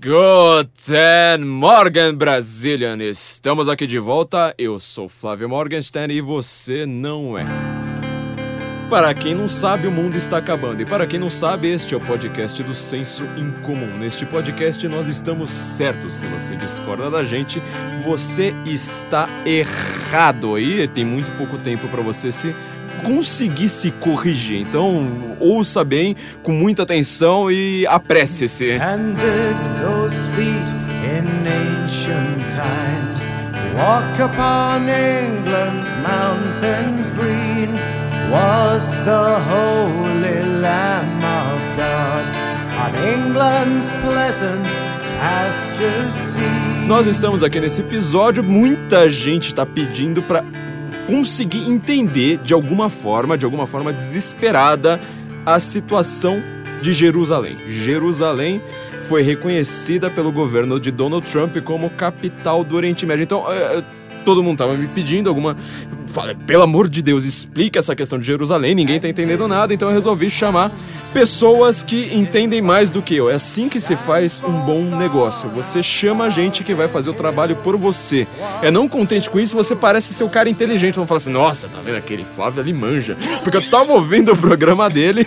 Guten Morgen, Brazilian! Estamos aqui de volta. Eu sou Flávio Morgenstern e você não é. Para quem não sabe, o mundo está acabando. E para quem não sabe, este é o podcast do Senso Incomum. Neste podcast nós estamos certos. Se você discorda da gente, você está errado. E tem muito pouco tempo para você se conseguir se corrigir. Então, ouça bem, com muita atenção e apresse-se. And did those feet in ancient times walk upon England's mountains green? Was the holy Lamb of God on England's pleasant? Nós estamos aqui nesse episódio, muita gente está pedindo para conseguir entender de alguma forma, de alguma forma desesperada, a situação de Jerusalém. Jerusalém foi reconhecida pelo governo de Donald Trump como capital do Oriente Médio. Então, é, todo mundo tava me pedindo alguma. Falei, pelo amor de Deus, explica essa questão de Jerusalém, ninguém tá entendendo nada, então eu resolvi chamar pessoas que entendem mais do que eu. É assim que se faz um bom negócio. Você chama a gente que vai fazer o trabalho por você. É não contente com isso, você parece ser o cara inteligente. Vão falar assim: nossa, tá vendo aquele Flávio ali manja. Porque eu tava ouvindo o programa dele.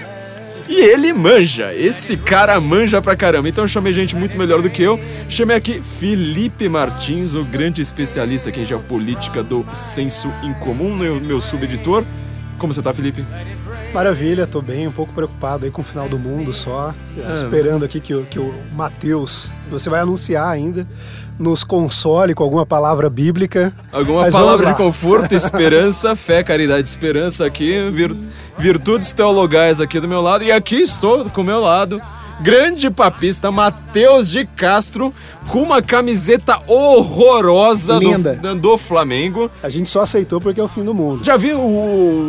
E ele manja, esse cara manja pra caramba. Então eu chamei gente muito melhor do que eu. Chamei aqui Felipe Martins, o grande especialista aqui em geopolítica do Senso Incomum, meu, meu subeditor. Como você tá, Felipe? Maravilha, tô bem, um pouco preocupado aí com o final do mundo só. É. Esperando aqui que, o- que o Matheus, você vai anunciar ainda, nos console com alguma palavra bíblica. Alguma Mas palavra de conforto, esperança, fé, caridade, esperança aqui, vir- virtudes teologais aqui do meu lado. E aqui estou com o meu lado, grande papista Matheus de Castro, com uma camiseta horrorosa do, Linda. do Flamengo. A gente só aceitou porque é o fim do mundo. Já viu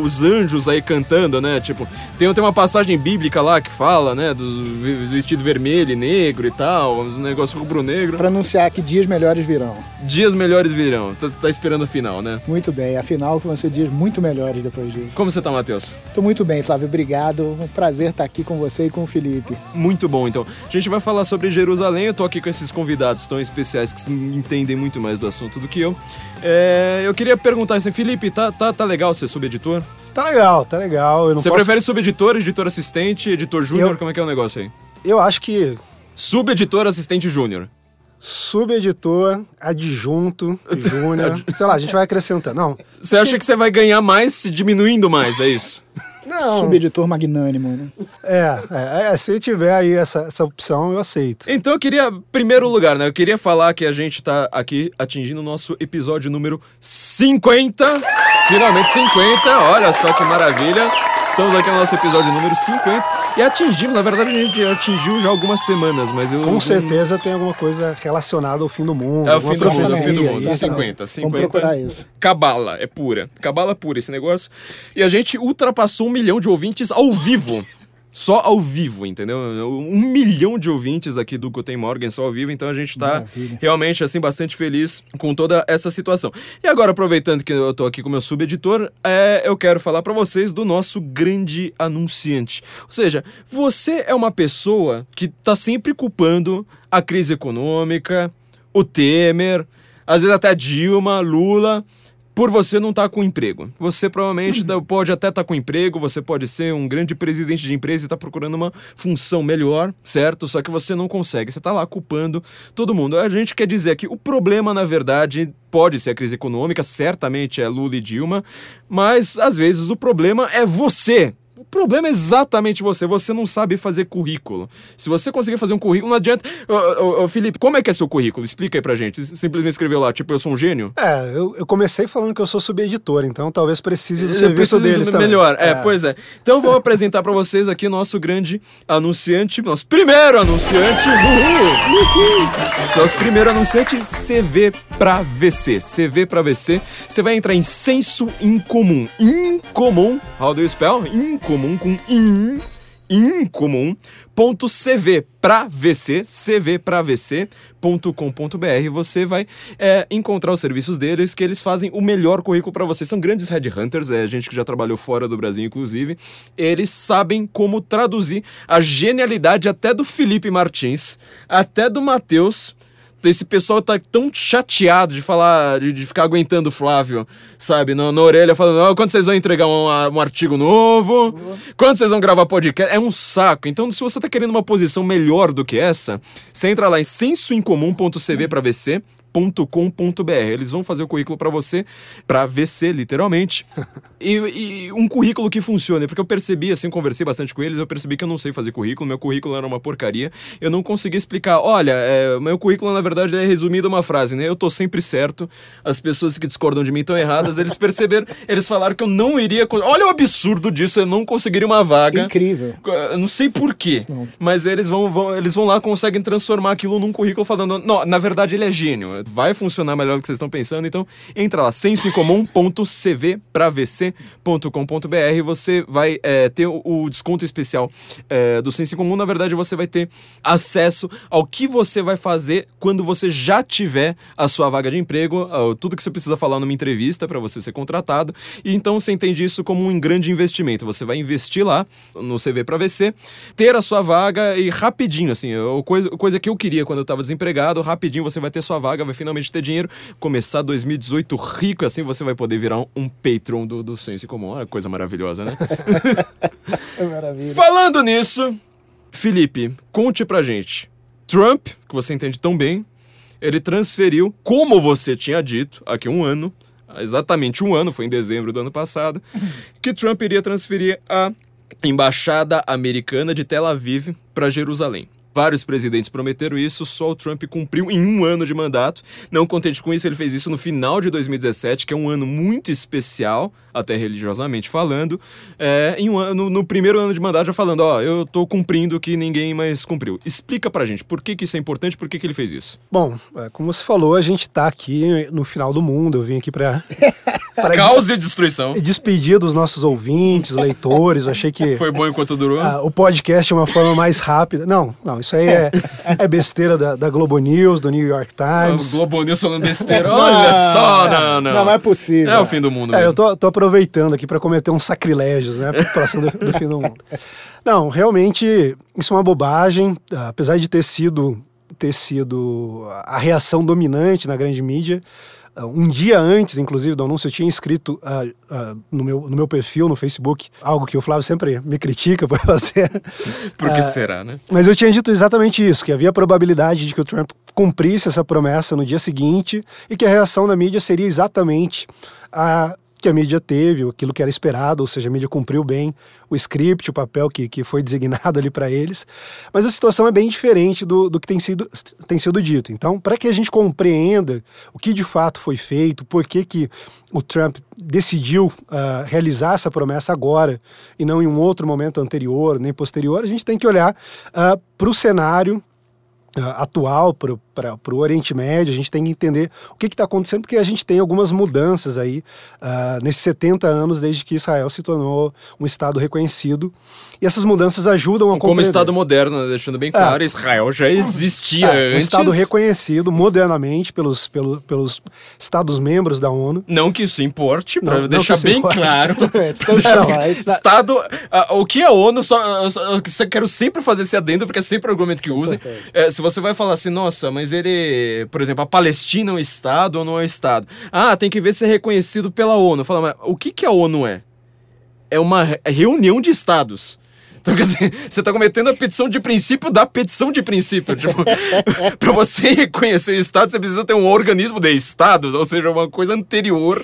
os anjos aí cantando, né? Tipo, tem, tem uma passagem bíblica lá que fala, né? Vi- vestido vermelho e negro e tal, uns negócios rubro-negro. Para anunciar que dias melhores virão. Dias melhores virão. Tá, tá esperando o final, né? Muito bem, afinal vão ser dias muito melhores depois disso. Como você tá, Matheus? Tô muito bem, Flávio, obrigado. Um prazer estar aqui com você e com o Felipe. Muito bom, então. A gente vai falar sobre Jerusalém. Eu tô aqui com esses convidados tão especiais que entendem muito mais do assunto do que eu. É, eu queria perguntar assim, Felipe, tá, tá, tá legal ser subeditor? Tá legal, tá legal. Você posso... prefere subeditor, editor assistente, editor júnior? Eu- Como é que é o negócio aí? Eu acho que Subeditor, assistente júnior. subeditor, adjunto, júnior, sei lá, a gente vai acrescentando. Não, Você acha que você vai ganhar mais se diminuindo mais, é isso? não. Subeditor magnânimo, né? É, é, é, se tiver aí essa, essa opção, eu aceito. Então eu queria, primeiro lugar, né? Eu queria falar que a gente tá aqui atingindo o nosso episódio número 50. Finalmente 50, olha só que maravilha. Estamos aqui no nosso episódio número 50 e atingimos, na verdade a gente atingiu já algumas semanas, mas eu... Com certeza tem alguma coisa relacionada ao fim do mundo. É o fim do mundo, é o fim do mundo. isso. 50, 50. Vamos procurar isso. Cabala, é pura. Cabala pura esse negócio. E a gente ultrapassou um milhão de ouvintes ao vivo. Só ao vivo, entendeu? Um milhão de ouvintes aqui do Guten Morgen só ao vivo, então a gente tá Maravilha. realmente, assim, bastante feliz com toda essa situação. E agora, aproveitando que eu tô aqui com o meu subeditor, é, eu quero falar pra vocês do nosso grande anunciante. Ou seja, você é uma pessoa que tá sempre culpando a crise econômica, o Temer, às vezes até Dilma, Lula, por você não estar com emprego. Você provavelmente tá- pode até estar com emprego, você pode ser um grande presidente de empresa e está procurando uma função melhor, certo? Só que você não consegue. Você está lá culpando todo mundo. A gente quer dizer que o problema, na verdade, pode ser a crise econômica, certamente é Lula e Dilma, mas às vezes o problema é você. O problema é exatamente você. Você não sabe fazer currículo. Se você conseguir fazer um currículo, não adianta. Ô, ô, ô, Felipe, como é que é seu currículo? Explica aí pra gente. Simplesmente escreveu lá, tipo, eu sou um gênio? É, eu, eu comecei falando que eu sou subeditor, então talvez precise do Eu serviço deles também. melhor. É, pois é. Então vou apresentar pra vocês aqui nosso grande anunciante, nosso primeiro anunciante. Uhul! Uhul! Nosso primeiro anunciante, CV pra VC. CV pra VC. Você vai entrar em senso incomum. Incomum. How do you spell? Incomum com in. incomum.cv para VC, cv para VC.com.br. Você vai é, encontrar os serviços deles, que eles fazem o melhor currículo para você. São grandes headhunters, é gente que já trabalhou fora do Brasil, inclusive. Eles sabem como traduzir a genialidade até do Felipe Martins, até do Matheus esse pessoal tá tão chateado de falar, de, de ficar aguentando o Flávio, sabe, na, orelha, falando, oh, quando vocês vão entregar um, um artigo novo? Uhum. Quando vocês vão gravar podcast? É um saco. Então, se você tá querendo uma posição melhor do que essa, você entra lá em sensoincomum.cv para VC, currículo.com.br. Eles vão fazer o currículo para você, para VC, literalmente. e, e, um currículo que funcione, porque eu percebi, assim, conversei bastante com eles, eu percebi que eu não sei fazer currículo, meu currículo era uma porcaria. Eu não consegui explicar, olha, é, meu currículo, na verdade, é resumido uma frase, né? Eu tô sempre certo, as pessoas que discordam de mim estão erradas, eles perceberam, eles falaram que eu não iria. Olha o absurdo disso, eu não conseguiria uma vaga. Incrível. Eu não sei porquê, mas eles vão, vão, eles vão lá, conseguem transformar aquilo num currículo falando, não, na verdade ele é gênio vai funcionar melhor do que vocês estão pensando. Então, entra lá, sensoincomum.cv.vc.com.br. Você vai é, ter o, desconto especial é, do Senso Comum. Na verdade, você vai ter acesso ao que você vai fazer quando você já tiver a sua vaga de emprego, tudo que você precisa falar numa entrevista para você ser contratado. E então você entende isso como um grande investimento. Você vai investir lá no CV para VC, ter a sua vaga e rapidinho, assim, coisa, coisa que eu queria quando eu estava desempregado, rapidinho você vai ter sua vaga, vai finalmente ter dinheiro, começar 2018 rico, assim você vai poder virar um, um patron do, do Sense Comum. Olha, coisa maravilhosa, né? maravilha. Falando nisso, Felipe, conte pra gente. Trump, que você entende tão bem, ele transferiu, como você tinha dito, aqui um ano, exatamente um ano, foi em dezembro do ano passado, que Trump iria transferir a embaixada americana de Tel Aviv para Jerusalém. Vários presidentes prometeram isso, só o Trump cumpriu em um ano de mandato. Não contente com isso, ele fez isso no final de 2017, que é um ano muito especial, até religiosamente falando. É, em um ano, no primeiro ano de mandato, já falando: Ó, eu tô cumprindo o que ninguém mais cumpriu. Explica pra gente por que, que isso é importante, por que, que ele fez isso. Bom, é, como você falou, a gente tá aqui no final do mundo. Eu vim aqui pra. para Causa e destruição. Despedir dos nossos ouvintes, leitores. Eu achei que. Foi bom enquanto durou? o podcast é uma forma mais rápida. Não, não, isso aí é, é besteira da, da, Globo News, do New York Times. O Globo News falando besteira, olha só, não, não. Não, não é possível. É o fim do mundo é, eu tô, tô aproveitando aqui para cometer uns sacrilégios, né? Próximo do, do fim do mundo. Não, realmente, isso é uma bobagem. Apesar de ter sido, ter sido a reação dominante na grande mídia, um dia antes, inclusive, do anúncio, eu tinha escrito uh, uh, no, meu, no meu perfil no Facebook algo que o Flávio sempre me critica por fazer. Por que será, né? Mas eu tinha dito exatamente isso: que havia a probabilidade de que o Trump cumprisse essa promessa no dia seguinte e que a reação da mídia seria exatamente a que a mídia teve, aquilo que era esperado, ou seja, a mídia cumpriu bem o script, o papel que, que foi designado ali para eles. Mas a situação é bem diferente do, do que tem sido, tem sido dito. Então, para que a gente compreenda o que de fato foi feito, por que, que o Trump decidiu uh, realizar essa promessa agora e não em um outro momento anterior nem posterior, a gente tem que olhar uh, ah, para o cenário Uh, atual para o Oriente Médio, a gente tem que entender o que está acontecendo, porque a gente tem algumas mudanças aí uh, nesses 70 anos desde que Israel se tornou um Estado reconhecido. E essas mudanças ajudam a Como compreender. Estado moderno, né, deixando bem claro, é. Israel já existia é, antes. Um Estado reconhecido modernamente pelos, pelo, pelos Estados-membros da ONU. Não que isso importe, para deixar bem importe. claro. É, Estado. Uh, o que a ONU, só, só, quero sempre fazer esse adendo, porque é sempre o argumento que usem. É, se você vai falar assim, nossa, mas ele, por exemplo, a Palestina é um Estado ou não é um Estado? Ah, tem que ver se é reconhecido pela ONU. Fala, mas o que, que a ONU é? É uma reunião de Estados. Então, quer dizer, você está cometendo a petição de princípio da petição de princípio. Tipo, para você reconhecer o Estado, você precisa ter um organismo de Estados, ou seja, uma coisa anterior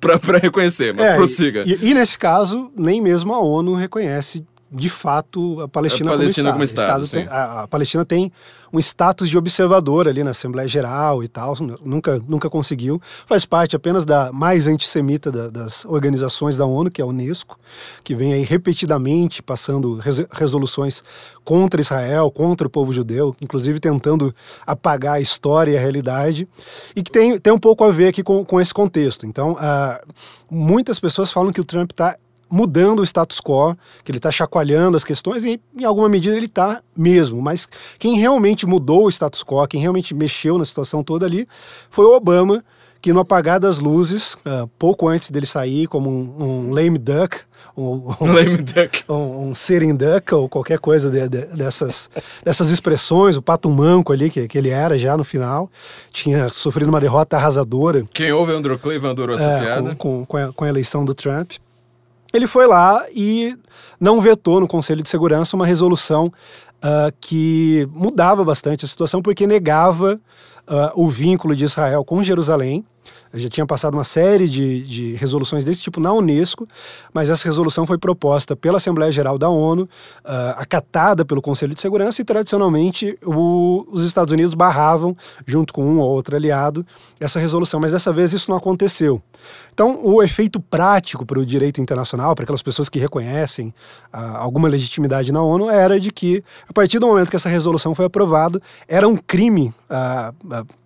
para reconhecer. Mas é, prossiga. E, e, nesse caso, nem mesmo a ONU reconhece de fato a Palestina, a Palestina como Estado. Como estado, estado tem, a, Palestina tem um status de observador ali na Assembleia Geral e tal, nunca, nunca conseguiu. Faz parte apenas da mais antissemita da, das organizações da ONU, que é a Unesco, que vem aí repetidamente passando res, resoluções contra Israel, contra o povo judeu, inclusive tentando apagar a história e a realidade, e que tem, tem um pouco a ver aqui com, com esse contexto. Então, uh, muitas pessoas falam que o Trump está mudando o status quo, que ele está chacoalhando as questões, e em alguma medida ele está mesmo. Mas quem realmente mudou o status quo, quem realmente mexeu na situação toda ali, foi o Obama, que no apagar das luzes, uh, pouco antes dele sair, como um, um lame duck, um, um, lame duck. um, um sitting duck ou qualquer coisa de, de, dessas, dessas expressões, o pato manco ali, que, que ele era já no final, tinha sofrido uma derrota arrasadora. Quem ouve Andrew Cleveland adorou essa é, piada. Com, com, com, a, com a eleição do Trump. Ele foi lá e não vetou no Conselho de Segurança uma resolução uh, que mudava bastante a situação, porque negava uh, o vínculo de Israel com Jerusalém. Já tinha passado uma série de, de, resoluções desse tipo na Unesco, mas essa resolução foi proposta pela Assembleia Geral da ONU, uh, acatada pelo Conselho de Segurança, e tradicionalmente o, os Estados Unidos barravam, junto com um ou outro aliado, essa resolução. Mas dessa vez isso não aconteceu. Então, o efeito prático para o direito internacional, para aquelas pessoas que reconhecem uh, alguma legitimidade na ONU, era de que, a partir do momento que essa resolução foi aprovada, era um crime. Uh,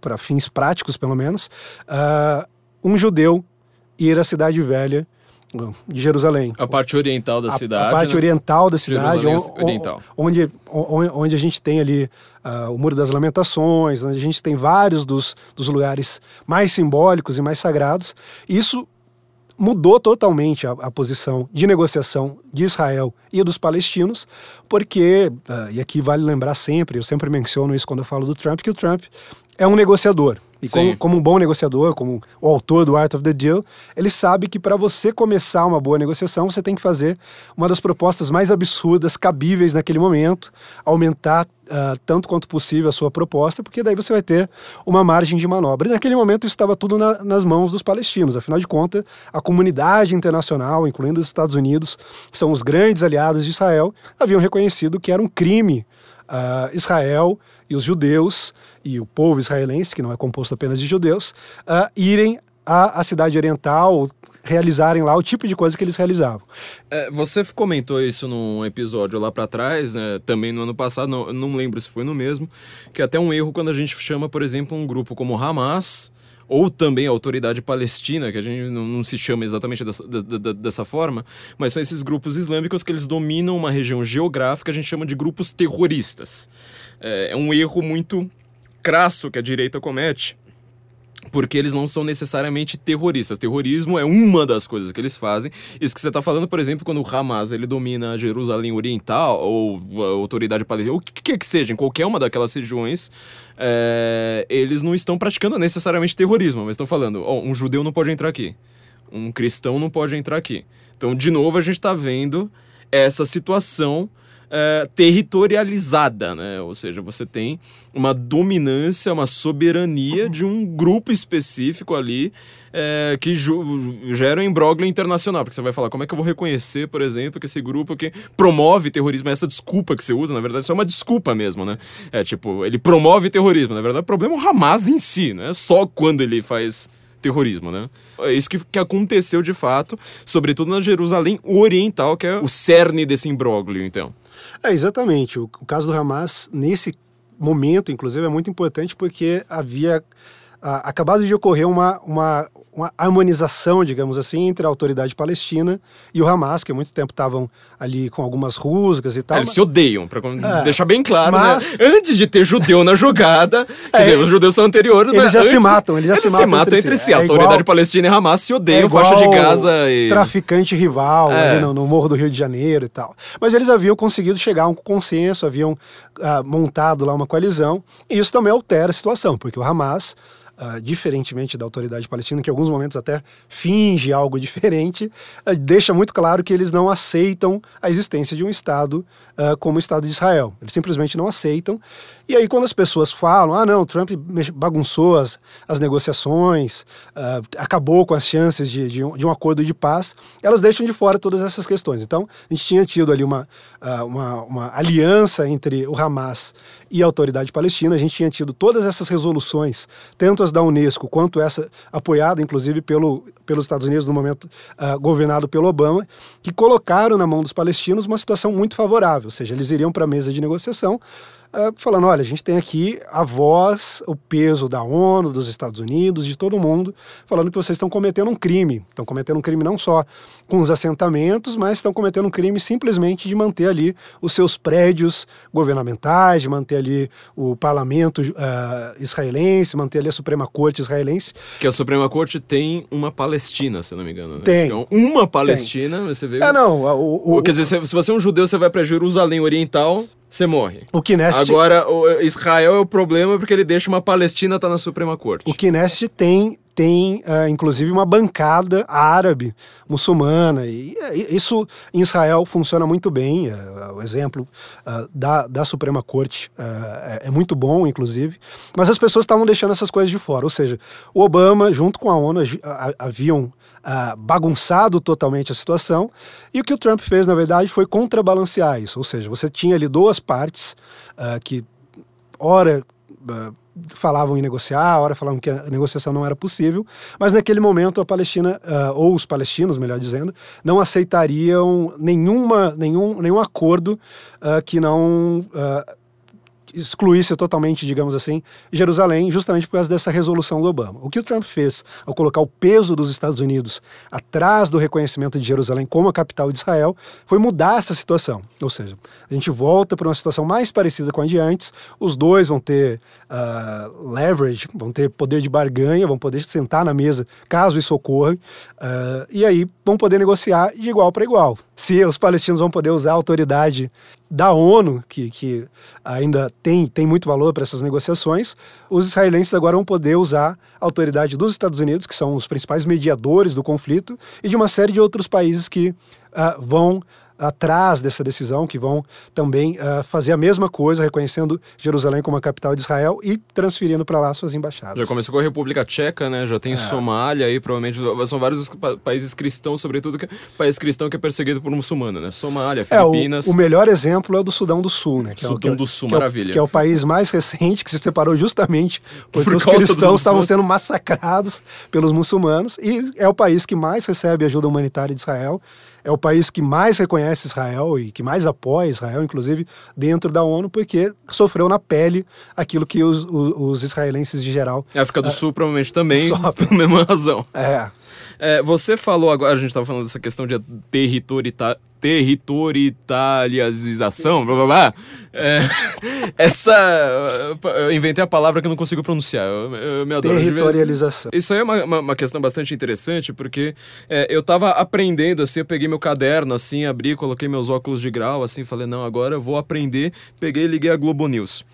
para fins práticos pelo menos, uh, um judeu ir à cidade velha de Jerusalém. A parte oriental da a, cidade. A parte né? oriental da cidade, oriental. Onde, onde a gente tem ali uh, o Muro das Lamentações, onde a gente tem vários dos, dos lugares mais simbólicos e mais sagrados. Isso mudou totalmente a, a, posição de negociação de Israel e dos palestinos, porque, uh, e aqui vale lembrar sempre, eu sempre menciono isso quando eu falo do Trump, que o Trump é um negociador. E como, como, um bom negociador, como o autor do Art of the Deal, ele sabe que para você começar uma boa negociação, você tem que fazer uma das propostas mais absurdas, cabíveis naquele momento, aumentar uh, tanto quanto possível a sua proposta, porque daí você vai ter uma margem de manobra. E naquele momento isso estava tudo na, nas mãos dos palestinos. Afinal de contas, a comunidade internacional, incluindo os Estados Unidos, que são os grandes aliados de Israel, haviam reconhecido que era um crime uh, Israel e os judeus e o povo israelense, que não é composto apenas de judeus, uh, irem à, à cidade oriental, realizarem lá o tipo de coisa que eles realizavam. É, você comentou isso num episódio lá para trás, né? Também no ano passado, não, não lembro se foi no mesmo, que é até um erro quando a gente chama, por exemplo, um grupo como Hamas ou também a autoridade palestina, que a gente não, não se chama exatamente dessa, dessa forma, mas são esses grupos islâmicos que eles dominam uma região geográfica, a gente chama de grupos terroristas. É, é um erro muito crasso que a direita comete, porque eles não são necessariamente terroristas. Terrorismo é uma das coisas que eles fazem. Isso que você está falando, por exemplo, quando o Hamas ele domina Jerusalém Oriental ou a autoridade palestina, o que quer que seja, em qualquer uma daquelas regiões, é, eles não estão praticando necessariamente terrorismo, mas estão falando, oh, um judeu não pode entrar aqui, um cristão não pode entrar aqui. Então, de novo, a gente está vendo essa situação é, territorializada, né? Ou seja, você tem uma dominância, uma soberania de um grupo específico ali é, que gera um imbróglio internacional. Porque você vai falar, como é que eu vou reconhecer, por exemplo, que esse grupo que promove terrorismo, essa desculpa que você usa, na verdade, isso é uma desculpa mesmo, né? É tipo, ele promove terrorismo. Na verdade, o problema é o Hamas em si, né? Só quando ele faz terrorismo, né? É isso que, que aconteceu de fato, sobretudo na Jerusalém Oriental, que é o cerne desse imbróglio, então. É, exatamente. O, o caso do Hamas, nesse momento, inclusive, é muito importante porque havia a, acabado de ocorrer uma, uma, uma harmonização, digamos assim, entre a autoridade palestina e o Hamas, que há muito tempo estavam ali com algumas rusgas e tal. É, eles se odeiam, para é, deixar bem claro, né? mas... né? Antes de ter judeu na jogada, quer é, dizer, os judeus são anteriores, eles mas já antes, se matam, eles já eles se matam, matam entre, si. A é autoridade igual, palestina e Hamas se odeiam, é faixa de Gaza e... traficante rival ali no, no, Morro do Rio de Janeiro e tal. Mas eles haviam conseguido chegar a um consenso, haviam uh, montado lá uma coalizão, e isso também altera a situação, porque o Hamas uh, diferentemente da autoridade palestina, que em alguns momentos até finge algo diferente, uh, deixa muito claro que eles não aceitam a existência de um Estado uh, como o Estado de Israel. Eles simplesmente não aceitam. E aí, quando as pessoas falam, ah, não, Trump bagunçou as, as negociações, acabou com as chances de, de, um, de um acordo de paz, elas deixam de fora todas essas questões. Então, a gente tinha tido ali uma, uma, uma aliança entre o Hamas e a autoridade palestina, a gente tinha tido todas essas resoluções, tanto as da Unesco quanto essa apoiada, inclusive, pelo, pelos Estados Unidos no momento uh, governado pelo Obama, que colocaram na mão dos palestinos uma situação muito favorável, ou seja, eles iriam para a mesa de negociação uh, falando: olha, a gente tem aqui a voz, o peso da ONU, dos Estados Unidos, de todo mundo, falando que vocês estão cometendo um crime. Estão cometendo um crime não só com os assentamentos, mas estão cometendo um crime simplesmente de manter ali os seus prédios governamentais, de manter ali o parlamento uh, israelense, manter ali a Suprema Corte israelense. Que a Suprema Corte tem uma Palestina, se não me engano. Né? Tem. Então, uma Palestina, tem. você vê. É, não. O, o, Quer dizer, se você é um judeu, você vai para Jerusalém Oriental, você morre. O Knesset... Agora, o Israel é o problema porque ele deixa uma Palestina estar tá na Suprema Corte. O Knesset tem, tem uh, inclusive, uma bancada árabe, muçulmana. E, e isso em Israel funciona muito bem. Uh, o exemplo uh, da, da Suprema Corte é, é, muito bom, inclusive. Mas as pessoas estavam deixando essas coisas de fora. Ou seja, o Obama, junto com a ONU, haviam uh, bagunçado totalmente a situação. E o que o Trump fez, na verdade, foi contrabalancear isso. Ou seja, você tinha ali duas partes uh, que, ora, uh, falavam em negociar, ora falavam que a negociação não era possível, mas naquele momento a Palestina, uh, ou os palestinos, melhor dizendo, não aceitariam nenhuma, nenhum, nenhum acordo uh, que não uh, excluísse totalmente, digamos assim, Jerusalém, justamente por causa dessa resolução do Obama. O que o Trump fez ao colocar o peso dos Estados Unidos atrás do reconhecimento de Jerusalém como a capital de Israel foi mudar essa situação. Ou seja, a gente volta para uma situação mais parecida com a de antes, os dois vão ter uh, leverage, vão ter poder de barganha, vão poder sentar na mesa caso isso ocorra, uh, e aí vão poder negociar de igual para igual. Se os palestinos vão poder usar a autoridade da ONU, que, que ainda tem, tem muito valor para essas negociações, os israelenses agora vão poder usar a autoridade dos Estados Unidos, que são os principais mediadores do conflito, e de uma série de outros países que uh, vão atrás dessa decisão, que vão também uh, fazer a mesma coisa, reconhecendo Jerusalém como a capital de Israel e transferindo para lá suas embaixadas. Já começou com a República Tcheca, né? Já tem é. Somália aí, provavelmente são vários países cristãos, sobretudo que, país cristão que é perseguido por muçulmano, né? Somália, Filipinas. É, o, o melhor exemplo é o do Sudão do Sul, né? Que Sudão é o, que, do Sul, que maravilha. É o, que é o país mais recente que se separou justamente porque por os cristãos estavam sendo massacrados pelos muçulmanos e é o país que mais recebe ajuda humanitária de Israel é o país que mais reconhece Israel e que mais apoia Israel, inclusive dentro da ONU, porque sofreu na pele aquilo que os, os, os israelenses de geral. A África do uh, Sul provavelmente também, sofre. pela mesma razão. É. É, você falou agora, a gente estava falando dessa questão de territorita, territorialização, blá blá blá. É, essa. Eu inventei a palavra que eu não consigo pronunciar. Eu, eu me adoro. Territorialização. Isso aí é uma, uma, uma questão bastante interessante, porque é, eu estava aprendendo, assim, eu peguei meu caderno, assim, abri, coloquei meus óculos de grau, assim, falei, não, agora eu vou aprender. Peguei e liguei a Globo News.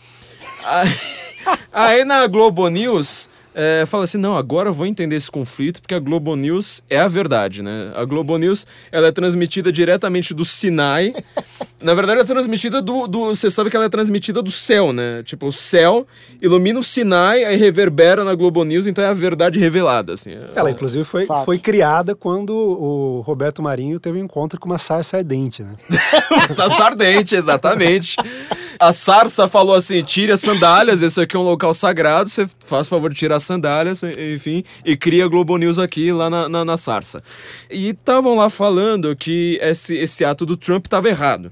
Aí, aí na Globo News é, fala assim, não, agora eu vou entender esse conflito, porque a Globo News é a verdade, né? A Globo News, ela é transmitida diretamente do Sinai. Na verdade, ela é transmitida do, do... Você sabe que ela é transmitida do céu, né? Tipo, o céu ilumina o Sinai, aí reverbera na Globo News, então é a verdade revelada, assim. Ela, inclusive, foi, foi criada quando o Roberto Marinho teve um encontro com uma sarça ardente, né? uma sarça ardente, exatamente. A sarça falou assim, tire as sandálias, esse aqui é um local sagrado, você faz favor de tirar as sandálias, enfim, e cria Globo News aqui lá na, na, na Sarça. E estavam lá falando que esse, esse ato do Trump estava errado.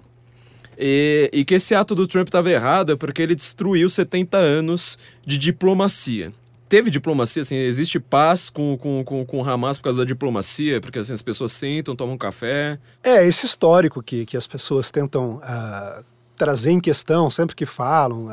E, e, que esse ato do Trump estava errado é porque ele destruiu 70 anos de diplomacia. Teve diplomacia, assim, existe paz com, com, com, com o Hamas por causa da diplomacia, porque assim, as pessoas sentam, tomam café. É, esse histórico que, que as pessoas tentam uh trazer em questão sempre que falam.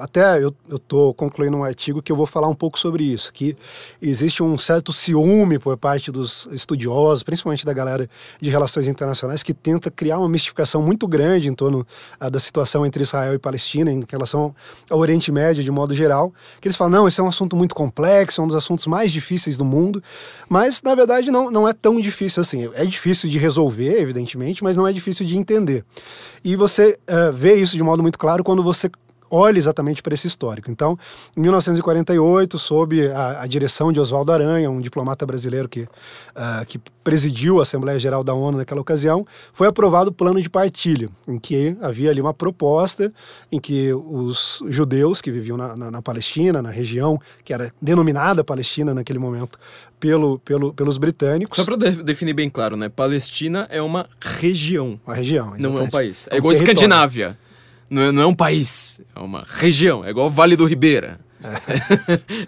Até eu estou concluindo um artigo que eu vou falar um pouco sobre isso, que existe um certo ciúme por parte dos estudiosos, principalmente da galera de relações internacionais, que tenta criar uma mistificação muito grande em torno da situação entre Israel e Palestina, em relação ao Oriente Médio de modo geral, que eles falam, não, esse é um assunto muito complexo, é um dos assuntos mais difíceis do mundo, mas na verdade não, não é tão difícil assim. É difícil de resolver, evidentemente, mas não é difícil de entender. E você uh, vê isso de modo muito claro quando você olha exatamente para esse histórico. Então, em 1948, sob a, a direção de Oswaldo Aranha, um diplomata brasileiro que, uh, que presidiu a Assembleia Geral da ONU naquela ocasião, foi aprovado o plano de partilha, em que havia ali uma proposta em que os judeus que viviam na, na, na Palestina, na região que era denominada Palestina naquele momento, pelo, pelo, pelos britânicos. Só para de definir bem claro, né? Palestina é uma região. Uma região, exatamente. Não é um país. É, é igual um Escandinávia. Não é, não é um país, é uma região. É igual o Vale do Ribeira.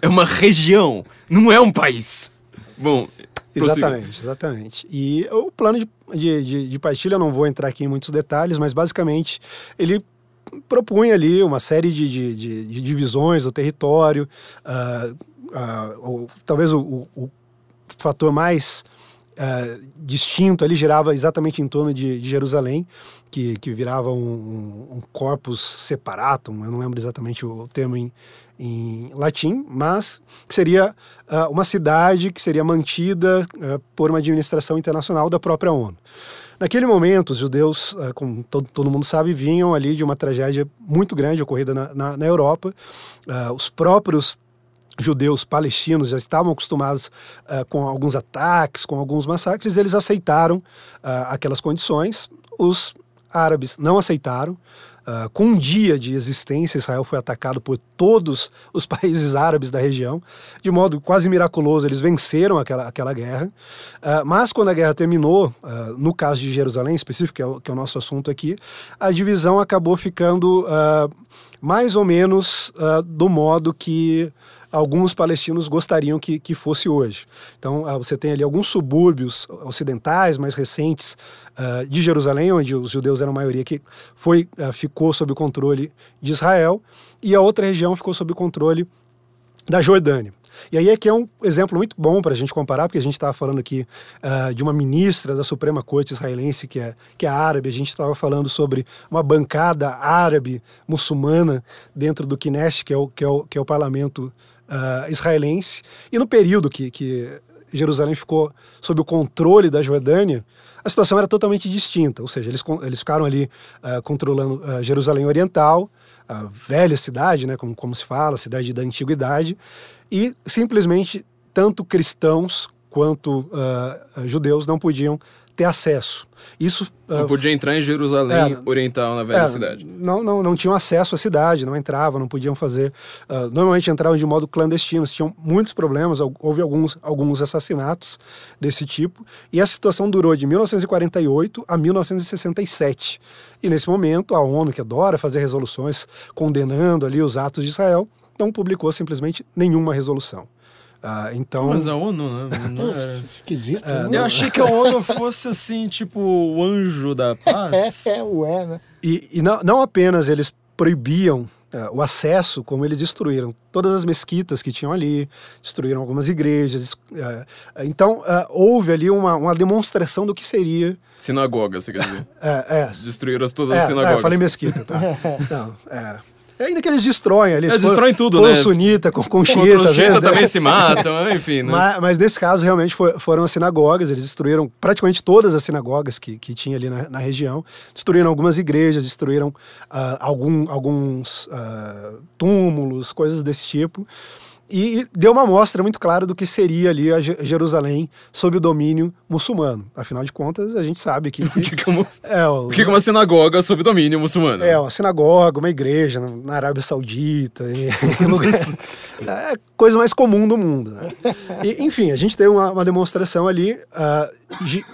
É, uma região, não é um país. Bom. Exatamente, exatamente. E o plano de, de, de, Pastilha, eu não vou entrar aqui em muitos detalhes, mas basicamente ele propunha ali uma série de, de, de- divisões do território, ah, ah, ou, talvez o- o fator mais ah, distinto ali girava exatamente em torno de, de Jerusalém, que, que virava um, um, corpus separatum, eu não lembro exatamente o termo em, em latim, mas que seria ah, uma cidade que seria mantida ah, por uma administração internacional da própria ONU. Naquele momento, os judeus, como todo, mundo sabe, vinham ali de uma tragédia muito grande ocorrida na, na, na Europa. Os próprios judeus palestinos já estavam acostumados ah, com alguns ataques, com alguns massacres, eles aceitaram ah, aquelas condições. Os árabes não aceitaram. Ah, com um dia de existência, Israel foi atacado por todos os países árabes da região. De modo quase miraculoso, eles venceram aquela, aquela guerra. Ah, mas quando a guerra terminou, ah, no caso de Jerusalém, em específico, que é, o, que é o nosso assunto aqui, a divisão acabou ficando mais ou menos do modo que alguns palestinos gostariam que, que fosse hoje. Então, ah, você tem ali alguns subúrbios ocidentais mais recentes ah, de Jerusalém, onde os judeus eram a maioria, que foi, ah, ficou sob o controle de Israel, e a outra região ficou sob o controle da Jordânia. E aí aqui é um exemplo muito bom para a gente comparar, porque a gente estava falando aqui ah, de uma ministra da Suprema Corte israelense que é, que é árabe, a gente estava falando sobre uma bancada árabe muçulmana dentro do Knesset, que é o, que é o, que é o parlamento ah, israelense. E no período que, que Jerusalém ficou sob o controle da Jordânia, a situação era totalmente distinta. Ou seja, eles, eles ficaram ali ah, controlando ah, Jerusalém Oriental, a velha cidade, né, como, como se fala, cidade da antiguidade, e simplesmente tanto cristãos quanto ah, judeus não podiam ter acesso. Isso ah, Não podia entrar em Jerusalém É, Oriental, na velha é, cidade. Não, não, não tinham acesso à cidade, não entravam, não podiam fazer. ah, normalmente entravam de modo clandestino, tinham muitos problemas, hou- houve alguns, alguns assassinatos desse tipo. E a situação durou de 1948 a 1967. E nesse momento, a ONU, que adora fazer resoluções condenando ali os atos de Israel, não publicou simplesmente nenhuma resolução. Ah, então. Mas a ONU, né? Não era... Esquisito, É, né? Eu achei que a ONU fosse assim, tipo, o anjo da paz. É, ué, né? E, e não, não apenas eles proibiam eh, o acesso, como eles destruíram todas as mesquitas que tinham ali, destruíram algumas igrejas. eh, então, houve ali uma, uma demonstração do que seria. Sinagoga, você quer dizer. eh, é, Destruíram as- todas é, as é, sinagogas. eu falei mesquita, tá? Não, é. Ainda que eles destroem ali. Eles for- destroem tudo, for né? sunita com, os xiita né? também se matam, enfim, né? Mas, mas nesse caso, realmente foi- foram as sinagogas. Eles destruíram praticamente todas as sinagogas que, que tinha ali na, na região. Destruíram algumas igrejas, destruíram ah, algum- alguns ah, túmulos, coisas desse tipo. E deu uma amostra muito clara do que seria ali a Je- Jerusalém sob o domínio muçulmano. Afinal de contas, a gente sabe que. O que que é uma, é, o, que que uma sinagoga sob domínio muçulmano? é, uma sinagoga, uma igreja na, Arábia Saudita, lugares- é a coisa mais comum do mundo. Né? E, enfim, a gente teve uma, uma demonstração ali. ah, de-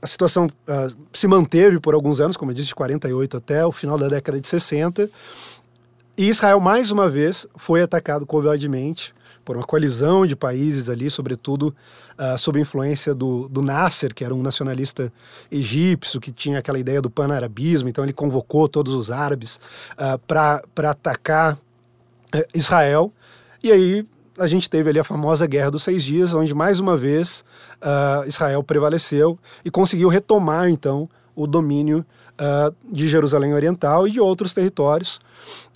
a situação ah, se manteve por alguns anos, como eu disse, de 48 até o final da década de 60. E Israel, mais uma vez, foi atacado covardemente por uma coalizão de países ali, sobretudo ah, sob influência do, do Nasser, que era um nacionalista egípcio, que tinha aquela ideia do pan-arabismo, então ele convocou todos os árabes para atacar eh, Israel. E aí a gente teve ali a famosa Guerra dos Seis Dias, onde mais uma vez ah, Israel prevaleceu e conseguiu retomar então o domínio ah, de Jerusalém Oriental e de outros territórios.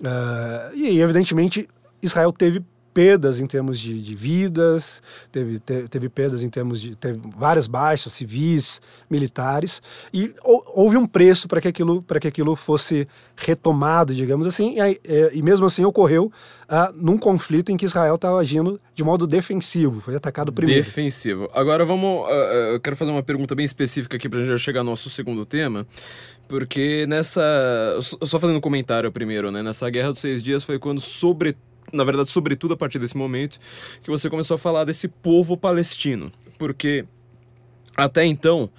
Ah, e evidentemente, Israel teve perdas em termos de, de vidas, teve, te- teve perdas em termos de. teve várias baixas civis, militares, e hou- houve um preço para que, aquilo- para que aquilo fosse retomado, digamos assim, e, é, e mesmo assim ocorreu ah, num conflito em que Israel estava agindo de modo defensivo, foi atacado primeiro. Defensivo. Agora vamos. ah, eu quero fazer uma pergunta bem específica aqui pra gente já chegar ao nosso segundo tema. Porque nessa. Só fazendo um comentário primeiro, né? Nessa Guerra dos Seis Dias foi quando, sobre. Na verdade, sobretudo a partir desse momento, que você começou a falar desse povo palestino. Porque até então,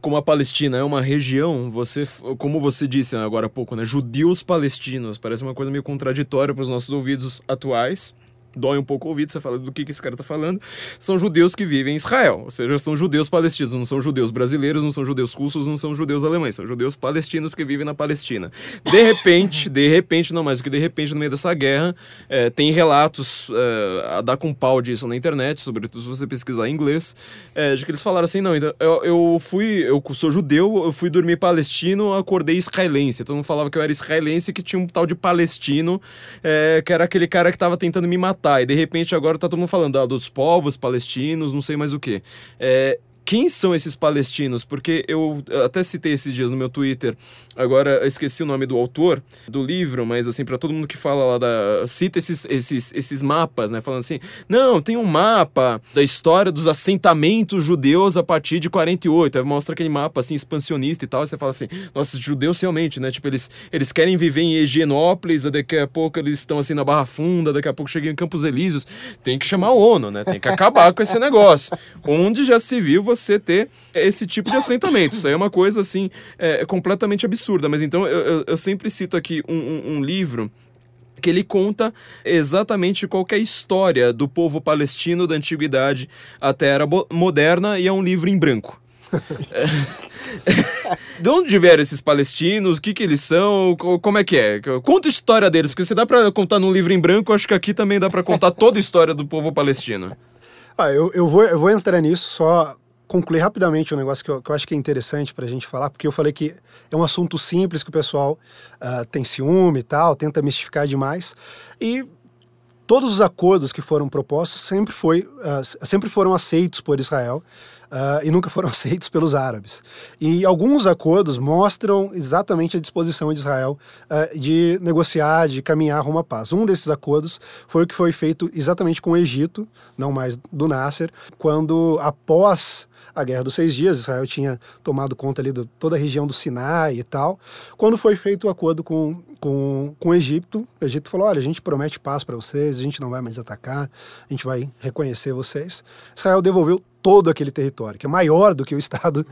como a Palestina é uma região, você, como você disse agora há pouco, né, judeus palestinos, parece uma coisa meio contraditória para os nossos ouvidos atuais dói um pouco o ouvido, você fala do que, que esse cara tá falando, são judeus que vivem em Israel, ou seja, são judeus palestinos, não são judeus brasileiros, não são judeus russos, não são judeus alemães, são judeus palestinos que vivem na Palestina. De repente, de repente, não mais do que de repente, no meio dessa guerra, é, tem relatos é, a dar com pau disso na internet, sobretudo se você pesquisar em inglês, é, de que eles falaram assim, não, então, eu, eu fui, eu sou judeu, eu fui dormir palestino, acordei israelense, todo mundo falava que eu era israelense que tinha um tal de palestino, que era aquele cara que tava tentando me matar matar. E de repente agora tá todo mundo falando ah, dos povos palestinos, não sei mais o que. É, quem são esses palestinos? Porque eu até citei esses dias no meu Twitter, agora esqueci o nome do autor do livro, mas assim, para todo mundo que fala lá da. cita esses, esses, esses mapas, né? Falando assim, não, tem um mapa da história dos assentamentos judeus a partir de 48. Aí mostra aquele mapa assim, expansionista e tal, e você fala assim, nossa, judeus realmente, né? Tipo, eles, eles querem viver em Higienópolis, daqui a pouco eles estão assim na Barra Funda, daqui a pouco chegam em Campos Elíseos. Tem que chamar a ONU, né? Tem que acabar com esse negócio. Onde já se viu você ter esse tipo de assentamento. Isso aí é uma coisa, assim, é, completamente absurda. Mas então eu, eu, eu sempre cito aqui um, um, um livro que ele conta exatamente qual é a história do povo palestino da antiguidade até a era moderna e é um livro em branco. de onde vieram esses palestinos? O que, que eles são? Como é que é? Conta a história deles, porque se dá para contar num livro em branco, acho que aqui também dá para contar toda a história do povo palestino. Ah, eu, eu, vou, eu vou entrar nisso, só concluir rapidamente um negócio que eu, que eu acho que é interessante para a gente falar, porque eu falei que é um assunto simples que o pessoal uh, tem ciúme e tal, tenta mistificar demais. E todos os acordos que foram propostos sempre, foi, uh, sempre foram aceitos por Israel. Uh, e nunca foram aceitos pelos árabes. E alguns acordos mostram exatamente a disposição de Israel uh, de negociar, de caminhar rumo à paz. Um desses acordos foi o que foi feito exatamente com o Egito, não mais do Nasser, quando após a Guerra dos Seis Dias, Israel tinha tomado conta ali de toda a região do Sinai e tal. Quando foi feito o acordo com, com, com o Egito, o Egito falou: olha, a gente promete paz para vocês, a gente não vai mais atacar, a gente vai reconhecer vocês. Israel devolveu todo aquele território, que é maior do que o Estado,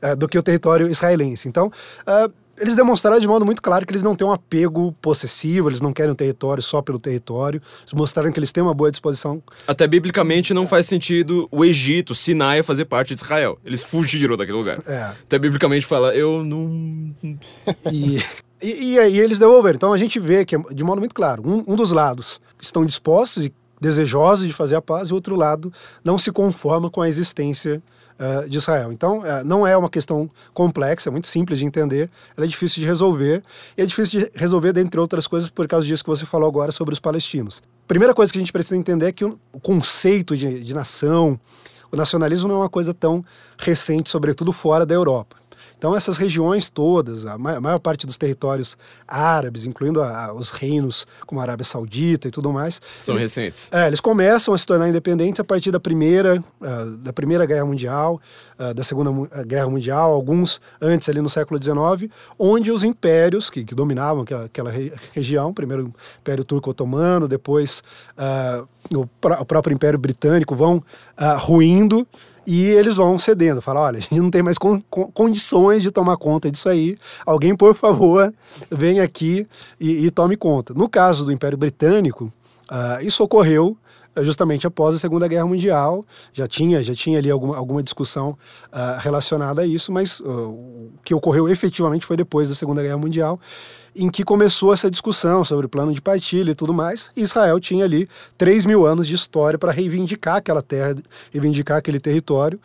é, do que o território israelense. Então, uh, eles demonstraram de modo muito claro que eles não têm um apego possessivo, eles não querem um território só pelo território. Eles mostraram que eles têm uma boa disposição. Até biblicamente não faz sentido o Egito, Sinai, fazer parte de Israel. Eles fugiram daquele lugar. É. Até biblicamente fala, eu não. e, e, e aí eles devolveram. Então a gente vê que, de modo muito claro, um, um dos lados estão dispostos e desejosos de fazer a paz, e o outro lado não se conforma com a existência uh, de Israel. Então, uh, não é uma questão complexa, é muito simples de entender, ela é difícil de resolver, e é difícil de resolver, dentre outras coisas, por causa disso que você falou agora sobre os palestinos. Primeira coisa que a gente precisa entender é que o, o conceito de, de nação, o nacionalismo não é uma coisa tão recente, sobretudo fora da Europa. Então, essas regiões todas, a maior parte dos territórios árabes, incluindo a, a, os reinos como a Arábia Saudita e tudo mais. São eles, recentes. É, eles começam a se tornar independentes a partir da primeira, uh, da primeira Guerra Mundial, uh, da Segunda Guerra Mundial, alguns antes ali no século XIX, onde os impérios que, que dominavam aquela, aquela re, região, primeiro o Império Turco-Otomano, depois uh, o, pr o, próprio Império Britânico, vão ruindo e eles vão cedendo, falam, olha, a gente não tem mais con condições de tomar conta disso aí. Alguém, por favor, vem aqui e, e tome conta. No caso do Império Britânico, uh, isso ocorreu justamente após a Segunda Guerra Mundial. Já tinha, já tinha ali alguma, alguma discussão uh, relacionada a isso, mas uh, o que ocorreu efetivamente foi depois da Segunda Guerra Mundial, em que começou essa discussão sobre plano de partilha e tudo mais. Israel tinha ali 3 mil anos de história para reivindicar aquela terra, reivindicar aquele território.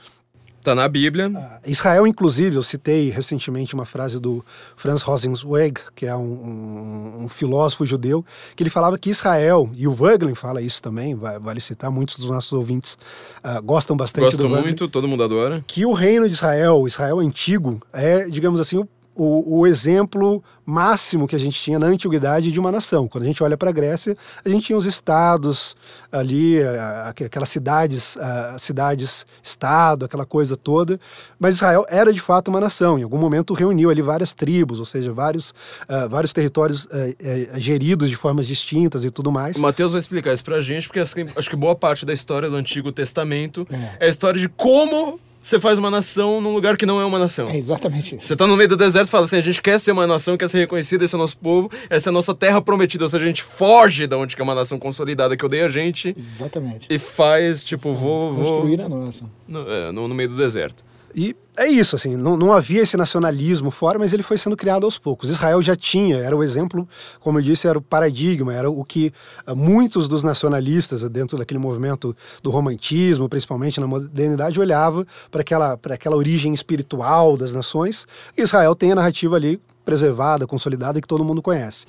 Está na Bíblia. Ah, Israel, inclusive, eu citei recentemente uma frase do Franz Rosenzweig, que é um, um, um, filósofo judeu, que ele falava que Israel, e o Wöglin fala isso também, vale citar, muitos dos nossos ouvintes uh, gostam bastante Gosto do Gosto muito, todo mundo adora. Que o reino de Israel, Israel antigo, é, digamos assim, o o, o, exemplo máximo que a gente tinha na antiguidade de uma nação. Quando a gente olha para a Grécia, a gente tinha os estados ali, aquelas cidades, cidades-estado, aquela coisa toda. Mas Israel era de fato uma nação. Em algum momento reuniu ali várias tribos, ou seja, vários, uh, vários territórios uh, uh, geridos de formas distintas e tudo mais. O Mateus vai explicar isso para a gente, porque acho que boa parte da história do Antigo Testamento é, é a história de como você faz uma nação num lugar que não é uma nação. É exatamente isso. Você tá no meio do deserto e fala assim: a gente quer ser uma nação, quer ser reconhecida, esse é o nosso povo, essa é a nossa terra prometida. Ou seja, a gente foge da onde que é uma nação consolidada que odeia a gente Exatamente. e faz, tipo, vou. vou Construir a nossa. no, é, no- no meio do deserto. E é isso, assim, não, não havia esse nacionalismo fora, mas ele foi sendo criado aos poucos. Israel já tinha, era o exemplo, como eu disse, era o paradigma, era o que ah, muitos dos nacionalistas, dentro daquele movimento do romantismo, principalmente na modernidade, olhava para aquela, para aquela origem espiritual das nações. Israel tem a narrativa ali preservada, consolidada, que todo mundo conhece.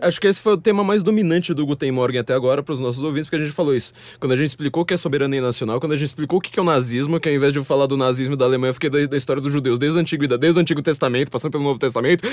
Acho- que esse foi o tema mais dominante do Guten Morgen até agora para os nossos ouvintes, porque a gente falou isso. Quando a gente explicou o que é soberania nacional, quando a gente explicou o que é o nazismo, que ao invés de eu falar do nazismo da Alemanha, eu fiquei da, da história dos judeus, desde a antiguidade, desde o Antigo Testamento, passando pelo Novo Testamento,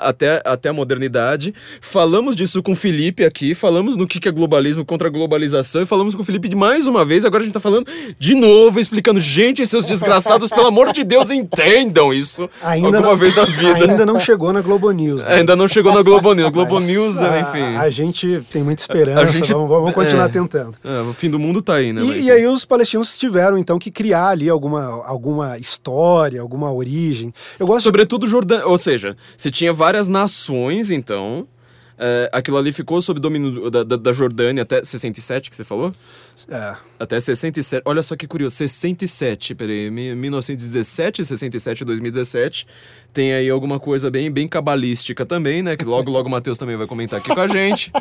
até, até a modernidade. Falamos disso com o Felipe aqui, falamos no que é globalismo contra a globalização, e falamos com o Felipe de mais uma vez, agora a gente tá falando de novo, explicando, gente, seus desgraçados, pelo amor de Deus, entendam isso alguma não, vez na vida. Ainda não chegou na Globo News. né? Ainda não chegou na Globo News. Globo News, a, enfim. A gente tem muita esperança, A gente- vamos, vamos continuar é. tentando. É, o fim do mundo tá aí, né? E, e aí os palestinos tiveram então que criar ali alguma, alguma história, alguma origem. Eu gosto Sobretudo Jordânia. Ou seja, se tinha várias nações, então. É, aquilo ali ficou sob domínio da, da, da Jordânia até 67, que você falou? é, Até 67. Olha só que curioso. 67, peraí. mi- 1917, 67, 2017. Tem aí alguma coisa bem, bem cabalística também, né? Que logo, logo o Matheus também vai comentar aqui com a gente.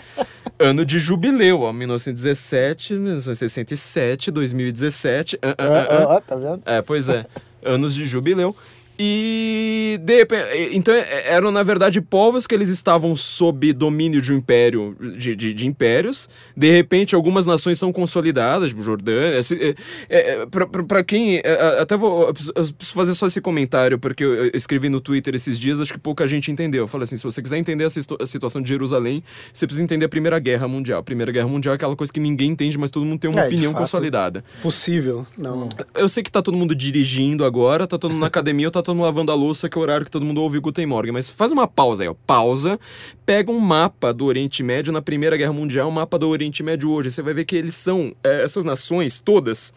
Ano de jubileu, ó. 1917, 1967, 2017. ah, ah, ah, ah. Ó, ó, tá vendo? É, pois é. Anos de jubileu. E de então é, eram na verdade povos que eles estavam sob domínio de um império, de, de, de impérios. De repente, algumas nações são consolidadas, tipo Jordânia. assim, é, é, é, pra quem. é, é, até vou. Fazer só esse comentário, porque eu, escrevi no Twitter esses dias, acho que pouca gente entendeu. Eu falei assim: se você quiser entender a, situ- a situação de Jerusalém, você precisa entender a Primeira Guerra Mundial. A Primeira Guerra Mundial é aquela coisa que ninguém entende, mas todo mundo tem uma opinião fato. consolidada. possível. Não. Eu sei que tá todo mundo dirigindo agora, tá todo mundo na academia ou tá todo mundo lavando a louça, que é o horário que todo mundo ouve Guten Morgen. Mas faz uma pausa aí, ó. Pausa. Pega um mapa do Oriente Médio na Primeira Guerra Mundial, um mapa do Oriente Médio hoje. Você vai ver que eles são, é, essas nações todas,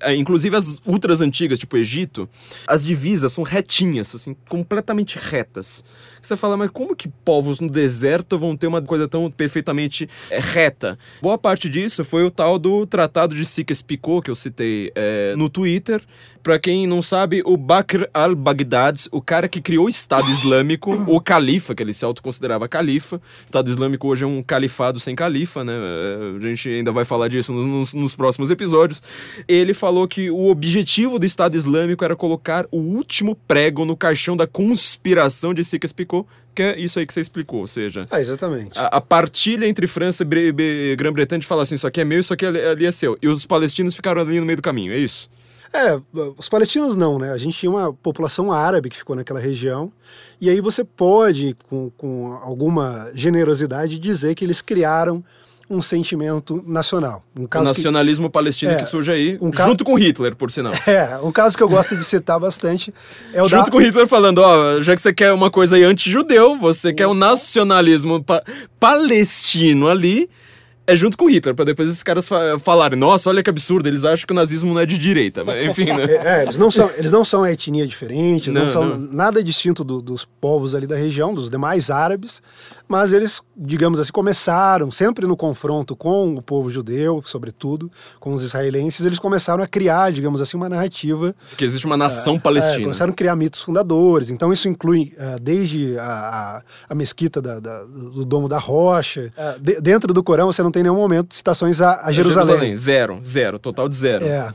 é, inclusive as ultras antigas, tipo Egito, as divisas são retinhas, assim, completamente retas. Você fala, mas como que povos no deserto vão ter uma coisa tão perfeitamente é, reta? Boa parte disso foi o tal do Tratado de Sykes-Picot, que eu citei é, no Twitter. Pra quem não sabe, o Bakr al-Baghdad, o cara que criou o Estado Islâmico, o califa, que ele se autoconsiderava califa. O Estado Islâmico hoje é um califado sem califa, né? É, A gente ainda vai falar disso nos, nos- nos próximos episódios. Ele falou que o objetivo do Estado Islâmico era colocar o último prego no caixão da conspiração de Que é isso aí que você explicou, ou seja... Ah, exatamente. A, a partilha entre França e Bre- Bre- Grã-Bretanha de falar assim, isso aqui é meu, isso aqui ali é seu. E os palestinos ficaram ali no meio do caminho, é isso? É, os palestinos não, né? A gente tinha uma população árabe que ficou naquela região, e aí você pode, com, com alguma generosidade, dizer que eles criaram um sentimento nacional. Um O caso que- nacionalismo palestino É, que surge aí, um junto com Hitler, por sinal. É, um caso que eu gosto de citar bastante é o Junto da... com Hitler falando, ó, já que você quer uma coisa aí anti-judeu, você quer um nacionalismo pa- palestino ali, é junto com Hitler, pra depois esses caras fa falarem, nossa, olha que absurdo, eles acham que o nazismo não é de direita, mas enfim, né? É, eles não são, eles não são a etnia diferente, eles não, Não, são não. nada distinto do- dos povos ali da região, dos demais árabes, mas eles, digamos assim, começaram sempre no confronto com o povo judeu, sobretudo, com os israelenses, eles começaram a criar, digamos assim, uma narrativa Que existe uma nação É, palestina. começaram a criar mitos fundadores. Então, isso inclui ah, desde a, a, a mesquita da- da- do Domo da Rocha. Ah, de- dentro do Corão, você não tem nenhum momento citações a, a Jerusalém. Zero, zero, total de zero. É.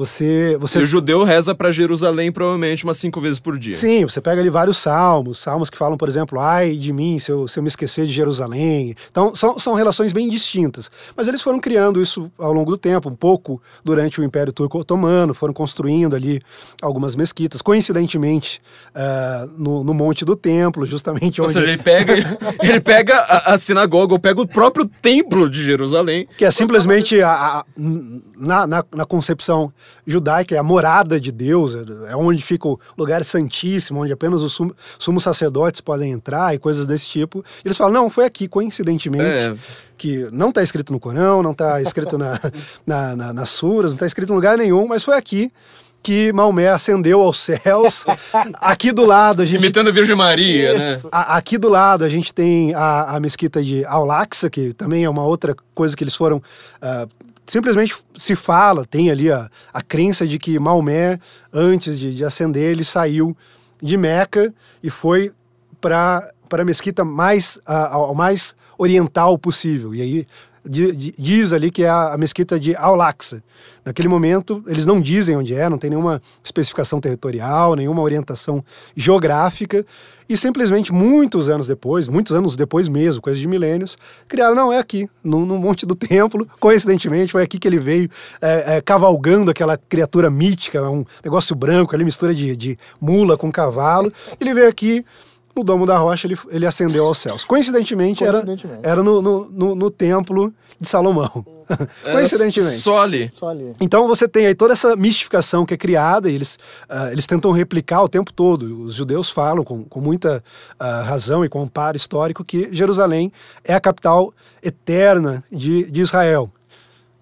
Você, E você o judeu reza pra Jerusalém provavelmente umas cinco vezes por dia. Sim, você pega ali vários salmos, salmos que falam, por exemplo, ai de mim se eu, se eu me esquecer de Jerusalém. Então, são, são relações bem distintas. Mas eles foram criando isso ao longo do tempo, um pouco durante o Império Turco Otomano, foram construindo ali algumas mesquitas. Coincidentemente, ah, no, no Monte do Templo, justamente Ou onde. seja, ele pega, ele pega a, a sinagoga, ou pega o próprio templo de Jerusalém. que é simplesmente a, a- na, na, na concepção judaica, é a morada de Deus, é onde fica o lugar santíssimo, onde apenas os sum- sumos sacerdotes podem entrar e coisas desse tipo. Eles falam, não, foi aqui, coincidentemente, É. que não está escrito no Corão, não está escrito na, na, na, nas suras, não está escrito em lugar nenhum, mas foi aqui que Maomé ascendeu aos céus. Aqui do lado a gente Imitando a Virgem Maria, né? a- aqui do lado a gente tem a, a mesquita de Al-Aqsa, que também é uma outra coisa que eles foram. ah, simplesmente se fala, tem ali a, a crença de que Maomé, antes de, de ascender, ele saiu de Meca e foi para a mesquita mais, ah, ao mais oriental possível. E aí diz ali que é a, mesquita de Al-Aqsa. Naquele momento, eles não dizem onde é, não tem nenhuma especificação territorial, nenhuma orientação geográfica, e simplesmente muitos anos depois, muitos anos depois mesmo, coisa de milênios, criaram, não, é aqui, no, no Monte do Templo, coincidentemente, foi aqui que ele veio é, é, cavalgando aquela criatura mítica, um negócio branco ali, mistura de, de mula com cavalo, ele veio aqui, no Domo da Rocha, ele, ele ascendeu aos céus. Coincidentemente, era, Coincidentemente. era no, no, no, no templo de Salomão. Coincidentemente. Só ali. Só ali. Então você tem aí toda essa mistificação que é criada e eles, ah, eles tentam replicar o tempo todo. Os judeus falam com, com muita ah, razão e com amparo histórico que Jerusalém é a capital eterna de, de Israel.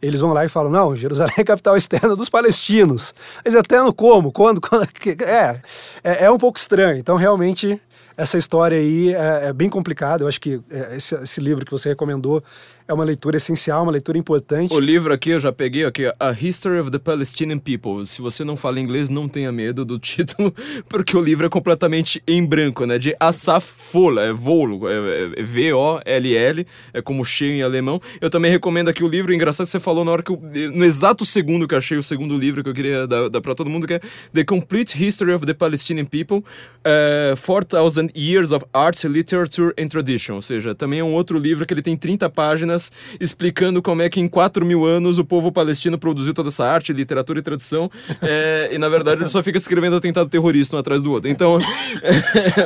Eles vão lá e falam, não, Jerusalém é a capital externa dos palestinos. Mas eterno como? Quando? Quando? É, é, é um pouco estranho. Então, realmente, essa história aí é, é bem complicada. Eu acho que é, esse, esse livro que você recomendou é uma leitura essencial, uma leitura importante. O livro aqui eu já peguei aqui, A History of the Palestinian People. Se você não fala inglês, não tenha medo do título, porque o livro é completamente em branco, né? De Asaf Fola, é Volo, é, é V-O-L-L, é como cheio em alemão. Eu também recomendo aqui o livro, engraçado que você falou na hora que eu, no exato segundo que eu achei o segundo livro que eu queria dar, dar pra todo mundo, que é The Complete History of the Palestinian People, é, 4,000 Years of Art, Literature and Tradition. Ou seja, também é um outro livro que ele tem 30 páginas explicando como é que em 4 mil anos o povo palestino produziu toda essa arte, literatura e tradição. é, e na verdade ele só fica escrevendo atentado terrorista um atrás do outro. Então,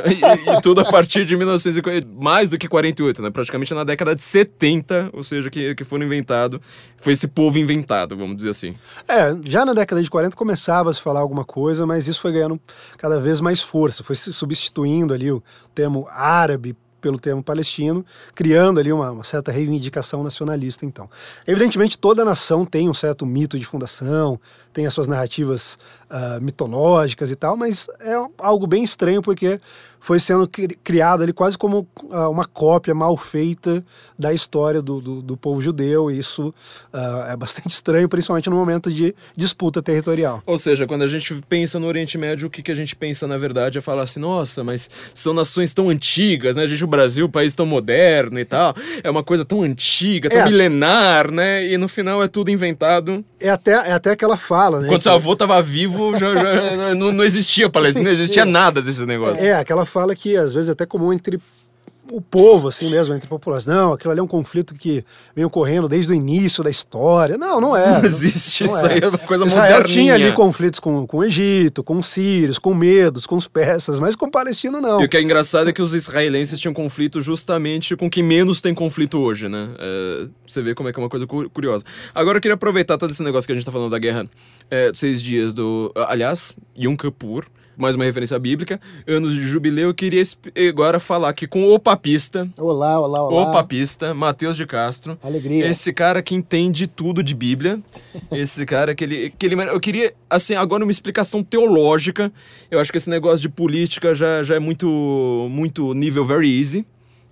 e, e tudo a partir de 1940, mais do que 48, né? Praticamente na década de 70, ou seja, que, que foram inventado. Foi esse povo inventado, vamos dizer assim. É, já na década de 40 começava a se falar alguma coisa, mas isso foi ganhando cada vez mais força, foi substituindo ali o termo árabe pelo termo palestino, criando ali uma, uma certa reivindicação nacionalista, então. Evidentemente, toda nação tem um certo mito de fundação, tem as suas narrativas ah, mitológicas e tal, mas é algo bem estranho porque foi sendo cri- criado ali quase como ah, uma cópia mal feita da história do, do, do povo judeu, e isso ah, é bastante estranho, principalmente no momento de disputa territorial. Ou seja, quando a gente pensa no Oriente Médio, o que, que a gente pensa na verdade é falar assim, nossa, mas são nações tão antigas, né? A gente, o Brasil, um país tão moderno e tal, é uma coisa tão antiga, tão É. milenar, né? E no final é tudo inventado. É até, é até aquela fala, né? Quando que- seu avô tava vivo, já, já- não, não existia Palestina, não existia nada desses negócios. É, aquela fala que às vezes é até comum entre o povo, assim mesmo, entre a população. Não, aquilo ali é um conflito que vem ocorrendo desde o início da história. Não, não é. Não existe, Não isso aí é uma coisa Israel moderninha. tinha ali conflitos com, com o Egito, com os sírios, com medos, com os persas, mas com o palestino não. E o que é engraçado é que os israelenses tinham conflito justamente com quem menos tem conflito hoje, né? É, você vê como é que é uma coisa cu- curiosa. Agora eu queria aproveitar todo esse negócio que a gente tá falando da guerra é, seis dias do. Aliás, Yom Kippur. Mais uma referência bíblica, anos de jubileu. Eu queria agora falar aqui com o papista, Olá, olá, olá. o papista, Matheus de Castro. Alegria. Esse cara que entende tudo de Bíblia. Esse cara que ele, que ele. Eu queria, assim, agora uma explicação teológica. Eu acho que esse negócio de política já, já é muito, muito nível very easy.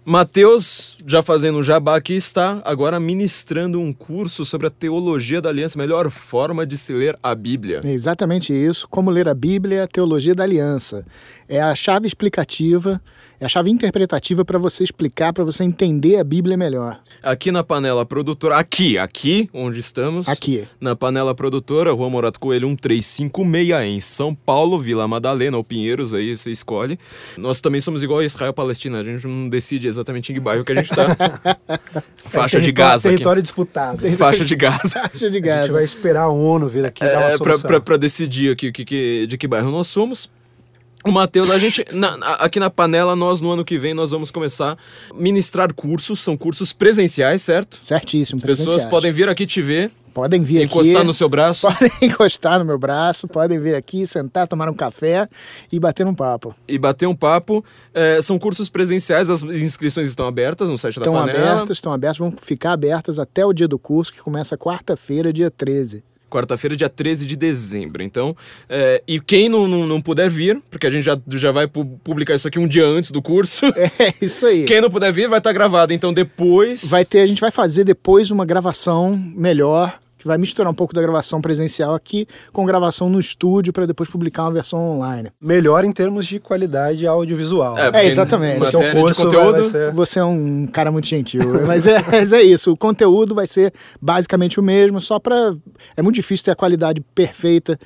Mateus, já fazendo um jabá aqui, está agora ministrando um curso sobre a teologia da aliança, melhor forma de se ler a Bíblia. É exatamente isso. Como ler a Bíblia a teologia da aliança. É a chave explicativa, é a chave interpretativa para você explicar, para você entender a Bíblia melhor. Aqui na panela produtora, aqui, aqui onde estamos. Aqui. Na panela produtora, Rua Morato Coelho 1356, em São Paulo, Vila Madalena ou Pinheiros, aí você escolhe. Nós também somos igual a Israel Palestina, a gente não decide exatamente em que bairro que a gente tá. Faixa É de território- Gaza aqui. Território disputado. Faixa de Gaza. Taxa de A gente gás. vai esperar a ONU vir aqui e dar uma É, pra, solução. pra, pra decidir aqui que, que, de que bairro nós somos. O Matheus, a gente, na- aqui na panela, nós no ano que vem, nós vamos começar a ministrar cursos, são cursos presenciais, certo? Certíssimo. As pessoas podem vir aqui te ver, podem vir encostar aqui. no seu braço. Podem encostar no meu braço, podem vir aqui, sentar, tomar um café e bater um papo. e bater um papo. É, são cursos presenciais, as inscrições estão abertas no site Estão da Panela. abertas, estão abertas, vão ficar abertas até o dia do curso, que começa quarta-feira, dia 13. Quarta-feira, dia 13 de dezembro. Então, é, e quem não, não, não puder vir, porque a gente já, já vai pu- publicar isso aqui um dia antes do curso. É isso aí. Quem não puder vir vai estar gravado. Então, depois. Vai ter, a gente vai fazer depois uma gravação melhor, que vai misturar um pouco da gravação presencial aqui com gravação no estúdio para depois publicar uma versão online. Melhor em termos de qualidade audiovisual. porque exatamente. Porque o Matéria de curso vai- conteúdo. vai ser- Você é um cara muito gentil, mas é, mas é isso. O conteúdo vai ser basicamente o mesmo, só para é muito difícil ter a qualidade perfeita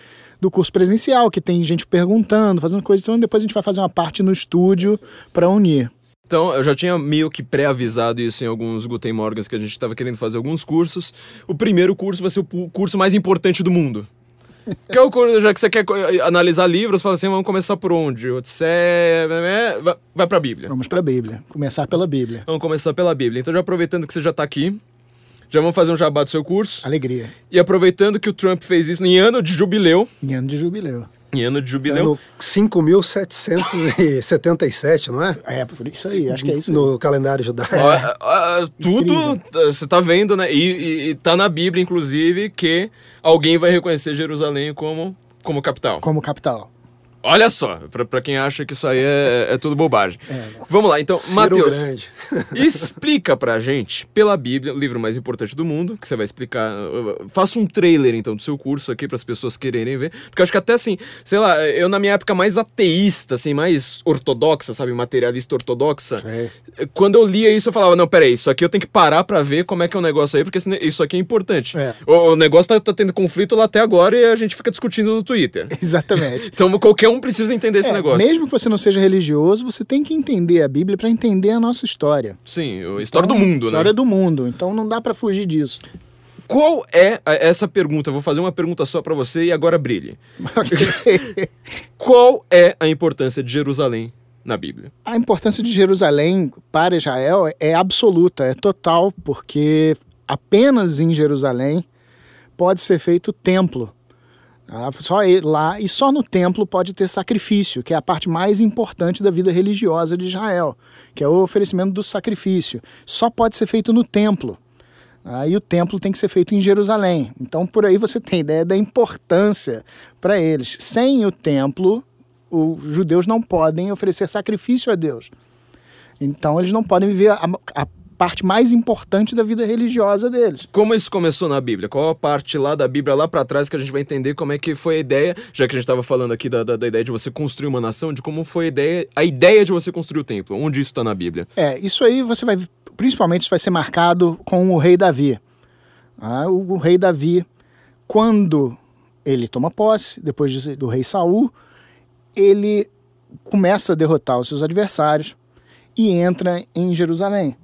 do curso presencial, que tem gente perguntando, fazendo coisa. Então depois a gente vai fazer uma parte no estúdio para unir. Então, eu já tinha meio que pré-avisado isso em alguns Guten Morgens que a gente estava querendo fazer alguns cursos. O primeiro curso vai ser o curso mais importante do mundo. Que é o curso, já que você quer co- analisar livros, fala assim, vamos começar por onde? Odisseia, né, vai, vai pra Bíblia. Vamos para a Bíblia, começar pela Bíblia. Vamos começar pela Bíblia. Então, já aproveitando que você já tá aqui, já vamos fazer um jabá do seu curso. Alegria. E aproveitando que o Trump fez isso em ano de jubileu, Em ano de jubileu. Em ano de jubileu, No 5.777, não é? É, por isso aí, acho que é isso. aí. No calendário judaico. Ó, ó, ó, tudo, você tá vendo, né? E, e, e tá na Bíblia, inclusive, que alguém vai reconhecer Jerusalém como, como capital. Como capital. Olha só, pra, pra quem acha que isso aí é, é tudo bobagem. É. Vamos lá, então, Mateus, explica pra gente, pela Bíblia, o livro mais importante do mundo, que você vai explicar. Faça um trailer, então, do seu curso aqui para as pessoas quererem ver. Porque eu acho que até assim, sei lá, eu na minha época mais ateísta, assim, mais ortodoxa, sabe, materialista ortodoxa, quando eu lia isso, eu falava, não, peraí, isso aqui eu tenho que parar pra ver como é que é o negócio aí, porque isso aqui é importante. É. O, o negócio tá, tá tendo conflito lá até agora e a gente fica discutindo no Twitter. Exatamente. Então qualquer um precisa entender esse É, negócio. Mesmo que você não seja religioso, você tem que entender a Bíblia para entender a nossa história. Sim, a história Então, do mundo, História né? do mundo. Então não dá para fugir disso. Qual é essa pergunta? Vou fazer uma pergunta só pra você e agora brilhe. Qual é a importância de Jerusalém na Bíblia? A importância de Jerusalém para Israel é absoluta, é total, porque apenas em Jerusalém pode ser feito o templo. Ah, Só lá e só no templo pode ter sacrifício, que é a parte mais importante da vida religiosa de Israel, que é o oferecimento do sacrifício. Só pode ser feito no templo. Ah, e o templo tem que ser feito em Jerusalém. Então, por aí você tem ideia da importância para eles. Sem o templo, os judeus não podem oferecer sacrifício a Deus. Então, eles não podem viver a, a parte mais importante da vida religiosa deles. Como isso começou na Bíblia? Qual a parte lá da Bíblia, lá pra trás, que a gente vai entender como é que foi a ideia, já que a gente estava falando aqui da, da, da ideia de você construir uma nação, de como foi a ideia, a ideia de você construir o templo, onde isso está na Bíblia. É, isso aí você vai. Principalmente isso vai ser marcado com o rei Davi. Ah, o, o rei Davi, quando ele toma posse, depois de- do rei Saul, ele começa a derrotar os seus adversários e entra em Jerusalém.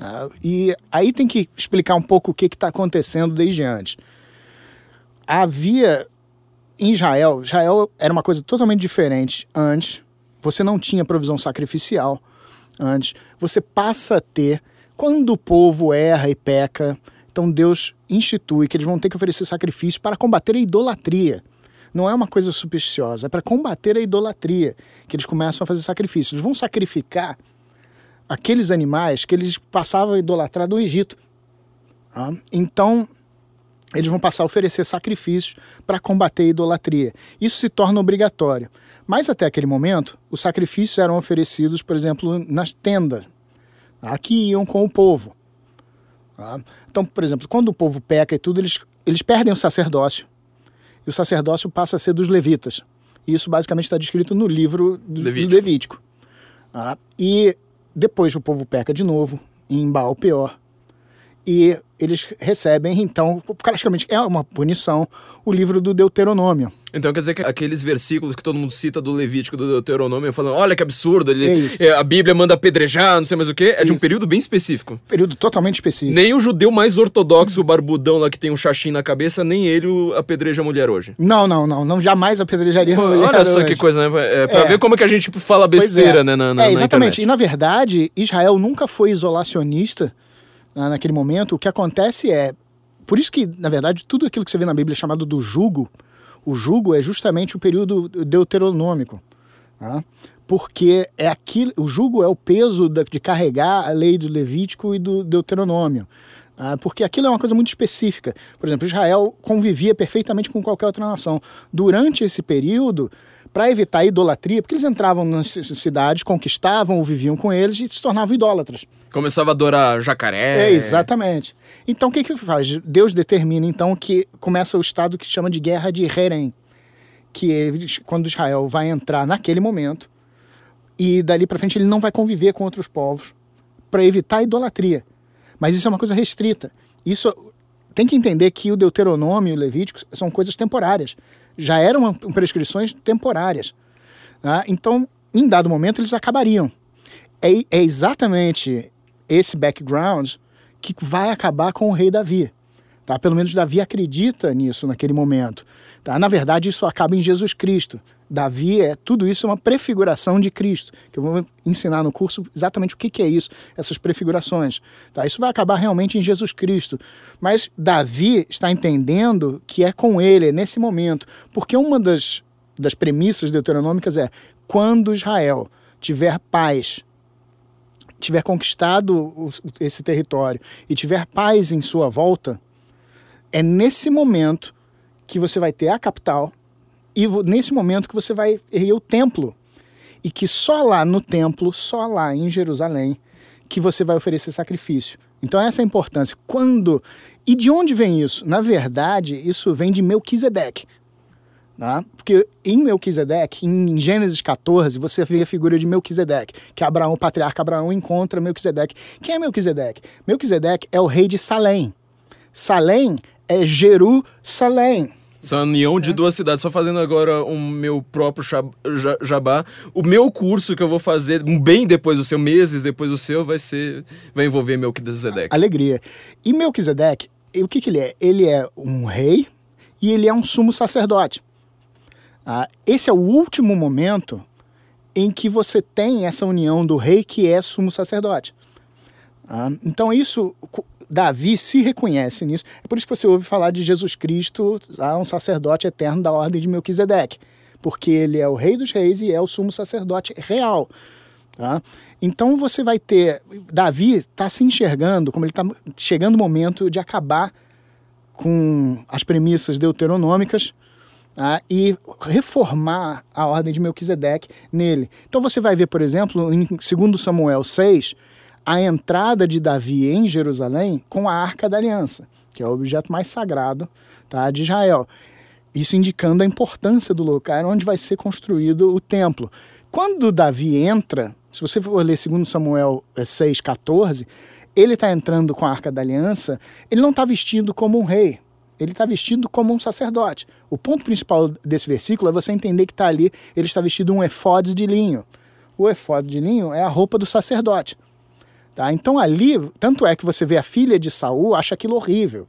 Ah, e aí tem que explicar um pouco o que está acontecendo desde antes. Havia em Israel, Israel era uma coisa totalmente diferente antes. Você não tinha provisão sacrificial antes. Você passa a ter quando o povo erra e peca. Então Deus institui que eles vão ter que oferecer sacrifício para combater a idolatria. Não é uma coisa supersticiosa, é para combater a idolatria que eles começam a fazer sacrifício. Eles vão sacrificar aqueles animais que eles passavam a idolatrar do Egito. tá? Então, eles vão passar a oferecer sacrifícios para combater a idolatria. Isso se torna obrigatório. Mas até aquele momento, os sacrifícios eram oferecidos, por exemplo, nas tendas, tá? que iam com o povo. tá? Então, por exemplo, quando o povo peca e tudo, eles, eles perdem o sacerdócio. E o sacerdócio passa a ser dos levitas. E isso basicamente está descrito no livro do do Levítico. Levítico. tá? E depois o povo peca de novo, em Baal pior. E eles recebem, então, praticamente é uma punição, o livro do Deuteronômio. Então quer dizer que aqueles versículos que todo mundo cita do Levítico, do Deuteronômio, falando, olha que absurdo, ele, É isso. é, a Bíblia manda apedrejar, não sei mais o quê, é de um Isso. período bem específico. Período totalmente específico. Nem o judeu mais ortodoxo, o barbudão lá que tem um xaxim na cabeça, nem ele o apedreja a mulher hoje. Não, não, não, não jamais apedrejaria a mulher Olha só hoje. que coisa, né? É, pra É. ver como que a gente fala Pois besteira, é. né, na, na, é, na exatamente. E internet. na verdade, Israel nunca foi isolacionista naquele momento. O que acontece é. Por isso que, na verdade, tudo aquilo que você vê na Bíblia chamado do jugo, o jugo é justamente o período deuteronômico. tá? Porque é aquilo, o jugo é o peso de carregar a lei do Levítico e do Deuteronômio. Ah, porque aquilo é uma coisa muito específica. Por exemplo, Israel convivia perfeitamente com qualquer outra nação. Durante esse período, para evitar a idolatria, porque eles entravam nas cidades, conquistavam ou viviam com eles e se tornavam idólatras. Começava a adorar jacaré. É, exatamente. Então o que que faz? Deus determina então que começa o estado que chama de guerra de Herem, que é quando Israel vai entrar naquele momento e dali para frente ele não vai conviver com outros povos para evitar a idolatria. Mas isso é uma coisa restrita. Isso tem que entender que o Deuteronômio e o Levítico são coisas temporárias. Já eram prescrições temporárias. Né? Então, em dado momento, eles acabariam. É, é exatamente esse background que vai acabar com o rei Davi. Tá? Pelo menos Davi acredita nisso naquele momento. Tá? Na verdade, isso acaba em Jesus Cristo. Davi é tudo isso é uma prefiguração de Cristo, que eu vou ensinar no curso exatamente o que, que é isso, essas prefigurações. Tá? Isso vai acabar realmente em Jesus Cristo. Mas Davi está entendendo que é com ele, é nesse momento, porque uma das, das premissas deuteronômicas é quando Israel tiver paz tiver conquistado esse território e tiver paz em sua volta, é nesse momento que você vai ter a capital e nesse momento que você vai erguer o templo. E que só lá no templo, só lá em Jerusalém, que você vai oferecer sacrifício. Então essa é a importância. Quando e de onde vem isso? Na verdade, isso vem de Melquisedeque. Tá? Porque em Melquisedeque, em Gênesis 14, você vê a figura de Melquisedeque, que Abraão, o patriarca Abraão, encontra Melquisedeque. Quem é Melquisedeque? Melquisedeque é o rei de Salém. Salém é Jerusalém. São a união de é. duas cidades. Só fazendo agora o meu próprio jabá. O meu curso que eu vou fazer, bem depois do seu, meses depois do seu, vai ser. Vai envolver Melquisedeque. Alegria. E Melquisedeque, o que, que ele é? Ele é um rei e ele é um sumo sacerdote. Ah, esse é o último momento em que você tem essa união do rei que é sumo sacerdote. Ah, então isso, Davi se reconhece nisso. É por isso que você ouve falar de Jesus Cristo, ah, um sacerdote eterno da ordem de Melquisedeque, porque ele é o rei dos reis e é o sumo sacerdote real. Tá? Então você vai ter. Davi está se enxergando, como ele está chegando o momento de acabar com as premissas deuteronômicas ah, e reformar a ordem de Melquisedeque nele. Então você vai ver, por exemplo, em 2 Samuel 6, a entrada de Davi em Jerusalém com a Arca da Aliança, que é o objeto mais sagrado tá, de Israel. Isso indicando a importância do lugar onde vai ser construído o templo. Quando Davi entra, se você for ler 2 Samuel 6,14, ele está entrando com a Arca da Aliança, ele não está vestido como um rei, ele está vestido como um sacerdote. O ponto principal desse versículo é você entender que está ali, ele está vestido um efode de linho. O efode de linho é a roupa do sacerdote. Tá? Então ali, tanto é que você vê a filha de Saul, acha aquilo horrível.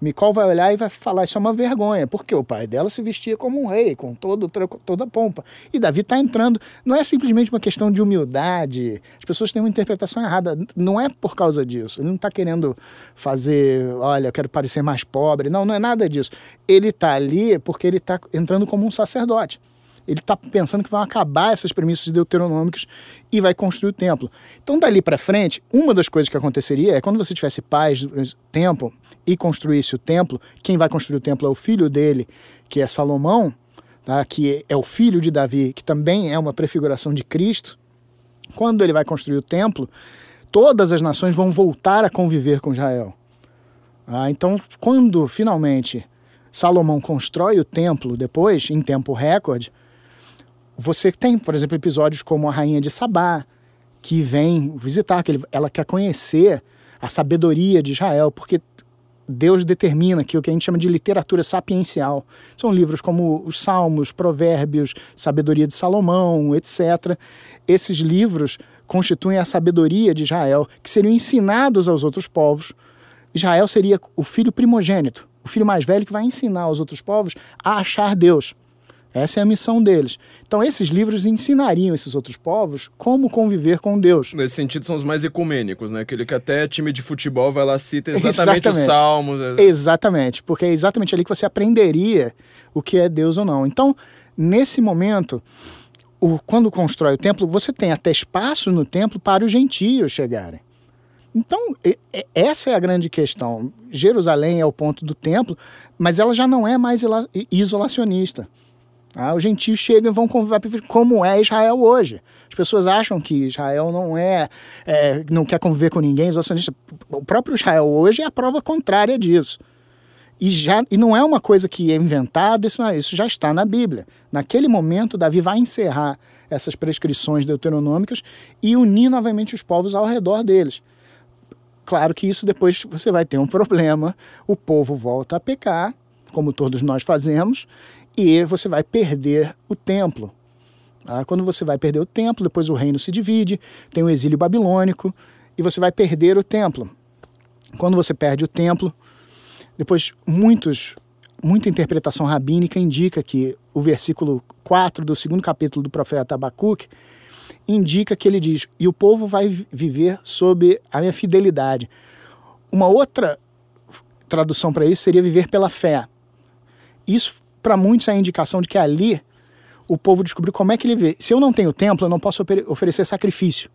Micol vai olhar e vai falar, isso é uma vergonha, porque o pai dela se vestia como um rei, com todo, toda a pompa. E Davi está entrando. Não é simplesmente uma questão de humildade. As pessoas têm uma interpretação errada. Não é por causa disso. Ele não está querendo fazer, olha, eu quero parecer mais pobre. Não, não é nada disso. Ele está ali porque ele está entrando como um sacerdote ele está pensando que vão acabar essas premissas deuteronômicas e vai construir o templo. Então, dali para frente, uma das coisas que aconteceria é quando você tivesse paz do tempo e construísse o templo, quem vai construir o templo é o filho dele, que é Salomão, tá? que é o filho de Davi, que também é uma prefiguração de Cristo. Quando ele vai construir o templo, todas as nações vão voltar a conviver com Israel. Ah, então, quando finalmente Salomão constrói o templo depois, em tempo recorde, você tem, por exemplo, episódios como a Rainha de Sabá, que vem visitar, que ela quer conhecer a sabedoria de Israel, porque Deus determina que o que a gente chama de literatura sapiencial são livros como os Salmos, Provérbios, Sabedoria de Salomão, etc. Esses livros constituem a sabedoria de Israel, que seriam ensinados aos outros povos. Israel seria o filho primogênito, o filho mais velho que vai ensinar aos outros povos a achar Deus. Essa é a missão deles. Então, esses livros ensinariam esses outros povos como conviver com Deus. Nesse sentido, são os mais ecumênicos, né? Aquele que até time de futebol vai lá cita exatamente, exatamente. os salmos. É. Exatamente, porque é exatamente ali que você aprenderia o que é Deus ou não. Então, nesse momento, o, quando constrói o templo, você tem até espaço no templo para os gentios chegarem. Então, essa é a grande questão. Jerusalém é o ponto do templo, mas ela já não é mais isolacionista. Ah, os gentios chegam e vão conviver como é Israel hoje. As pessoas acham que Israel não é, é, não quer conviver com ninguém, isolacionista. O próprio Israel hoje é a prova contrária disso. E, já, e não é uma coisa que é inventada, isso, é- isso já está na Bíblia. Naquele momento, Davi vai encerrar essas prescrições deuteronômicas e unir novamente os povos ao redor deles. Claro que isso depois você vai ter um problema, o povo volta a pecar, como todos nós fazemos, e você vai perder o templo. Ah, Quando você vai perder o templo, depois o reino se divide, tem o exílio babilônico, e você vai perder o templo. Quando você perde o templo, depois muitos, muita interpretação rabínica indica que o versículo 4 do segundo capítulo do profeta Abacuque indica que ele diz: "E o povo vai vi- viver sob a minha fidelidade". Uma outra tradução para isso seria viver pela fé. Isso para muitos é a indicação de que ali o povo descobriu como é que ele vê. Se eu não tenho templo, eu não posso ofere- oferecer sacrifício.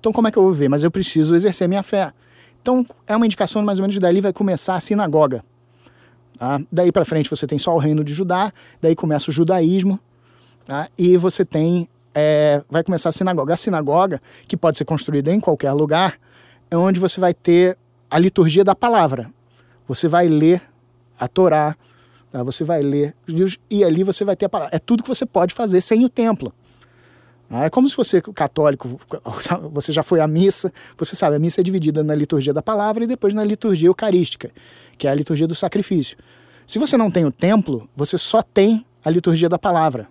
Então como é que eu vou viver? Mas eu preciso exercer minha fé. Então é uma indicação mais ou menos de dali vai começar a sinagoga. Tá? Daí para frente você tem só o reino de Judá, daí começa o judaísmo, tá? e você tem é, vai começar a sinagoga. A sinagoga, que pode ser construída em qualquer lugar, é onde você vai ter a liturgia da palavra. Você vai ler a Torá? Você vai ler os livros, e ali você vai ter a palavra. É tudo que você pode fazer sem o templo. Ah, É como se você, católico, você já foi à missa, você sabe, a missa é dividida na liturgia da palavra e depois na liturgia eucarística, que é a liturgia do sacrifício. Se você não tem o templo, você só tem a liturgia da palavra.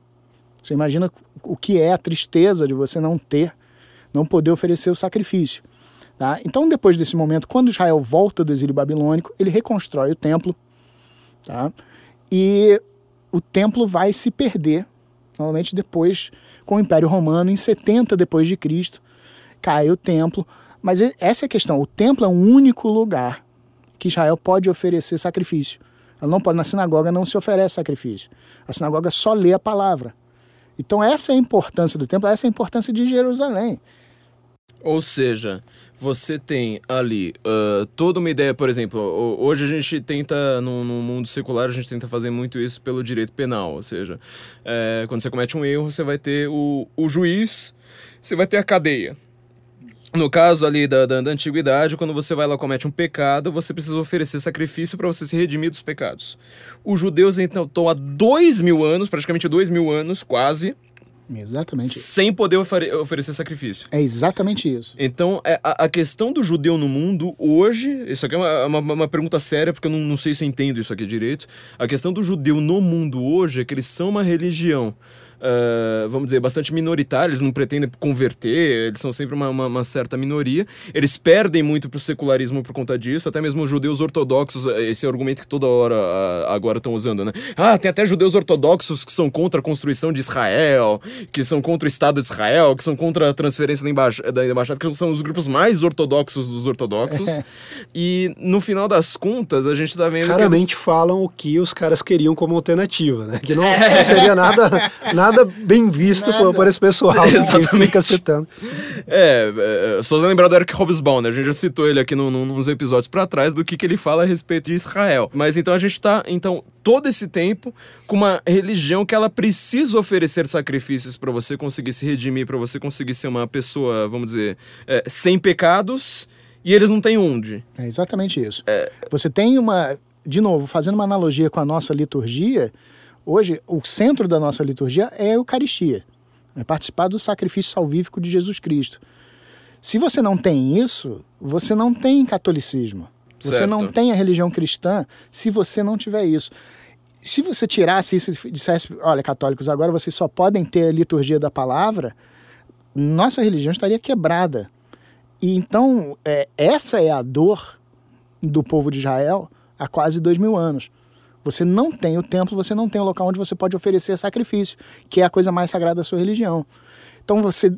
Você imagina o que é a tristeza de você não ter, não poder oferecer o sacrifício. Tá? Então, depois desse momento, quando Israel volta do exílio babilônico, ele reconstrói o templo, tá? E o templo vai se perder Normalmente depois, com o Império Romano, em 70 depois de Cristo, cai o templo. Mas essa é a questão. O templo é o único lugar que Israel pode oferecer sacrifício. Ela não pode, na sinagoga não se oferece sacrifício. A sinagoga só lê a palavra. Então essa é a importância do templo, essa é a importância de Jerusalém. Ou seja, você tem ali ah, toda uma ideia, por exemplo, ho- hoje a gente tenta, no, no mundo secular, a gente tenta fazer muito isso pelo direito penal. Ou seja, eh, quando você comete um erro, você vai ter o, o juiz, você vai ter a cadeia. No caso ali da, da, da antiguidade, quando você vai lá comete um pecado, você precisa oferecer sacrifício para você se redimir dos pecados. Os judeus então estão há dois mil anos, praticamente dois mil anos, quase, Exatamente. sem poder ofere- oferecer sacrifício. É exatamente isso. Então, é, a, a questão do judeu no mundo hoje, isso aqui é uma, uma, uma pergunta séria, porque eu não, não sei se eu entendo isso aqui direito. A questão do judeu no mundo hoje é que eles são uma religião, ah, vamos dizer, bastante minoritária, eles não pretendem converter, eles são sempre uma, uma- uma certa minoria. Eles perdem muito pro secularismo por conta disso, até mesmo os judeus ortodoxos, eh, esse é o argumento que toda hora ah, agora estão usando, né? Ah, tem até judeus ortodoxos que são contra a construção de Israel, que são contra o Estado de Israel, que são contra a transferência da, embaixada, da embaixada, que são os grupos mais ortodoxos dos ortodoxos. e no final das contas, a gente tá vendo Raramente que eles... falam o que os caras queriam como alternativa, né? Que não seria nada, nada bem visto Nada. por, por esse pessoal que Exatamente. fica citando. É, é, só lembrar do Eric Hobsbawm, né? A gente já citou ele aqui no, no, nos episódios pra trás do que, que ele fala a respeito de Israel. Mas então a gente tá, então, todo esse tempo com uma religião que ela precisa oferecer sacrifícios pra você conseguir se redimir, pra você conseguir ser uma pessoa, vamos dizer, é, sem pecados, e eles não têm onde. É exatamente isso. Você tem uma. De novo, fazendo uma analogia com a nossa liturgia, hoje o centro da nossa liturgia é a Eucaristia. É participar do sacrifício salvífico de Jesus Cristo. Se você não tem isso, você não tem catolicismo. Você Certo. não tem a religião cristã se você não tiver isso. Se você tirasse isso e dissesse, olha, católicos, agora vocês só podem ter a liturgia da palavra, nossa religião estaria quebrada. E então, é, essa é a dor do povo de Israel há quase dois mil anos. Você não tem o templo, você não tem o local onde você pode oferecer sacrifício, que é a coisa mais sagrada da sua religião. Então, você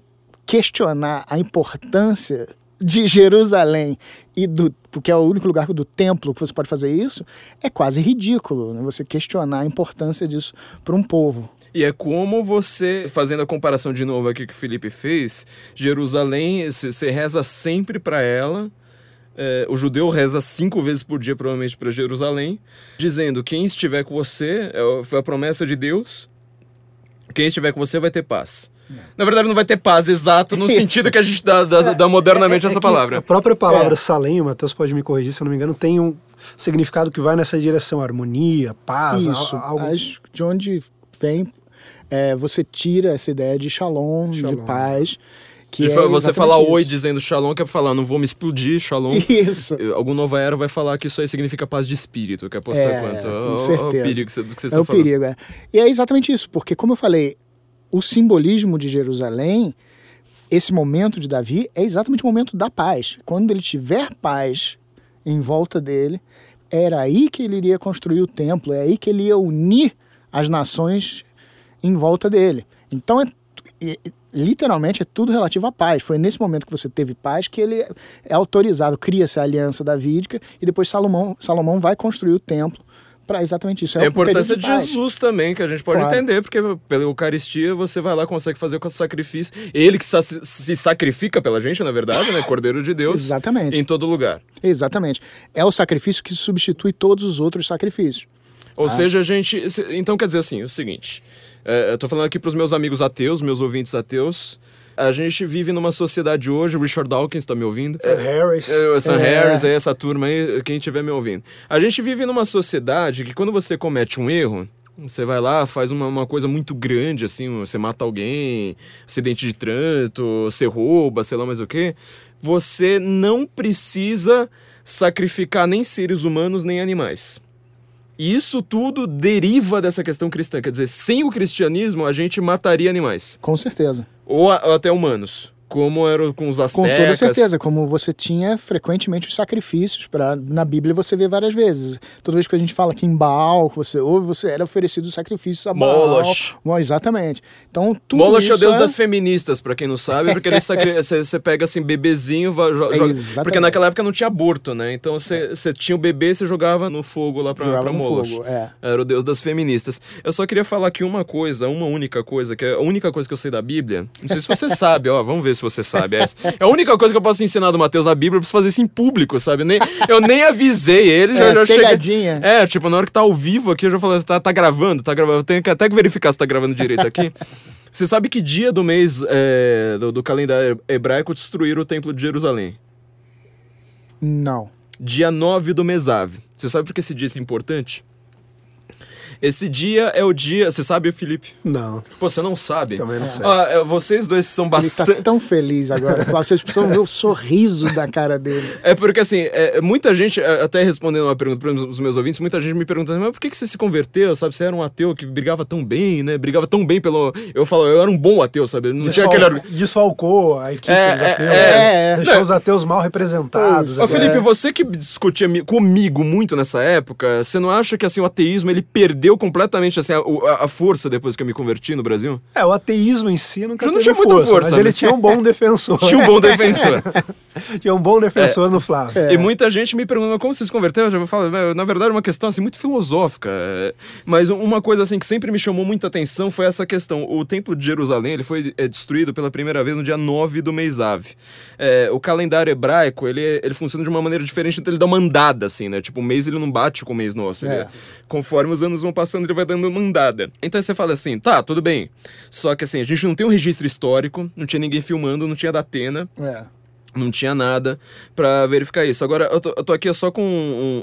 questionar a importância de Jerusalém e do porque é o único lugar do templo que você pode fazer isso é quase ridículo né? você questionar a importância disso para um povo E é como você, fazendo a comparação de novo aqui que o Felipe fez, Jerusalém, você reza sempre pra ela, É, o judeu reza cinco vezes por dia, provavelmente, para Jerusalém, dizendo: quem estiver com você, é, foi a promessa de Deus, quem estiver com você vai ter paz. Na verdade, não vai ter paz exato no Isso. sentido que a gente dá, dá- dá modernamente É- é essa palavra. A própria palavra É. Salem, o Matheus pode me corrigir se eu não me engano, tem um significado que vai nessa direção, harmonia, paz, Isso. al- algo... Acho que de onde vem, é, você tira essa ideia de shalom, de Shalom. paz. Que é você falar oi isso. dizendo shalom, que é falar, não vou me explodir, shalom. Isso. Algum Nova Era vai falar que isso aí significa paz de espírito, que apostar É, quanto. com Ó, ó, ó, certeza. o perigo que do que vocês É estão o falando. perigo, é. E é exatamente isso, porque como eu falei, o simbolismo de Jerusalém, esse momento de Davi é exatamente o momento da paz. Quando ele tiver paz em volta dele, era aí que ele iria construir o templo, é aí que ele ia unir as nações em volta dele. Então, é, é- literalmente, é tudo relativo à paz. Foi nesse momento que você teve paz que ele é autorizado, cria-se a aliança davídica e depois Salomão, Salomão vai construir o templo para exatamente isso. É a um período importância de paz. Jesus também, que a gente pode Claro. entender, porque pela Eucaristia você vai lá, consegue fazer com o sacrifício. Ele que se sacrifica pela gente, na verdade, né? Cordeiro de Deus. Exatamente. Em todo lugar. Exatamente. É o sacrifício que substitui todos os outros sacrifícios. Ou seja, a gente. Então quer dizer assim, o seguinte. É, eu tô falando aqui pros meus amigos ateus, meus ouvintes ateus. A gente vive numa sociedade hoje, o Richard Dawkins tá me ouvindo. Sam Harris. É, Sam É. Harris, aí essa turma aí, quem estiver me ouvindo. A gente vive numa sociedade que quando você comete um erro, você vai lá, faz uma, uma coisa muito grande, assim, você mata alguém, acidente de trânsito, você rouba, sei lá mais o quê. Você não precisa sacrificar nem seres humanos nem animais. E isso tudo deriva dessa questão cristã. Quer dizer, sem o cristianismo, a gente mataria animais. Com certeza. Ou, a- ou até humanos. Como era com os Com astecas. toda certeza, como você tinha frequentemente os sacrifícios, pra, na Bíblia você vê várias vezes. Toda vez que a gente fala que em Baal, você ouve, você era oferecido sacrifícios a Baal. Moloch. Bom, exatamente. Então, tudo Moloch é o deus é- das feministas, pra quem não sabe, porque ele sacri- você pega assim, bebezinho, va- jo- É, joga- exatamente. porque naquela época não tinha aborto, né? Então você você tinha o bebê, você jogava no fogo lá no Moloch. fogo, é. Era o deus das feministas. Eu só queria falar aqui uma coisa, uma única coisa, que é a única coisa que eu sei da Bíblia. Não sei se você sabe, ó, vamos ver se você sabe. essa. É a única coisa que eu posso ensinar do Mateus na Bíblia, eu preciso fazer isso em público, sabe? Nem, eu nem avisei ele, já, É, já pegadinha. É, tipo, na hora que tá ao vivo aqui, eu já falei, tá, tá gravando, tá gravando. Eu tenho que até que verificar se tá gravando direito aqui. Você sabe que dia do mês é, do, do calendário hebraico destruíram o templo de Jerusalém? Não. Dia 9 do mês Ave. Você sabe por que esse dia é importante? Esse dia é o dia. Você sabe, Felipe? Não, Pô, você não sabe? também não sei. Ah, é, vocês dois são Ele tá bastante. tão feliz agora. Flávio. Vocês precisam ver o sorriso da cara dele. É porque, assim, é, muita gente, é, até respondendo uma pergunta para os meus ouvintes, muita gente me pergunta assim, mas por que, que você se converteu, sabe? Você era um ateu que brigava tão bem, né? Brigava tão bem pelo... Eu falo, eu era um bom ateu, sabe? Não tinha Desfal- aquele... argu- Desfalcou a equipe É, dos é, ateus. é. Deixou Não. os ateus mal representados. Ô, é. Felipe, você que discutia mi- comigo muito nessa época, você não acha que, assim, o ateísmo, ele perdeu completamente, assim, a, a- força depois que eu me converti no Brasil? É, o ateísmo em si nunca Já não tinha muita força, mas ele né? tinha um bom defensor. Tinha um bom defensor. Tinha um bom defensor no Flávio. E muita gente me pergunta, como você se converteu? Eu já falo, "Meu, na verdade, é uma questão assim, muito filosófica. é. Mas uma coisa assim que sempre me chamou muita atenção foi essa questão. O Templo de Jerusalém ele foi é, destruído pela primeira vez no dia 9 do mês Ave. É, o calendário hebraico, ele, ele funciona de uma maneira diferente, então ele dá uma andada, assim, né? Tipo, o mês ele não bate com o mês nosso. ele- É. conforme os anos vão passando, ele vai dando uma andada. Então você fala assim, tá, tudo bem. Só que assim, a gente não tem um registro histórico, não tinha ninguém filmando, não tinha da Atena. É. Não tinha nada pra verificar isso. Agora, eu tô, eu tô aqui só com um-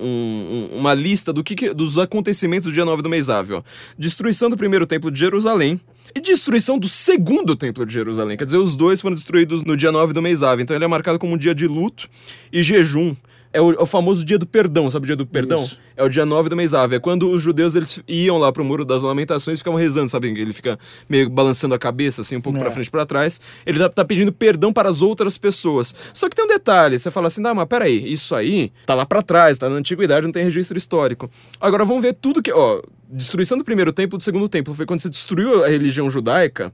um- um- uma lista do que que- dos acontecimentos do dia 9 do mês ó. Destruição do primeiro templo de Jerusalém e destruição do segundo templo de Jerusalém. Quer dizer, os dois foram destruídos no dia 9 do mês Ave. Então ele é marcado como um dia de luto e jejum. É o, é o famoso dia do perdão, sabe o dia do perdão? Isso. É o dia 9 do mês Ave. É quando os judeus eles iam lá pro Muro das Lamentações e ficavam rezando, sabe? Ele fica meio balançando a cabeça, assim, um pouco É. pra frente e pra trás. Ele tá, tá pedindo perdão para as outras pessoas. Só que tem um detalhe: você fala assim, não, mas peraí, isso aí tá lá pra trás, tá na antiguidade, não tem registro histórico. Agora vamos ver tudo que. Ó, destruição do primeiro templo do segundo templo foi quando você destruiu a religião judaica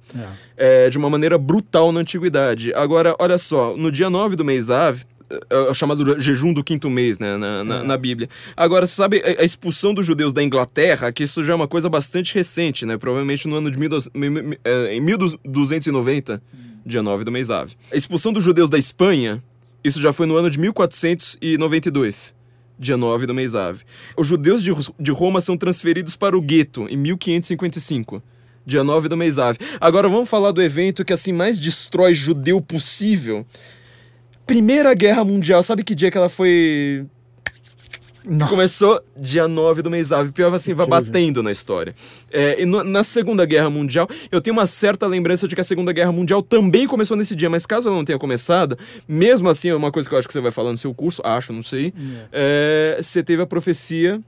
é, de uma maneira brutal na antiguidade. Agora, olha só, no dia 9 do mês Ave. É o chamado jejum do quinto mês, né, na, na, na Bíblia. Agora, você sabe a a expulsão dos judeus da Inglaterra, que isso já é uma coisa bastante recente, né? Provavelmente no ano de é, em 1290, dia 9 do mês Ave. A expulsão dos judeus da Espanha Isso já foi no ano de 1492, dia 9 do mês Ave. Os judeus de, de Roma são transferidos para o gueto em 1555, dia 9 do mês Ave. Agora vamos falar do evento que assim mais destrói judeu possível. Primeira Guerra Mundial, sabe que dia que ela foi Nossa. Começou dia 9 do mês Ave. Pior assim, vai batendo na história. É, no- na Segunda Guerra Mundial, eu tenho uma certa lembrança de que a Segunda Guerra Mundial também começou nesse dia, mas caso ela não tenha começado, mesmo assim, é uma coisa que eu acho que você vai falar no seu curso, acho, não sei. é, você teve a profecia.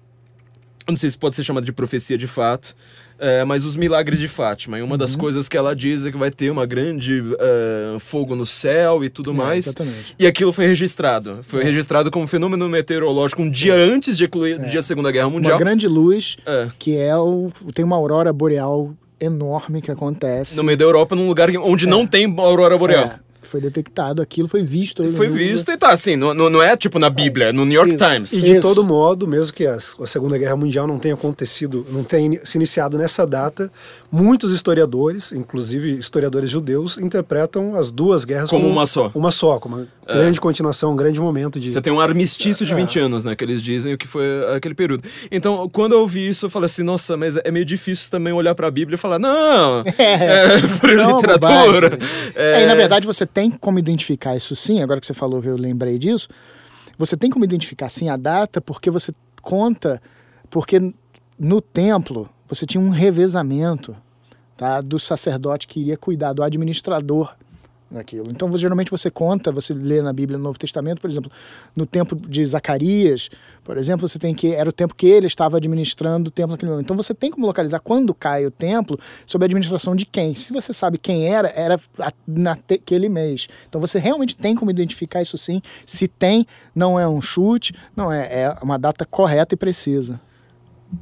Não sei se pode ser chamada de profecia de fato. É, mas os milagres de Fátima. E uma das coisas que ela diz é que vai ter uma grande é, fogo no céu e tudo É, mais. exatamente. E aquilo foi registrado. Foi registrado como fenômeno meteorológico um dia antes de eclodir a Segunda Guerra Mundial. Uma grande luz É. que é o. Tem uma aurora boreal enorme que acontece. No meio da Europa, num lugar onde não tem aurora boreal. É, foi detectado aquilo, foi visto. Foi no- visto e tá assim, não, não não é tipo na Bíblia, é no New York Isso. Times. E de Isso. todo modo, mesmo que as- a Segunda Guerra Mundial não tenha acontecido, não tenha se iniciado nessa data, muitos historiadores, inclusive historiadores judeus, interpretam as duas guerras Como uma só. Uma só, como uma grande continuação, um grande momento de. Você tem um armistício de 20 anos, né? Que eles dizem o que foi aquele período. Então, quando eu ouvi isso, eu falei assim, nossa, mas é meio difícil também olhar pra Bíblia e falar, não, é, por Não, literatura. É, É, e na verdade você tem como identificar isso sim, agora que você falou que eu lembrei disso, você tem como identificar sim a data porque você conta, porque no templo você tinha um revezamento tá, do sacerdote que iria cuidar, do administrador daquilo. Então, geralmente você conta, você lê na Bíblia no Novo Testamento, por exemplo, no tempo de Zacarias, por exemplo, você tem que era o tempo que ele estava administrando o templo naquele momento. Então, você tem como localizar quando cai o templo sob a administração de quem. Se você sabe quem era, era naquele mês. Então, você realmente tem como identificar isso sim. Se tem, não é um chute, não é, é uma data correta e precisa.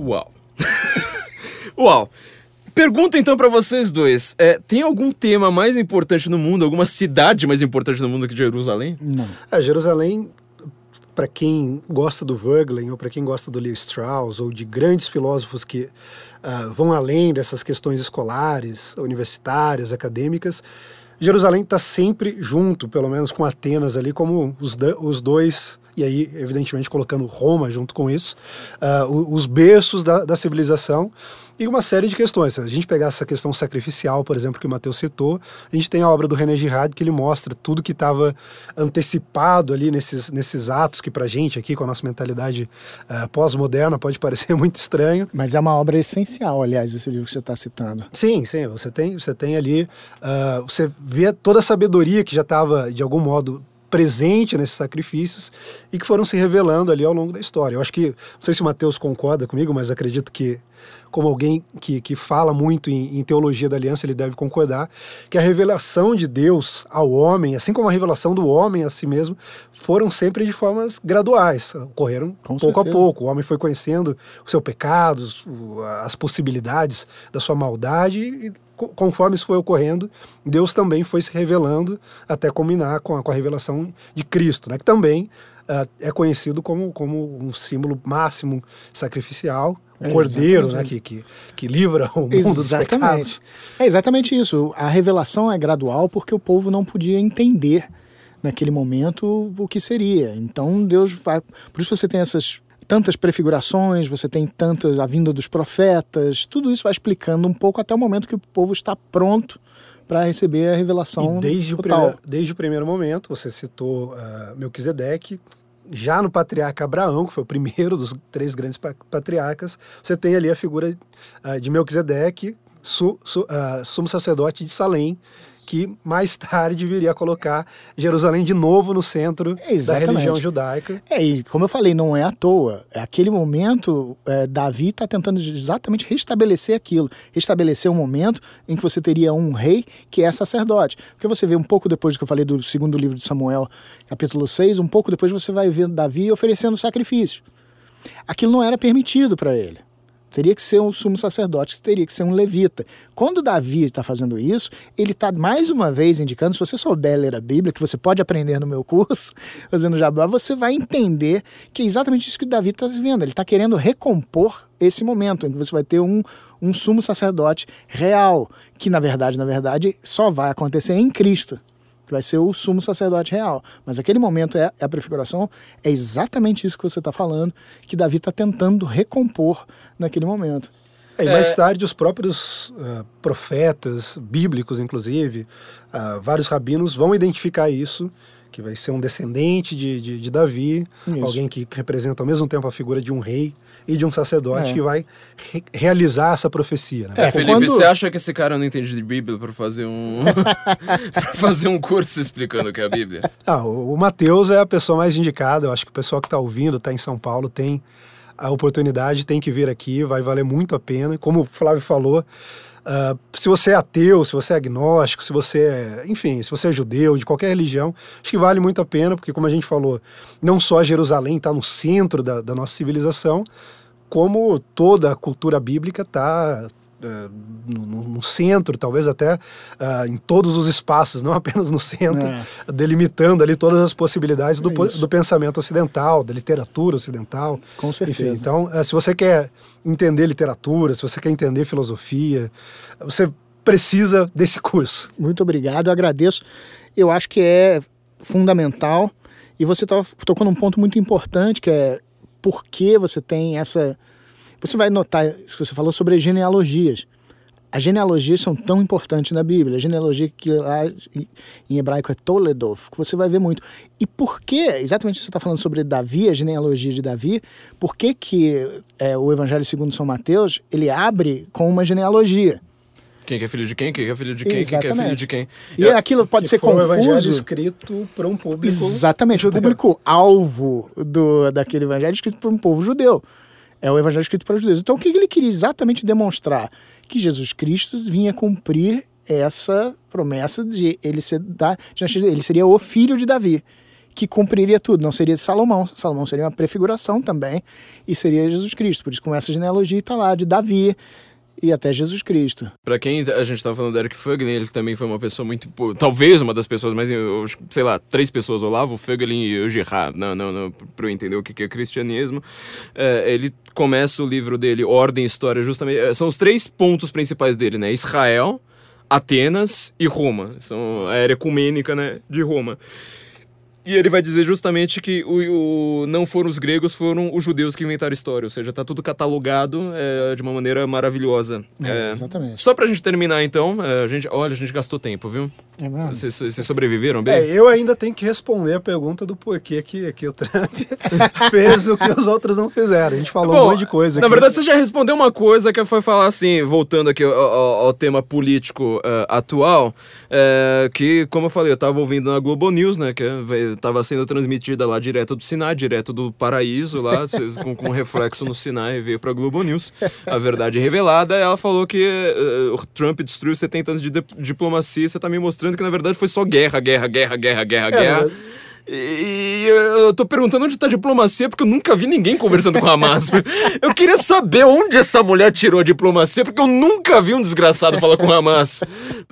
Uau. Uau. Pergunta então pra vocês dois: é, tem algum tema mais importante no mundo, alguma cidade mais importante no mundo que Jerusalém? Não. É, Jerusalém, para quem gosta do Verglen, ou para quem gosta do Leo Strauss, ou de grandes filósofos que ah, vão além dessas questões escolares, universitárias, acadêmicas, Jerusalém está sempre junto, pelo menos com Atenas ali, como os, os dois, e aí, evidentemente, colocando Roma junto com isso, o- os berços da, da civilização e uma série de questões. Se a gente pegar essa questão sacrificial, por exemplo, que o Mateus citou, a gente tem a obra do René Girard que ele mostra tudo que estava antecipado ali nesses, nesses atos que pra gente aqui, com a nossa mentalidade ah, pós-moderna, pode parecer muito estranho. Mas é uma obra essencial, aliás, esse livro que você está citando. Sim, sim, você tem, você tem ali, ah, você vê toda a sabedoria que já estava, de algum modo, presente nesses sacrifícios e que foram se revelando ali ao longo da história. Eu acho que, não sei se o Mateus concorda comigo, mas acredito que, como alguém que, que fala muito em, em teologia da aliança, ele deve concordar que a revelação de Deus ao homem, assim como a revelação do homem a si mesmo, foram sempre de formas graduais, ocorreram Com pouco a certeza. pouco. O homem foi conhecendo o seu pecado, as possibilidades da sua maldade e co- conforme isso foi ocorrendo, Deus também foi se revelando até culminar com a, com a revelação de Cristo, né? que também ah, é conhecido como, como um símbolo máximo sacrificial, o É, cordeiro né? exatamente. que, que, que livra o mundo dos pecados. Exatamente. É exatamente isso. A revelação é gradual porque o povo não podia entender naquele momento o que seria. Então Deus vai. Por isso você tem essas tantas prefigurações, você tem tantas a vinda dos profetas, tudo isso vai explicando um pouco até o momento que o povo está pronto para receber a revelação E desde o, total. primeiro, desde o primeiro momento, você citou uh, Melquisedeque, já no patriarca Abraão, que foi o primeiro dos três grandes pa- patriarcas, você tem ali a figura ah, de Melquisedeque, su, su, ah, sumo sacerdote de Salém, que mais tarde viria a colocar Jerusalém de novo no centro da Exatamente. religião judaica. É, e como eu falei, não é à toa. É aquele momento, é, Davi está tentando exatamente restabelecer aquilo. Restabelecer um momento em que você teria um rei que é sacerdote. Porque você vê um pouco depois do que eu falei do segundo livro de Samuel, capítulo 6, um pouco depois você vai ver Davi oferecendo sacrifício. Aquilo não era permitido para ele. Teria que ser um sumo sacerdote, teria que ser um levita. Quando Davi está fazendo isso, ele está mais uma vez indicando, se você souber ler a Bíblia, que você pode aprender no meu curso, fazendo jabá, você vai entender que é exatamente isso que Davi está vivendo. Ele está querendo recompor esse momento em que você vai ter um, um sumo sacerdote real, que na verdade, na verdade, só vai acontecer em Cristo. Que vai ser o sumo sacerdote real. Mas aquele momento é, é a prefiguração, é exatamente isso que você está falando, que Davi está tentando recompor naquele momento. É, e mais tarde, os próprios uh, profetas bíblicos, inclusive, uh, vários rabinos vão identificar isso, que vai ser um descendente de, de, de Davi, isso. alguém que representa ao mesmo tempo a figura de um rei e de um sacerdote é. que vai re realizar essa profecia. Né? É, Felipe, quando... você acha que esse cara não entende de Bíblia para fazer um para fazer um curso explicando o que é a Bíblia? Ah, o, o Mateus é a pessoa mais indicada. Eu acho que o pessoal que está ouvindo, está em São Paulo, tem a oportunidade tem que vir aqui, vai valer muito a pena. Como o Flávio falou, uh, se você é ateu, se você é agnóstico, se você é, enfim, se você é judeu, de qualquer religião, acho que vale muito a pena, porque como a gente falou, não só Jerusalém está no centro da, da nossa civilização, como toda a cultura bíblica está Uh, no, no, centro, talvez até uh, em todos os espaços, não apenas no centro, é. delimitando ali todas as possibilidades do, é do, pensamento ocidental, da literatura ocidental. Com certeza. Enfim, então, uh, se você quer entender literatura, se você quer entender filosofia, você precisa desse curso. Muito obrigado, eu agradeço. Eu acho que é fundamental e você tá, tocou num ponto muito importante que é por que você tem essa você vai notar isso que você falou sobre as genealogias. As genealogias são tão importantes na Bíblia. A genealogia que lá em hebraico é Toledov, que você vai ver muito. E por que, exatamente você está falando sobre Davi, a genealogia de Davi, por que, que é, o Evangelho segundo São Mateus, ele abre com uma genealogia? Quem que é filho de quem? Quem é filho de quem? Exatamente. Quem que é filho de quem? E Eu, aquilo pode ser confuso. Um evangelho escrito para um público. Exatamente, judeu. o público alvo do, daquele evangelho escrito para um povo judeu. É o evangelho escrito para os judeus. Então, o que ele queria exatamente demonstrar? Que Jesus Cristo vinha cumprir essa promessa de ele ser, da, ele seria o filho de Davi, que cumpriria tudo. Não seria Salomão. Salomão seria uma prefiguração também, e seria Jesus Cristo. Por isso, com essa genealogia está lá de Davi, e até Jesus Cristo. Para quem a gente estava falando do Eric Fögelin, ele também foi uma pessoa muito. Talvez uma das pessoas, mas sei lá, três pessoas, Olavo, Fögelin e o Girard, não, não, não, para eu entender o que é cristianismo. É, ele começa o livro dele, Ordem e História, justamente. É, são os três pontos principais dele, né? Israel, Atenas e Roma. São a era ecumênica né, de Roma. E ele vai dizer justamente que o, o, não foram os gregos, foram os judeus que inventaram a história. Ou seja, tá tudo catalogado é, de uma maneira maravilhosa. É, é, exatamente. Só pra gente terminar, então, é, a gente, olha, a gente gastou tempo, viu? É mesmo. Vocês sobreviveram bem? É, eu ainda tenho que responder a pergunta do porquê que, que o Trump fez o que os outros não fizeram. A gente falou Bom, um monte de coisa. Na aqui. verdade, você já respondeu uma coisa que foi falar assim, voltando aqui ao, ao, ao tema político uh, atual, uh, que, como eu falei, eu tava ouvindo na Globo News, né, que estava sendo transmitida lá direto do Sinai, direto do paraíso lá, com, com reflexo no Sinai, veio pra Globo News. A verdade revelada, ela falou que uh, o Trump destruiu 70 anos de diplomacia, você tá me mostrando que na verdade foi só guerra, guerra, guerra, guerra, guerra, é, guerra. E eu tô perguntando onde tá a diplomacia, porque eu nunca vi ninguém conversando com a Hamas. Eu queria saber onde essa mulher tirou a diplomacia, porque eu nunca vi um desgraçado falar com o Hamas.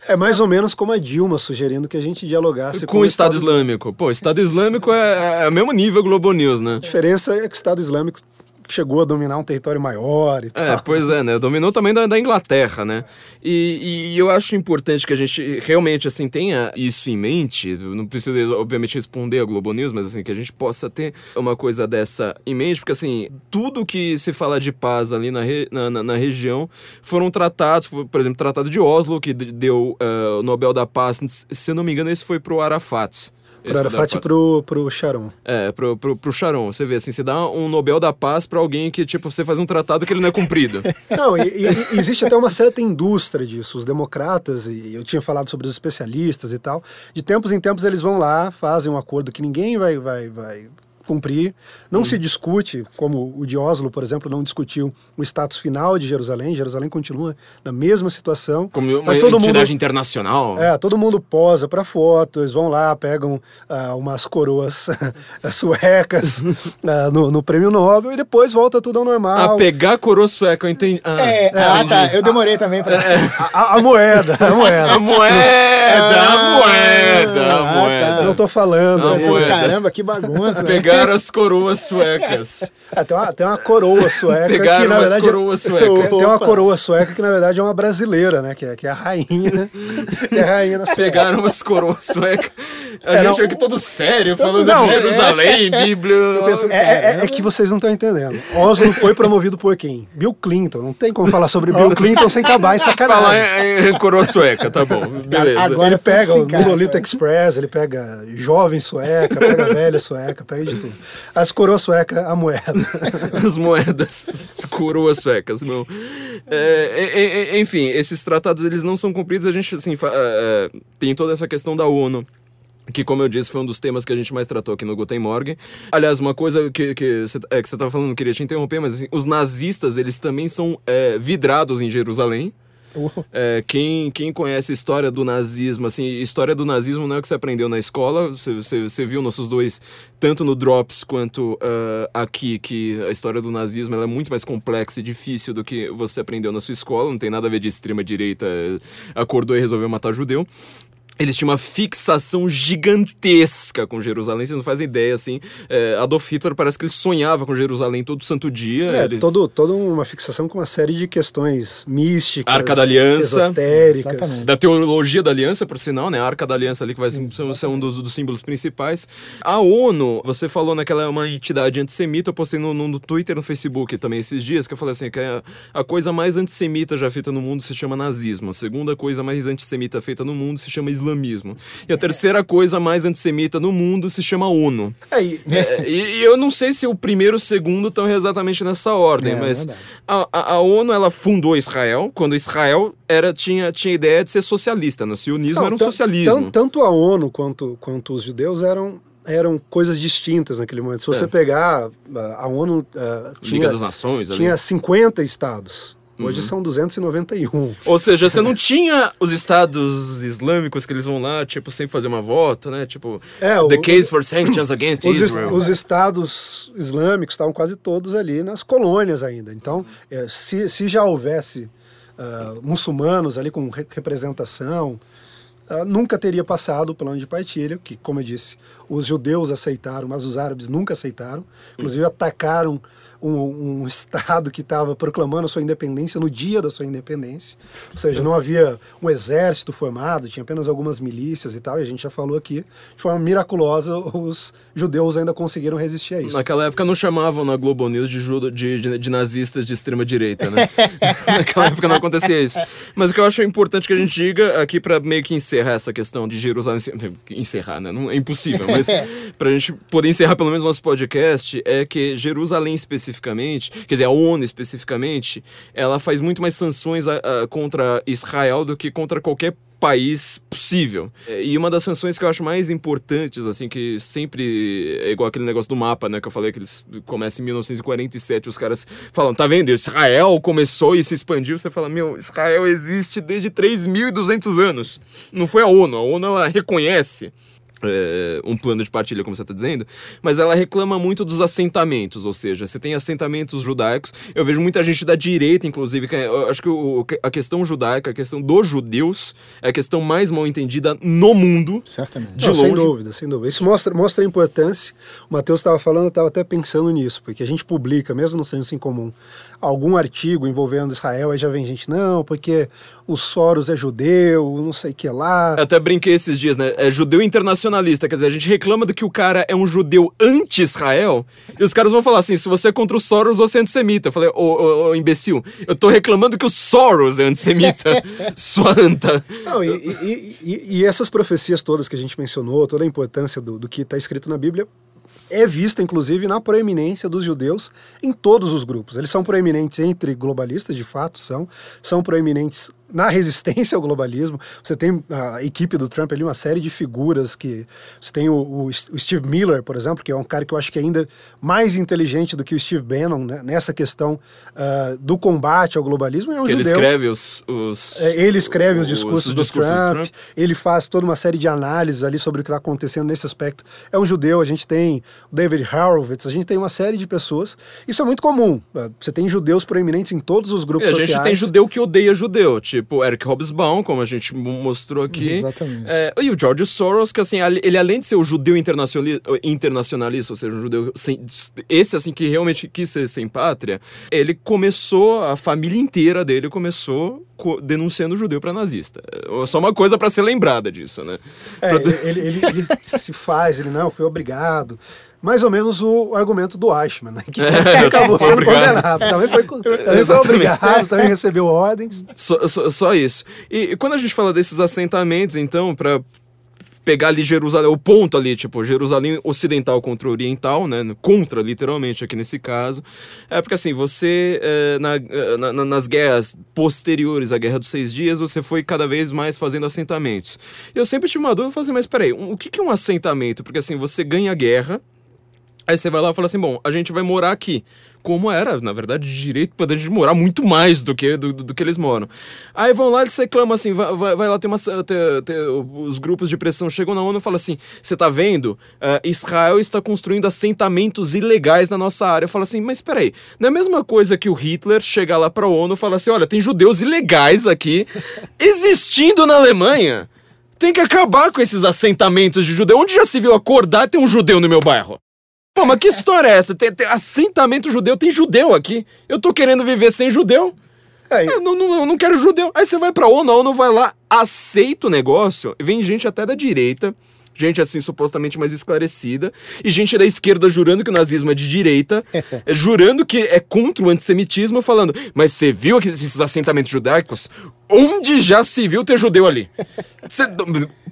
É mais ou menos como a Dilma sugerindo que a gente dialogasse com, com o Estado, Estado Islâmico. Pô, Estado Islâmico é, é o mesmo nível Globo News, né? A diferença é que o Estado Islâmico chegou a dominar um território maior e é, tal. É, pois é, né? Dominou também da, da Inglaterra, né? E, e, eu acho importante que a gente realmente, assim, tenha isso em mente. Não precisa, obviamente, responder a Globo News, mas, assim, que a gente possa ter uma coisa dessa em mente, porque, assim, tudo que se fala de paz ali na, re, na, na, na, região foram tratados, por exemplo, o Tratado de Oslo, que deu uh, o Nobel da Paz, se eu não me engano, esse foi pro Arafat. Pro Arafat e pro, pro Sharon. É, pro, pro, pro Sharon. Você vê assim, você dá um Nobel da Paz para alguém que, tipo, você faz um tratado que ele não é cumprido. não, e, e, existe até uma certa indústria disso. Os democratas, e eu tinha falado sobre os especialistas e tal, de tempos em tempos eles vão lá, fazem um acordo que ninguém vai, vai, vai cumprir. Não hum. se discute, como o de Oslo, por exemplo, não discutiu o status final de Jerusalém. Jerusalém continua na mesma situação. Como uma mas todo entidade mundo, internacional. É, todo mundo posa para fotos, vão lá, pegam uh, umas coroas suecas uh, no, no, prêmio Nobel e depois volta tudo ao normal. A pegar a coroa sueca, eu entendi. Ah, é, é, ah, tá. Eu demorei também para. É. A, a, moeda, a moeda. A moeda, a moeda, a moeda. Ah, tá. Não tô falando. A moeda. Caramba, que bagunça. Pegar pegaram as coroas suecas. É, tem, uma, tem uma coroa sueca Pegaram que na as verdade coroas é, suecas. tem uma coroa sueca que na verdade é uma brasileira, né? Que é, que é a rainha, que é a rainha Suécia. Pegaram umas coroas suecas. A É, gente não, aqui todo sério, falando não, de Jerusalém, Bíblia. É, é- é que vocês não estão entendendo. Oslo foi promovido por quem? Bill Clinton. Não tem como falar sobre Bill Clinton sem acabar em Falar sacanagem. em, em coroa sueca, tá bom. Beleza. Agora Ele pega o. Lolita Express, ele pega jovem sueca, pega velha sueca, pega de tudo. As coroas suecas, a moeda. as moedas, as coroas suecas, meu. É, é, enfim, esses tratados eles não são cumpridos. A gente assim é, é, tem toda essa questão da ONU. Que, como eu disse, foi um dos temas que a gente mais tratou aqui no Guten Morgen. Aliás, uma coisa que, que, você, é, que você tava falando, não queria te interromper, mas assim, os nazistas, eles também são é, vidrados em Jerusalém. É, quem, quem conhece a história do nazismo, assim, história do nazismo não é o que você aprendeu na escola, você, você, você viu nossos dois, tanto no Drops quanto ah, aqui, que a história do nazismo é muito mais complexa e difícil do que você aprendeu na sua escola, não tem nada a ver de extrema-direita, acordou e resolveu matar judeu. Eles tinham uma fixação gigantesca com Jerusalém, vocês não fazem ideia, assim. É, Adolf Hitler parece que ele sonhava com Jerusalém todo santo dia. É, ele- todo, toda uma fixação com uma série de questões místicas, Arca da Aliança. esotéricas. Exatamente. Da teologia da aliança, por sinal, né? A Arca da Aliança ali que vai ser, ser um dos, dos símbolos principais. A ONU, você falou né, que ela é uma entidade antissemita, eu postei no, no, no Twitter e no Facebook também esses dias, que eu falei assim, que a, a coisa mais antissemita já feita no mundo se chama nazismo. A segunda coisa mais antissemita feita no mundo se chama islamismo. E a terceira coisa mais antissemita no mundo se chama ONU. É, e- É, e, eu não sei se o primeiro e o segundo estão exatamente nessa ordem, É, mas a, a, a ONU ela fundou Israel quando Israel era, tinha, tinha ideia de ser socialista. né? O sionismo Não, era um socialismo. tan- tanto a ONU quanto, quanto os judeus eram, eram coisas distintas naquele momento. Se você É. pegar, a ONU Liga tinha, das Nações. ali. tinha 50 estados. Hoje Uhum. são 291. Ou seja, você não tinha os estados islâmicos que eles vão lá, tipo, sem fazer uma voto, né? Tipo, É, o- the case for sanctions against Os, Israel. os estados islâmicos estavam quase todos ali nas colônias ainda. Então, eh, se, se já houvesse ah, muçulmanos ali com re- representação, ah, nunca teria passado o plano de partilha, que, como eu disse, os judeus aceitaram, mas os árabes nunca aceitaram. Inclusive, atacaram um, um estado que estava proclamando a sua independência no dia da sua independência. Ou seja, não havia um exército formado, tinha apenas algumas milícias e tal, e a gente já falou aqui, de forma miraculosa, os judeus ainda conseguiram resistir a isso. Naquela época não chamavam na Globo News de, judo- de, de- de nazistas de extrema direita, né? Naquela época não acontecia isso. Mas o que eu acho importante que a gente diga aqui pra meio que encerrar essa questão de Jerusalém. Encerrar, né? Não, é impossível, mas pra gente poder encerrar pelo menos nosso podcast, é que Jerusalém especificamente, quer dizer, a ONU especificamente, ela faz muito mais sanções a- a- contra Israel do que contra qualquer país possível. E uma das sanções que eu acho mais importantes, assim, que sempre é igual aquele negócio do mapa, né, que eu falei que eles começam em 1947, os caras falam, tá vendo, Israel começou e se expandiu, você fala, meu, Israel existe desde 3.200 anos. Não foi a ONU, a ONU ela reconhece é, um plano de partilha, como você está dizendo, mas ela reclama muito dos assentamentos, ou seja, você tem assentamentos judaicos. Eu vejo muita gente da direita, inclusive, que é- eu acho que o- a questão judaica, a questão dos judeus, é a questão mais mal entendida no mundo. Certamente. de Não, Sem longe. dúvida, sem dúvida. Isso mostra, mostra a importância. O Matheus estava falando, eu estava até pensando nisso, porque a gente publica, mesmo no senso em comum, algum artigo envolvendo Israel, aí já vem gente, não, porque o Soros é judeu, não sei o que lá. Eu até brinquei esses dias, né? É judeu internacionalista, quer dizer, a gente reclama do que o cara é um judeu anti-Israel, e os caras vão falar assim: se você é contra o Soros, você é antissemita. Eu falei, ô, ô, ô, imbecil, eu tô reclamando que o Soros é antissemita, sua anta. Não, e, e- e- e essas profecias todas que a gente mencionou, toda a importância do, do que está escrito na Bíblia, é vista, inclusive, na proeminência dos judeus em todos os grupos. Eles são proeminentes entre globalistas, de fato, são. São proeminentes na resistência ao globalismo. Você tem a equipe do Trump ali, uma série de figuras que... Você tem o, o- Steve Miller, por exemplo, que é um cara que eu acho que é ainda mais inteligente do que o Steve Bannon né, nessa questão ah, do combate ao globalismo. É um ele judeu. escreve os. os É, Ele escreve os discursos, os do, discursos do Trump, ele faz toda uma série de análises ali sobre o que está acontecendo nesse aspecto. É um judeu, a gente tem o David Horowitz, a gente tem uma série de pessoas. Isso é muito comum. Uh, Você tem judeus proeminentes em todos os E grupos a gente sociais. tem judeu que odeia judeu. tipo Eric Hobsbawm, como a gente mo- mostrou aqui. Exatamente. É, e o George Soros, que assim, ele além de ser o judeu internacionali- internacionalista, ou seja, um judeu sem, esse assim que realmente quis ser sem pátria, ele começou, a família inteira dele começou co- denunciando o judeu para nazista. É só uma coisa para ser lembrada disso, né? É, Pra- ele, ele- ele se faz, ele não, foi obrigado. Mais ou menos o argumento do Eichmann, né? Que acabou foi sendo obrigado. condenado. Também foi, também foi obrigado, também recebeu ordens. Só, só, só isso. E, e quando a gente fala desses assentamentos, então, para pegar ali Jerusalém, o ponto ali, tipo, Jerusalém ocidental contra oriental, né? Contra, literalmente, aqui nesse caso. É porque assim, você, eh, na, na- na- nas guerras posteriores à Guerra dos Seis Dias, você foi cada vez mais fazendo assentamentos. E eu sempre tive uma dúvida, eu falei assim, mas peraí, um- o que que é um assentamento? Porque assim, você ganha a guerra, Aí você vai lá e fala assim: bom, a gente vai morar aqui. Como era, na verdade, de direito pra gente morar muito mais do que, do, do que eles moram. Aí vão lá e eles reclamam assim: vai, vai, vai lá, tem uma. Tem, tem- os grupos de pressão chegam na ONU e falam assim: você tá vendo? Ah, Israel está construindo assentamentos ilegais na nossa área. Eu falo assim: mas peraí, não é a mesma coisa que o Hitler chegar lá pra ONU e falar assim: olha, tem judeus ilegais aqui existindo na Alemanha. Tem que acabar com esses assentamentos de judeu. Onde já se viu acordar tem um judeu no meu bairro? Pô, mas que história é essa? Tem, tem assentamento judeu, tem judeu aqui. Eu tô querendo viver sem judeu. É, Eu não, não, eu não quero judeu. Aí você vai pra ONU, a ONU vai lá, aceita o negócio, e vem gente até da direita, gente assim supostamente mais esclarecida, e gente da esquerda jurando que o nazismo é de direita, jurando que é contra o antissemitismo, falando, mas você viu aqueles esses assentamentos judaicos? Onde já se viu ter judeu ali? Você-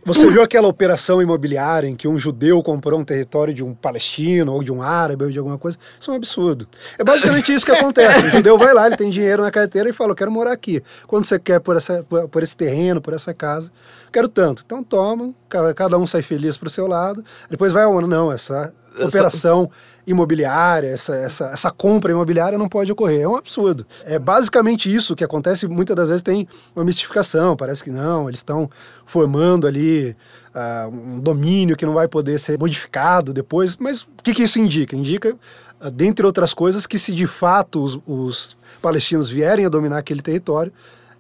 Você viu aquela operação imobiliária em que um judeu comprou um território de um palestino ou de um árabe ou de alguma coisa? Isso é um absurdo. É basicamente isso que acontece. O judeu vai lá, ele tem dinheiro na carteira e fala: Eu quero morar aqui. Quando você quer por, essa, por, esse terreno, por essa casa? Quero tanto. Então toma, ca- cada um sai feliz pro seu lado. Depois vai a ONU. Não, essa operação imobiliária, essa, essa, essa compra imobiliária não pode ocorrer. É um absurdo. É basicamente isso que acontece. Muitas das vezes tem uma mistificação. Parece que não, eles estão formando ali ah, um domínio que não vai poder ser modificado depois. Mas o que, que isso indica? Indica, ah, dentre outras coisas, que se de fato os, os palestinos vierem a dominar aquele território,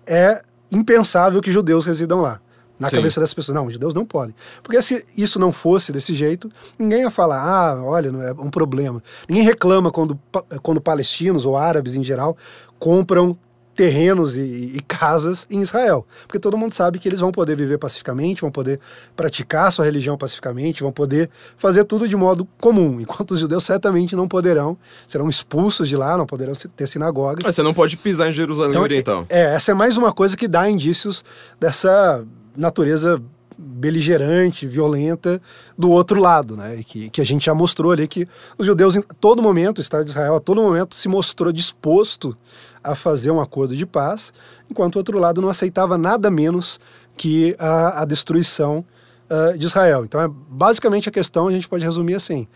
é impensável que judeus residam lá. Na Sim. cabeça das pessoas. Não, os judeus não podem. Porque se isso não fosse desse jeito, ninguém ia falar, ah, olha, não é um problema. Ninguém reclama quando, quando palestinos ou árabes em geral compram terrenos e, e casas em Israel. Porque todo mundo sabe que eles vão poder viver pacificamente, vão poder praticar sua religião pacificamente, vão poder fazer tudo de modo comum. Enquanto os judeus certamente não poderão, serão expulsos de lá, não poderão ter sinagogas. Mas você não pode pisar em Jerusalém Então, Oriental. É, essa é mais uma coisa que dá indícios dessa natureza beligerante, violenta do outro lado, né? Que, que a gente já mostrou ali que os judeus, em todo momento, o Estado de Israel, a todo momento, se mostrou disposto a fazer um acordo de paz, enquanto o outro lado não aceitava nada menos que a, a destruição ah, de Israel. Então, é basicamente a questão a gente pode resumir assim: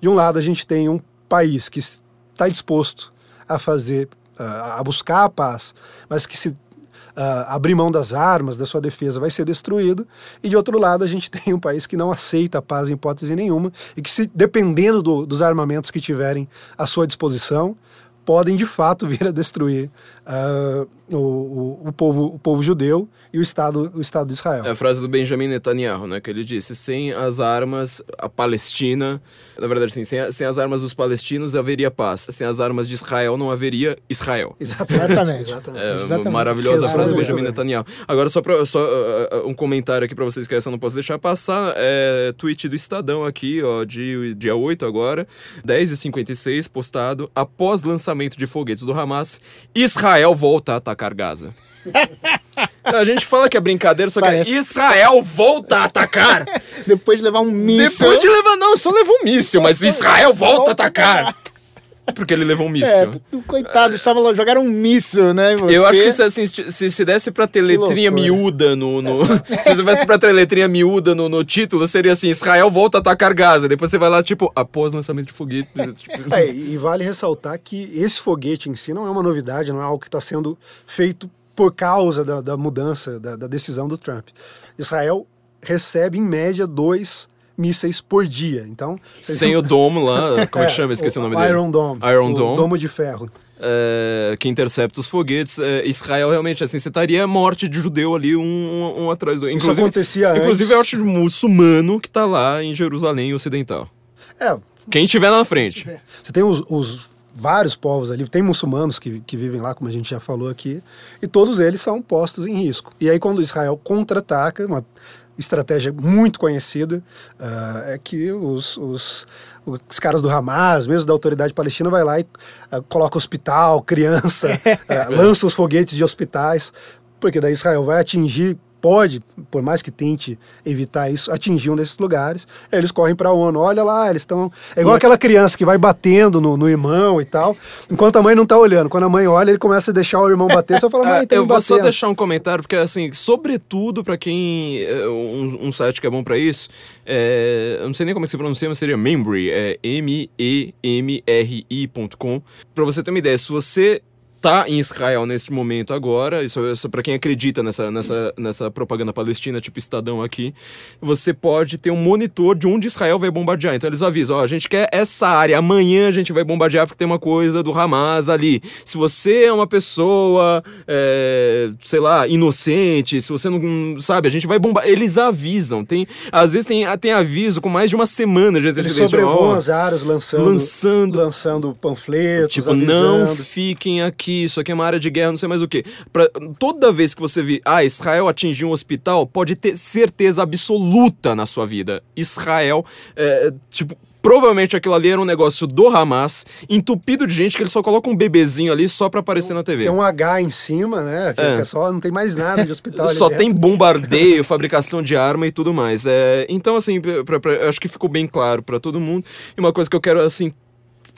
de um lado, a gente tem um país que está disposto a fazer, ah, a buscar a paz, mas que se abrir mão das armas, da sua defesa, vai ser destruído. E de outro lado, a gente tem um país que não aceita a paz em hipótese nenhuma e que, se, dependendo do- dos armamentos que tiverem à sua disposição, podem de fato vir a destruir ah, o, o, o povo, o povo judeu e o Estado, o Estado de Israel. É a frase do Benjamin Netanyahu, né? Que ele disse: sem as armas, a Palestina. Na verdade, assim, sem, sem as armas dos palestinos haveria paz. Sem as armas de Israel não haveria Israel. Exatamente. É Exatamente. maravilhosa Exato. frase do Benjamin. Netanyahu. Agora, só, pra, só uh, uh, um comentário aqui pra vocês que essa eu não posso deixar passar. É tweet do Estadão aqui, ó, de dia 8 agora, 10h56, postado. Após lançamento de foguetes do Hamas, Israel volta a atacar Gaza. A gente fala que é brincadeira, só que Parece- é Israel volta a atacar. Depois de levar um míssil. Depois de levar, não, só levou um míssil, mas Israel volta a atacar. Porque ele levou um míssil. É, coitado, só jogaram um míssil, né? Você. Eu acho que se, assim, se, se desse pra ter letrinha miúda no. no se tivesse pra ter letrinha miúda no, no título, seria assim: Israel volta a atacar Gaza. Depois você vai lá, tipo, após lançamento de foguete. tipo, É, e vale ressaltar que esse foguete em si não é uma novidade, não é algo que está sendo feito por causa da, da mudança, da, da decisão do Trump. Israel recebe, em média, dois mísseis por dia. Então, sem o domo lá. Como é que chama? Esqueci o nome dele. Iron Dome. Iron o Dome. domo de ferro. é, que intercepta os foguetes. É, Israel realmente, assim, você estaria morte de judeu ali um, um, um atrás do outro. Isso acontecia Inclusive, antes. é o muçulmano que tá lá em Jerusalém Ocidental. É, Quem estiver na frente. Você tem os, os vários povos ali, tem muçulmanos que, que vivem lá, como a gente já falou aqui, e todos eles são postos em risco. E aí, quando Israel contra-ataca, uma estratégia muito conhecida, ah, é que os, os, os caras do Hamas, mesmo da autoridade palestina, vai lá e ah, coloca hospital, criança, ah, lança os foguetes de hospitais, porque daí Israel vai atingir pode, por mais que tente evitar isso, atingir um desses lugares. Eles correm para a ONU. Olha lá, eles estão. É igual aquela criança que vai batendo no, no irmão e tal, enquanto a mãe não tá olhando. Quando a mãe olha, ele começa a deixar o irmão bater. Só fala, mãe, Ah, tem eu vou só batendo. deixar um comentário, porque assim, sobretudo pra quem. é, Um, um site que é bom pra isso, é, eu não sei nem como é que se pronuncia, mas seria Membry, é M-E-M-R-I.com. Pra você ter uma ideia, se você tá em Israel nesse momento agora, isso, isso para quem acredita nessa, nessa, nessa propaganda palestina, tipo Estadão aqui, você pode ter um monitor de onde Israel vai bombardear. Então eles avisam, ó, a gente quer essa área, amanhã a gente vai bombardear porque tem uma coisa do Hamas ali. Se você é uma pessoa, é, sei lá, inocente, se você não, sabe, a gente vai bombardear. Eles avisam, tem, às vezes tem, tem aviso com mais de uma semana de Eles antecedência. sobrevoam Ó, as áreas lançando, lançando lançando panfletos, Tipo, avisando. não fiquem aqui, isso aqui é uma área de guerra, não sei mais o que. toda vez que você vir, ah, Israel atingiu um hospital, pode ter certeza absoluta na sua vida. Israel, é, tipo, provavelmente aquilo ali era um negócio do Hamas, entupido de gente que eles só colocam um bebezinho ali só pra aparecer na TV. Tem um H em cima, né? Que É. é só, não tem mais nada de hospital. Só tem bombardeio, fabricação de arma e tudo mais. É, então, assim, pra- pra- eu acho que ficou bem claro pra todo mundo. E uma coisa que eu quero, assim,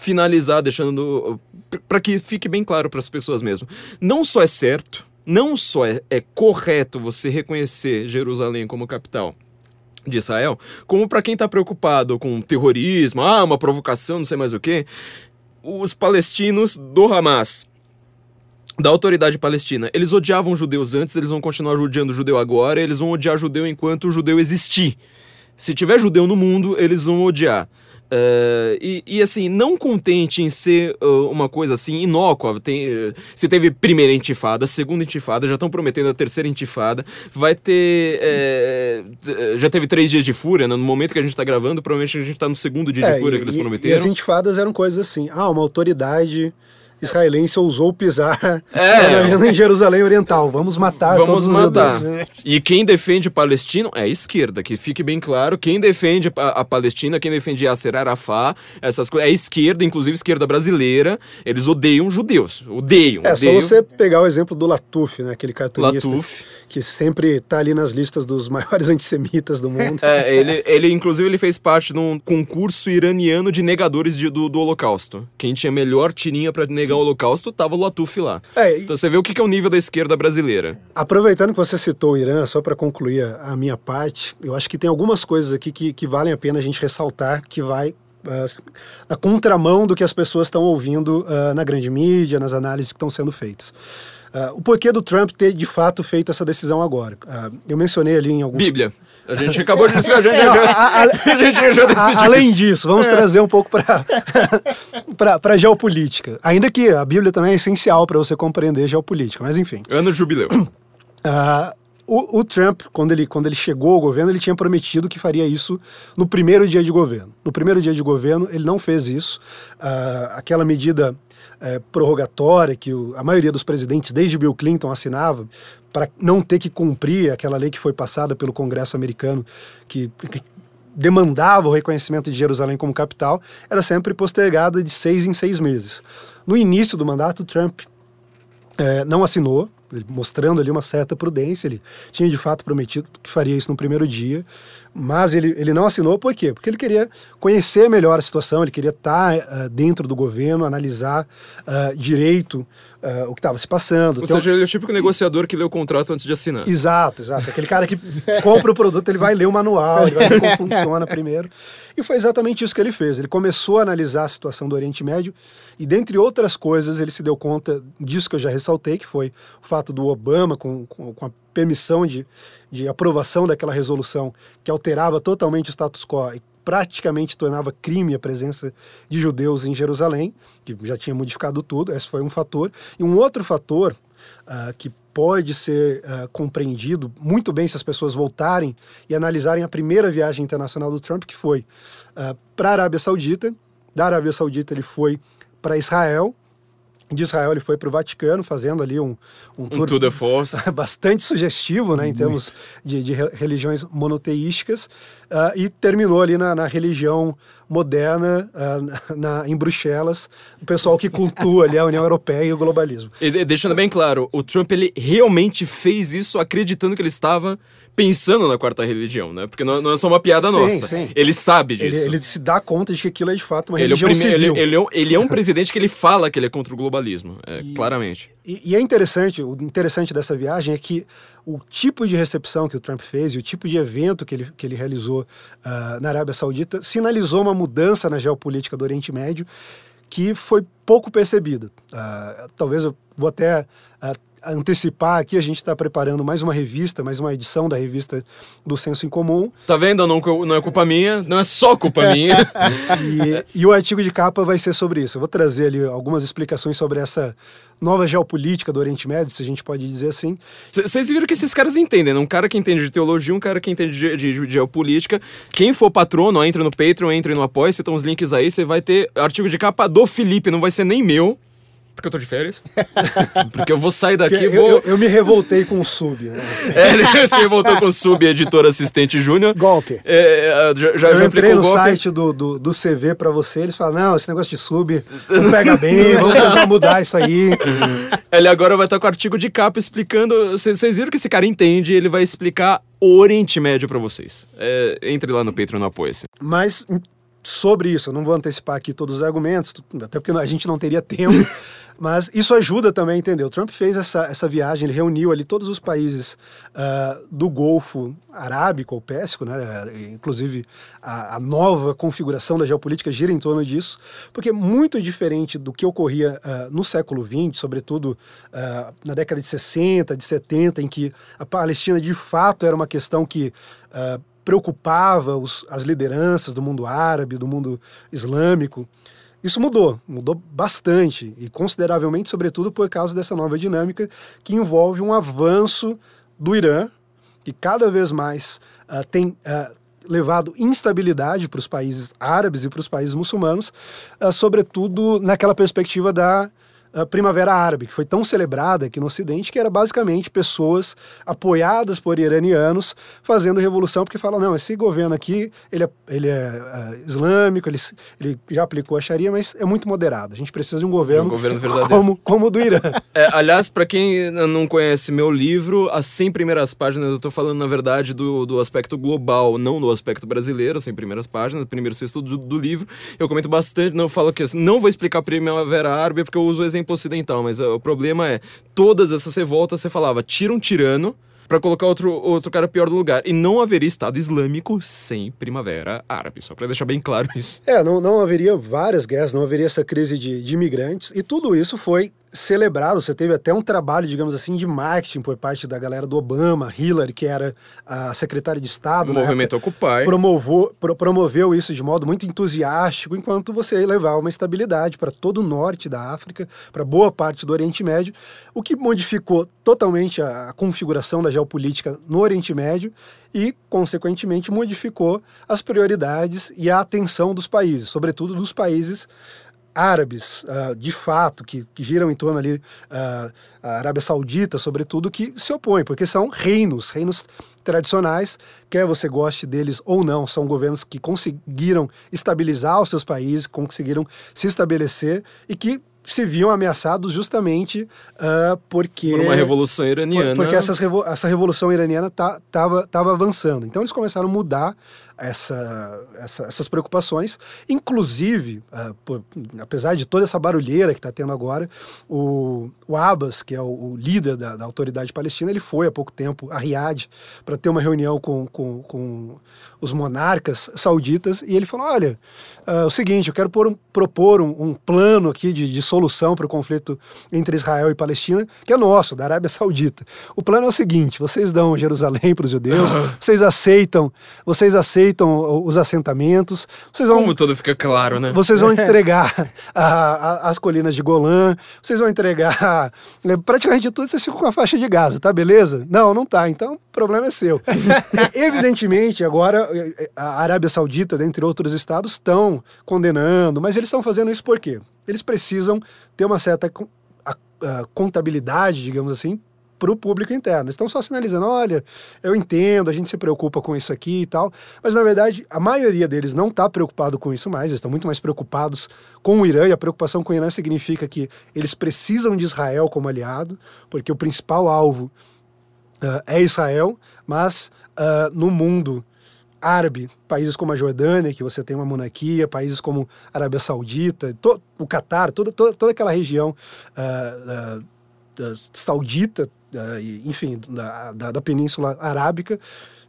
finalizar, deixando. para que fique bem claro para as pessoas mesmo. Não só é certo, não só é, é correto você reconhecer Jerusalém como capital de Israel, como para quem tá preocupado com terrorismo, ah, uma provocação, não sei mais o que, os palestinos do Hamas da autoridade palestina. Eles odiavam judeus antes, eles vão continuar odiando judeu agora, eles vão odiar judeu enquanto o judeu existir. Se tiver judeu no mundo, eles vão odiar. Eh, e, e, assim, não contente em ser uh, uma coisa assim inócua, tem, eh, se teve primeira intifada, segunda intifada, já estão prometendo a terceira intifada, vai ter. já teve três dias de fúria, né? no momento que a gente tá gravando, provavelmente a gente tá no segundo dia É, de fúria e- que eles e- prometeram. E as intifadas eram coisas assim. Ah, uma autoridade israelense ousou pisar É. em Jerusalém Oriental. Vamos matar Vamos todos os matar. judeus. E quem defende palestino é a esquerda, que fique bem claro. Quem defende a, Palestina, quem defende Yasser Arafat, essas coisas, é a esquerda, inclusive esquerda brasileira. Eles odeiam judeus. Odeiam. É só odeiam. você pegar o exemplo do Latuf, né? Aquele cartunista Latuf. que sempre tá ali nas listas dos maiores antissemitas do mundo. É, ele, ele, inclusive, ele fez parte de um concurso iraniano de negadores de- do, do Holocausto. Quem tinha melhor tirinha pra negar o Holocausto tava o Latuf lá. É, e- Então você vê o que que é o nível da esquerda brasileira. Aproveitando que você citou o Irã, só para concluir a, a minha parte, eu acho que tem algumas coisas aqui que, que valem a pena a gente ressaltar, que vai ah, na contramão do que as pessoas estão ouvindo ah, na grande mídia, nas análises que estão sendo feitas. Ah, o porquê do Trump ter de fato feito essa decisão agora? Ah, eu mencionei ali em alguns. Bíblia. A gente acabou de dizer, a gente já, a, gente já A- decidiu além isso. disso, vamos trazer um pouco para a geopolítica. Ainda que a Bíblia também é essencial para você compreender geopolítica, mas enfim. Ano de jubileu. Ah, o, o Trump, quando ele, quando ele chegou ao governo, ele tinha prometido que faria isso no primeiro dia de governo. No primeiro dia de governo, ele não fez isso. Ah, aquela medida eh, prorrogatória que o- a maioria dos presidentes, desde Bill Clinton, assinava, para não ter que cumprir aquela lei que foi passada pelo Congresso americano, que, que demandava o reconhecimento de Jerusalém como capital, era sempre postergada de seis em seis meses. No início do mandato, Trump é, não assinou, mostrando ali uma certa prudência. Ele tinha de fato prometido que faria isso no primeiro dia, mas ele, ele não assinou por quê? Porque ele queria conhecer melhor a situação, ele queria estar ah, dentro do governo, analisar ah, direito ah, o que estava se passando. Ou um- seja, ele é o típico negociador que lê o contrato antes de assinar. Exato, exato. Aquele cara que compra o produto, ele vai ler o manual, ele vai ver como funciona primeiro. E foi exatamente isso que ele fez. Ele começou a analisar a situação do Oriente Médio e, dentre outras coisas, ele se deu conta disso que eu já ressaltei, que foi o fato do Obama, com, com, com a permissão de, de aprovação daquela resolução que alterava totalmente o status quo e praticamente tornava crime a presença de judeus em Jerusalém, que já tinha modificado tudo. Esse foi um fator. E um outro fator uh, que pode ser uh, compreendido muito bem se as pessoas voltarem e analisarem a primeira viagem internacional do Trump, que foi uh, para a Arábia Saudita. Da Arábia Saudita ele foi para Israel, de Israel ele foi para o Vaticano, fazendo ali um, um, tour, tour de force bastante sugestivo, né, em termos de, de, religiões monoteísticas, uh, e terminou ali na, na religião moderna, uh, na, em Bruxelas, o pessoal que cultua ali a União Europeia e o globalismo. E deixando bem claro, o Trump ele realmente fez isso acreditando que ele estava pensando na quarta religião, né? Porque não, não é só uma piada sim, nossa. Sim. Ele sabe disso. Ele, ele, se dá conta de que aquilo é de fato uma ele religião é civil. Ele, ele, é um, ele, é um, presidente que ele fala que ele é contra o globalismo, é, e, claramente. E, e, é interessante, o interessante dessa viagem é que o tipo de recepção que o Trump fez e o tipo de evento que ele, que ele realizou uh, na Arábia Saudita sinalizou uma mudança na geopolítica do Oriente Médio que foi pouco percebida. Uh, talvez eu vou até uh, antecipar aqui, a gente está preparando mais uma revista, mais uma edição da revista do Senso em Comum. Tá vendo? Não, não é culpa minha, não é só culpa minha. e, e, o artigo de capa vai ser sobre isso. Eu vou trazer ali algumas explicações sobre essa nova geopolítica do Oriente Médio, se a gente pode dizer assim. Vocês viram que esses caras entendem, né? Um cara que entende de teologia, um cara que entende de, de, de geopolítica. Quem for patrono, entra no Patreon, entra no Apoia, você tem os links aí, você vai ter artigo de capa do Felipe, não vai ser nem meu porque eu tô de férias. porque eu vou sair daqui e vou. Eu, eu, me revoltei com o Sub, né? É, ele se revoltou com o Sub, editor assistente júnior. Golpe. É, já, já, eu já entrei no golpe. site do, do, do, CV pra você, eles falam: não, esse negócio de sub não pega bem, vamos tentar mudar isso aí. Ele agora vai estar com o artigo de capa explicando. Vocês viram que esse cara entende, ele vai explicar o Oriente Médio pra vocês. É, entre lá no Patreon Apoia-se. Mas sobre isso, eu não vou antecipar aqui todos os argumentos, até porque a gente não teria tempo. Mas isso ajuda também a entender. O Trump fez essa, essa viagem, ele reuniu ali todos os países uh, do Golfo Arábico ou Pérsico, né? inclusive a, a, nova configuração da geopolítica gira em torno disso, porque muito diferente do que ocorria uh, no século XX, sobretudo uh, na década de 60, de 70, em que a Palestina de fato era uma questão que preocupava os, as lideranças do mundo árabe, do mundo islâmico. Isso mudou, mudou bastante e consideravelmente, sobretudo por causa dessa nova dinâmica que envolve um avanço do Irã, que cada vez mais uh, tem uh, levado instabilidade para os países árabes e para os países muçulmanos, uh, sobretudo naquela perspectiva da a Primavera Árabe, que foi tão celebrada aqui no Ocidente, que era basicamente pessoas apoiadas por iranianos fazendo revolução, porque falam, não, esse governo aqui, ele é, ele é uh, islâmico, ele, ele já aplicou a Sharia, mas é muito moderado. A gente precisa de um governo, um governo como, como o do Irã. É, aliás, para quem não conhece meu livro, as 100 primeiras páginas, eu estou falando, na verdade, do, do aspecto global, não do aspecto brasileiro, as 100 primeiras páginas, primeiro sexto do, do livro. Eu comento bastante, não falo que não vou explicar a Primavera Árabe, porque eu uso o exemplo exemplo ocidental, mas o problema é, todas essas revoltas você falava, tira um tirano para colocar outro, outro cara pior no lugar. E não haveria Estado Islâmico sem Primavera Árabe, só para deixar bem claro isso. É, não, não haveria várias guerras, não haveria essa crise de, de imigrantes, e tudo isso foi celebrado. Você teve até um trabalho, digamos assim, de marketing por parte da galera do Obama, Hillary, que era a secretária de Estado. O movimento Occupy. Promovou, pro, promoveu isso de modo muito entusiástico, enquanto você levava uma estabilidade para todo o norte da África, para boa parte do Oriente Médio, o que modificou totalmente a, a configuração da geopolítica no Oriente Médio e, consequentemente, modificou as prioridades e a atenção dos países, sobretudo dos países árabes, uh, de fato, que, que, giram em torno ali, uh, a Arábia Saudita, sobretudo, que se opõem, porque são reinos, reinos tradicionais, quer você goste deles ou não, são governos que conseguiram estabilizar os seus países, conseguiram se estabelecer e que se viam ameaçados justamente uh, porque... Por uma revolução iraniana. Por, porque revo essa revolução iraniana estava tá, tava avançando. Então eles começaram a mudar essa, essa, essas preocupações. Inclusive, uh, por, apesar de toda essa barulheira que está tendo agora, o, o Abbas, que é o, o líder da, da, autoridade palestina, ele foi há pouco tempo a Riad para ter uma reunião com, com, com, os monarcas sauditas e ele falou: olha, uh, o seguinte, eu quero um, propor um, um, plano aqui de, de solução para o conflito entre Israel e Palestina, que é nosso, da Arábia Saudita. O plano é o seguinte: vocês dão Jerusalém para os judeus, vocês aceitam, vocês aceitam respeitam os assentamentos. Vocês vão, Como tudo fica claro, né? vocês vão entregar a- a- as colinas de Golã, vocês vão entregar né, praticamente tudo, vocês ficam com a faixa de Gaza, tá beleza? Não, não tá, então o problema é seu. Evidentemente, agora a Arábia Saudita, dentre outros estados, estão condenando, mas eles estão fazendo isso por quê? Eles precisam ter uma certa con- a- a contabilidade, digamos assim, para o público interno. Estão só sinalizando, olha, eu entendo, a gente se preocupa com isso aqui e tal, mas na verdade a maioria deles não está preocupado com isso mais, eles estão muito mais preocupados com o Irã, e a preocupação com o Irã significa que eles precisam de Israel como aliado, porque o principal alvo ah, é Israel, mas ah, no mundo árabe, países como a Jordânia, que você tem uma monarquia, países como a Arábia Saudita, to- o Catar, toda, toda, toda aquela região ah, da saudita, enfim, da, da, da Península Arábica,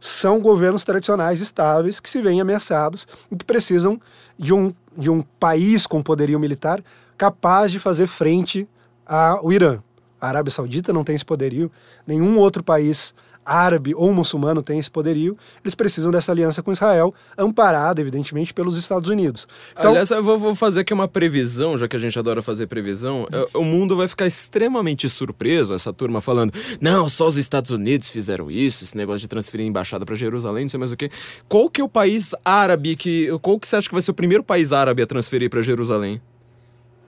são governos tradicionais estáveis que se veem ameaçados e que precisam de um, de um país com poderio militar capaz de fazer frente ao Irã. A Arábia Saudita não tem esse poderio, nenhum outro país árabe ou muçulmano tem esse poderio. Eles precisam dessa aliança com Israel, amparada, evidentemente, pelos Estados Unidos. Então, Aliás, eu vou, vou fazer aqui uma previsão, já que a gente adora fazer previsão. É, O mundo vai ficar extremamente surpreso, essa turma falando, não, só os Estados Unidos fizeram isso, esse negócio de transferir a embaixada para Jerusalém, não sei mais o quê. Qual que é o país árabe que. Qual que você acha que vai ser o primeiro país árabe a transferir para Jerusalém?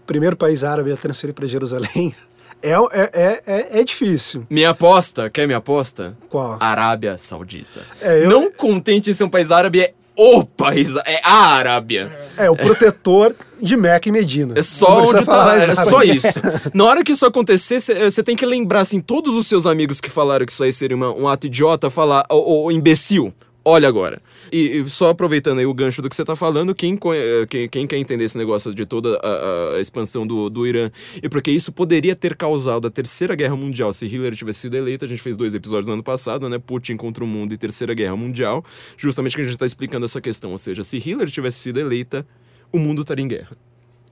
primeiro país árabe a transferir para Jerusalém é, é, é, é, é difícil. Minha aposta, quer minha aposta? Qual? Arábia Saudita. É, eu- Não contente em ser um país árabe, é o país, é a Arábia. É o protetor de Meca e Medina. É só onde tá, é só isso. Na hora que isso acontecer, você tem que lembrar, assim, todos os seus amigos que falaram que isso aí seria uma- um ato idiota, falar, ô, imbecil, olha agora. E, e só aproveitando aí o gancho do que você tá falando, quem, eh, quem, quem quer entender esse negócio de toda a, a expansão do, do Irã, e porque isso poderia ter causado a Terceira Guerra Mundial se Hillary tivesse sido eleita, a gente fez dois episódios no ano passado, né, Putin contra o mundo e Terceira Guerra Mundial, justamente que a gente tá explicando essa questão, ou seja, se Hillary tivesse sido eleita, o mundo estaria em guerra.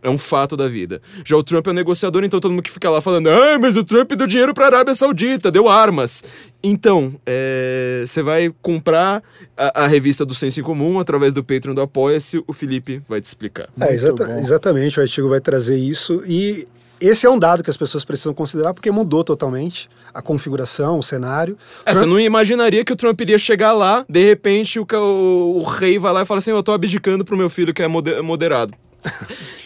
É um fato da vida. Já o Trump é o negociador, então todo mundo que fica lá falando, ah, mas o Trump deu dinheiro pra Arábia Saudita, deu armas. Então, é, você vai comprar a, a revista do Senso em Comum através do Patreon do Apoia-se, o Felipe vai te explicar. É, exata- bom. exatamente, o artigo vai trazer isso e esse é um dado que as pessoas precisam considerar porque mudou totalmente a configuração, o cenário. É, você não imaginaria que o Trump iria chegar lá, de repente o, o, o rei vai lá e fala assim, eu tô abdicando pro meu filho que é mode- moderado.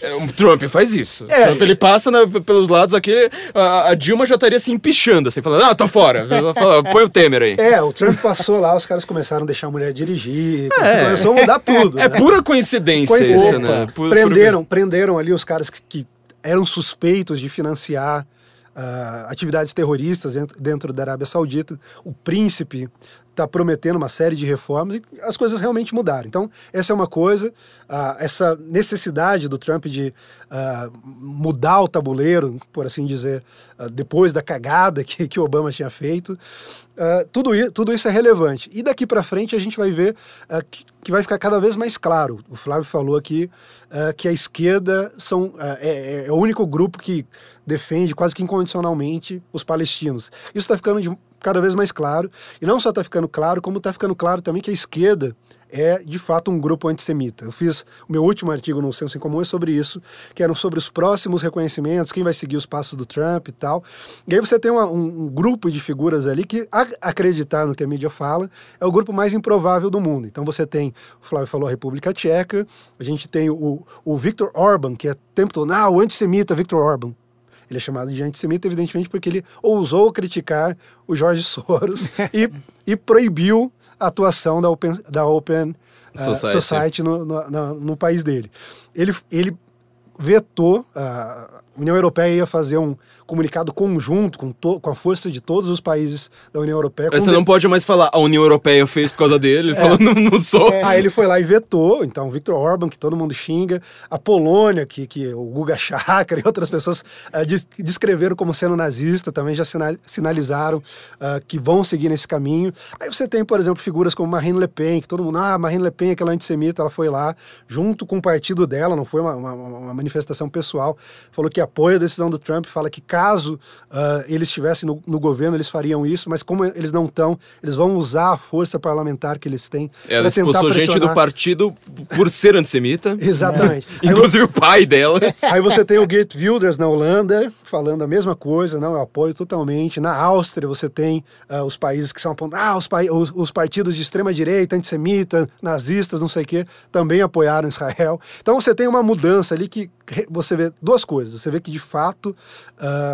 É, o Trump faz isso. É. Trump ele passa na- pelos lados aqui, a, a Dilma já estaria se empichando, assim, falando, ah, tô fora. Fala, Põe o Temer aí. É, o Trump passou lá, os caras começaram a deixar a mulher dirigir, começou a mudar tudo. É né? pura coincidência Coincidência. isso, né? Pu- prenderam, prenderam ali os caras que, que eram suspeitos de financiar ah, atividades terroristas dentro, dentro da Arábia Saudita. O príncipe está prometendo uma série de reformas e as coisas realmente mudaram. Então, essa é uma coisa, ah, essa necessidade do Trump de ah, mudar o tabuleiro, por assim dizer, ah, depois da cagada que, que Obama tinha feito, tudo, tudo isso é relevante. E daqui para frente a gente vai ver que, que vai ficar cada vez mais claro. O Flávio falou aqui que a esquerda são, ah, é, é o único grupo que defende quase que incondicionalmente os palestinos. Isso está ficando de- cada vez mais claro. E não só está ficando claro, como está ficando claro também que a esquerda é de fato um grupo antissemita. Eu fiz o meu último artigo no Senso em Comum é sobre isso, que eram sobre os próximos reconhecimentos, quem vai seguir os passos do Trump e tal. E aí você tem uma- um, um grupo de figuras ali que, a acreditar no que a mídia fala, é o grupo mais improvável do mundo. Então você tem, o Flávio falou, a República Tcheca, a gente tem o, o Orban, que é tempo todo, ah, o antissemita Orban. Ele é chamado de antissemita, evidentemente, porque ele ousou criticar o Jorge Soros e, e proibiu a atuação da Open, da open eh, Society. Society no, no, na- no país dele. Ele, ele vetou, a União Europeia ia fazer um comunicado conjunto com, to, com a força de todos os países da União Europeia. Você não pode mais falar, a União Europeia fez por causa dele. Ele É. falou, não, não sou. Aí ele foi lá e vetou, então, Viktor Orban, que todo mundo xinga, a Polônia, que, que o Guga Chakra e outras pessoas des- descreveram como sendo nazista, também já sinal- sinalizaram ah, que vão seguir nesse caminho. Aí você tem, por exemplo, figuras como Marine Le Pen, que todo mundo, ah, Marine Le Pen, aquela antissemita, ela foi lá, junto com o partido dela, não foi uma, uma- uma manifestação pessoal, falou que apoia a decisão do Trump, fala que caso uh, eles estivessem no, no, governo, eles fariam isso, mas como eles não estão, eles vão usar a força parlamentar que eles têm. Ela expulsou gente do partido por ser antissemita. Exatamente. É. Inclusive o pai dela. Aí você tem o Geert Wilders na Holanda, falando a mesma coisa, não, eu apoio totalmente. Na Áustria você tem uh, os países que são apontados, ah, os, os, os partidos de extrema-direita, antissemita, nazistas, não sei o quê, também apoiaram Israel. Então você tem uma mudança ali que você vê duas coisas. Você vê que de fato. Uh,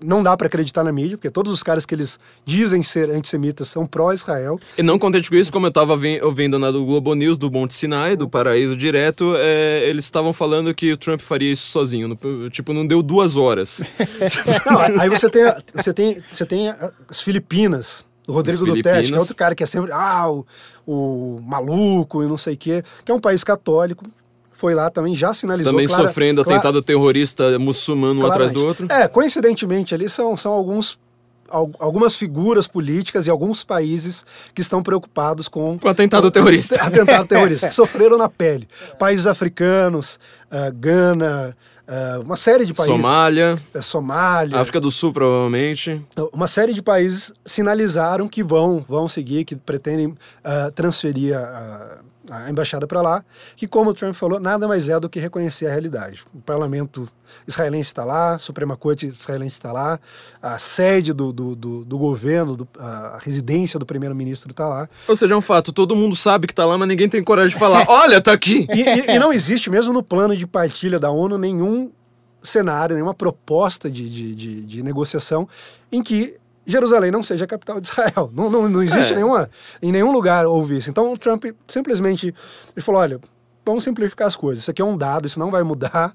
não dá para acreditar na mídia, porque todos os caras que eles dizem ser antissemitas são pró-Israel. E não contente com isso, como eu estava ouvindo na do Globo News, do Monte Sinai, do Paraíso Direto, é, eles estavam falando que o Trump faria isso sozinho. No, tipo, não deu duas horas. não, aí você tem, você, tem, você tem as Filipinas, do Rodrigo Duterte, que é outro cara que é sempre, ah, o, o maluco e não sei o quê, que é um país católico, foi lá também, já sinalizou. Também clara, sofrendo clara, atentado terrorista muçulmano um atrás do outro. É, coincidentemente ali são, são alguns algumas figuras políticas e alguns países que estão preocupados com... Com atentado terrorista. Atentado terrorista, que sofreram na pele. Países africanos, uh, Gana, uh, uma série de países... Somália. Uh, Somália. África do Sul, provavelmente. Uma série de países sinalizaram que vão, vão seguir, que pretendem transferir a a embaixada para lá, que, como o Trump falou, nada mais é do que reconhecer a realidade. O parlamento israelense está lá, a Suprema Corte israelense está lá, a sede do, do, do, do governo, do, a residência do primeiro-ministro está lá. Ou seja, é um fato, todo mundo sabe que está lá, mas ninguém tem coragem de falar, olha, está aqui! E, e, e, não existe, mesmo no plano de partilha da ONU, nenhum cenário, nenhuma proposta de, de, de, de negociação em que Jerusalém não seja a capital de Israel. Não, não, não existe é. nenhuma, em nenhum lugar houve isso. Então o Trump simplesmente ele falou: olha, vamos simplificar as coisas. Isso aqui é um dado, isso não vai mudar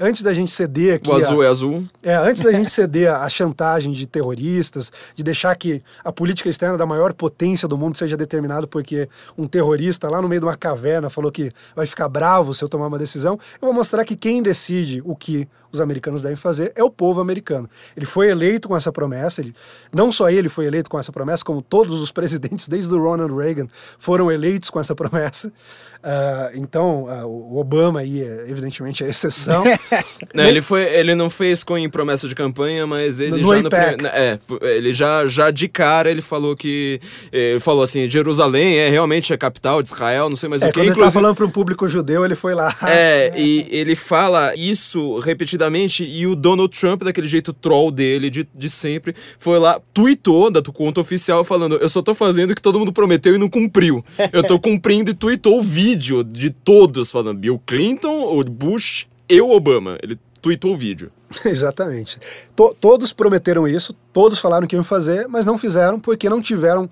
antes da gente ceder aqui. O azul a, é azul. É, antes da gente ceder a, a chantagem de terroristas, de deixar que a política externa da maior potência do mundo seja determinada porque um terrorista lá no meio de uma caverna falou que vai ficar bravo se eu tomar uma decisão, eu vou mostrar que quem decide o que os americanos devem fazer é o povo americano. Ele foi eleito com essa promessa, ele, não só ele foi eleito com essa promessa, como todos os presidentes, desde o Ronald Reagan, foram eleitos com essa promessa. Uh, então, uh, o Obama aí, é, evidentemente, é exceção. não, ele, foi, ele não fez com promessa de campanha, mas ele no, já... No, é, ele já, já de cara, ele falou que... Ele falou assim, Jerusalém é realmente a capital de Israel, não sei mais é, o que. Quando Inclusive, ele tá falando para um público judeu, ele foi lá. É, e ele fala isso repetidamente e o Donald Trump, daquele jeito troll dele de, de sempre, foi lá, tweetou da conta oficial falando: Eu só tô fazendo o que todo mundo prometeu e não cumpriu. Eu tô cumprindo e tweetou o vídeo de todos falando Bill Clinton, o Bush e o Obama. Ele tweetou o vídeo. Exatamente. To todos prometeram isso, todos falaram que iam fazer, mas não fizeram porque não tiveram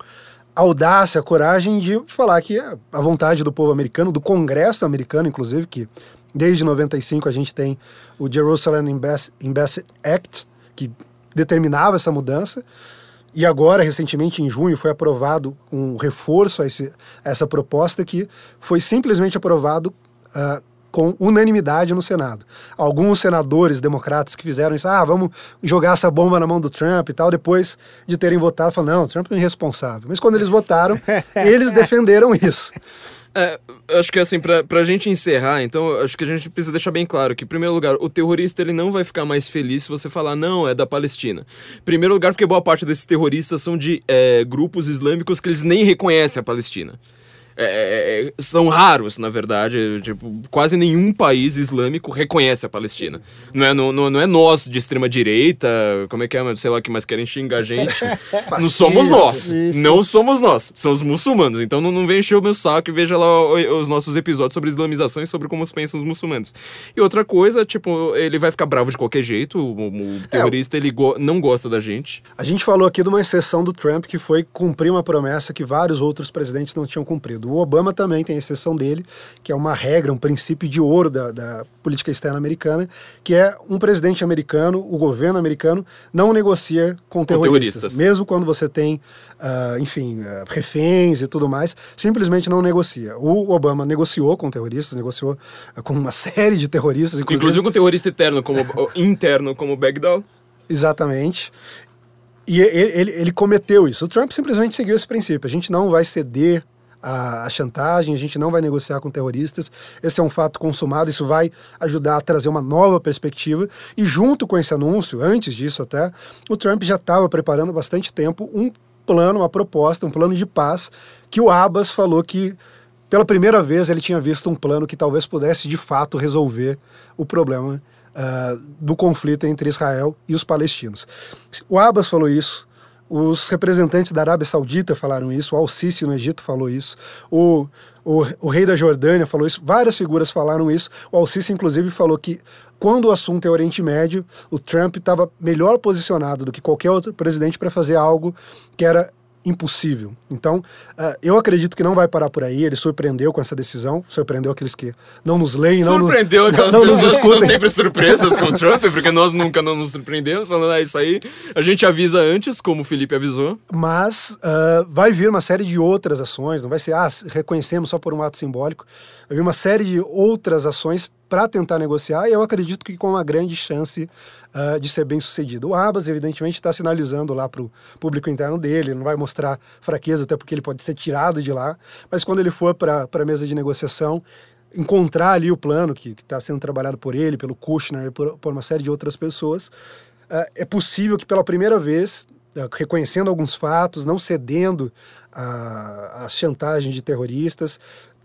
audácia, coragem de falar que a vontade do povo americano, do Congresso americano, inclusive, que Desde 95 a gente tem o Jerusalem Embassy Act, que determinava essa mudança. E agora, recentemente, em junho, foi aprovado um reforço a, esse, a essa proposta que foi simplesmente aprovado uh, com unanimidade no Senado. Alguns senadores democratas que fizeram isso, ah, vamos jogar essa bomba na mão do Trump e tal, depois de terem votado, falaram, não, o Trump é irresponsável. Mas quando eles votaram, eles defenderam isso. É, acho que assim, pra, pra gente encerrar, então, acho que a gente precisa deixar bem claro que, em primeiro lugar, o terrorista ele não vai ficar mais feliz se você falar, não, é da Palestina. Em primeiro lugar, porque boa parte desses terroristas são de é, grupos islâmicos que eles nem reconhecem a Palestina. É, é, é, são raros, na verdade. Tipo, quase nenhum país islâmico reconhece a Palestina. Não é, não, não é nós de extrema direita, como é que é, sei lá, que mais querem xingar a gente. não somos nós. Não somos nós. São os muçulmanos. Então não, não vem encher o meu saco e veja lá os nossos episódios sobre islamização e sobre como pensam os muçulmanos. E outra coisa, tipo, ele vai ficar bravo de qualquer jeito. O, o terrorista, ele go não gosta da gente. A gente falou aqui de uma exceção do Trump que foi cumprir uma promessa que vários outros presidentes não tinham cumprido. O Obama também tem a exceção dele, que é uma regra, um princípio de ouro da, da política externa americana, que é um presidente americano, o governo americano, não negocia com terroristas. terroristas. Mesmo quando você tem, uh, enfim, uh, reféns e tudo mais, simplesmente não negocia. O Obama negociou com terroristas, negociou uh, com uma série de terroristas. Inclusive, inclusive com terrorista interno como, interno como Bagdad. Exatamente. E ele, ele, ele, cometeu isso. O Trump simplesmente seguiu esse princípio. A gente não vai ceder a, a, chantagem, a gente não vai negociar com terroristas. Esse é um fato consumado, isso vai ajudar a trazer uma nova perspectiva. E junto com esse anúncio, antes disso até, o Trump já estava preparando bastante tempo um plano, uma proposta, um plano de paz, que o Abbas falou que pela primeira vez ele tinha visto um plano que talvez pudesse de fato resolver o problema uh, do conflito entre Israel e os palestinos. O Abbas falou isso, os representantes da Arábia Saudita falaram isso, o Al-Sisi no Egito falou isso, o, o, o, rei da Jordânia falou isso, várias figuras falaram isso. O Al-Sisi, inclusive, falou que quando o assunto é Oriente Médio, o Trump estava melhor posicionado do que qualquer outro presidente para fazer algo que era impossível. Então, uh, eu acredito que não vai parar por aí. Ele surpreendeu com essa decisão, surpreendeu aqueles que não nos leem, não Surpreendeu nos, aquelas não, não pessoas que estão sempre surpresas com o Trump, porque nós nunca não nos surpreendemos falando, ah, isso aí a gente avisa antes, como o Felipe avisou. Mas uh, vai vir uma série de outras ações, não vai ser, ah, reconhecemos só por um ato simbólico. Vai vir uma série de outras ações para tentar negociar e eu acredito que com uma grande chance uh, de ser bem sucedido. O Abbas, evidentemente, está sinalizando lá para o público interno dele, não vai mostrar fraqueza, até porque ele pode ser tirado de lá, mas quando ele for para a mesa de negociação, encontrar ali o plano que está sendo trabalhado por ele, pelo Kushner por, por uma série de outras pessoas, uh, é possível que pela primeira vez uh, reconhecendo alguns fatos, não cedendo às chantagens de terroristas,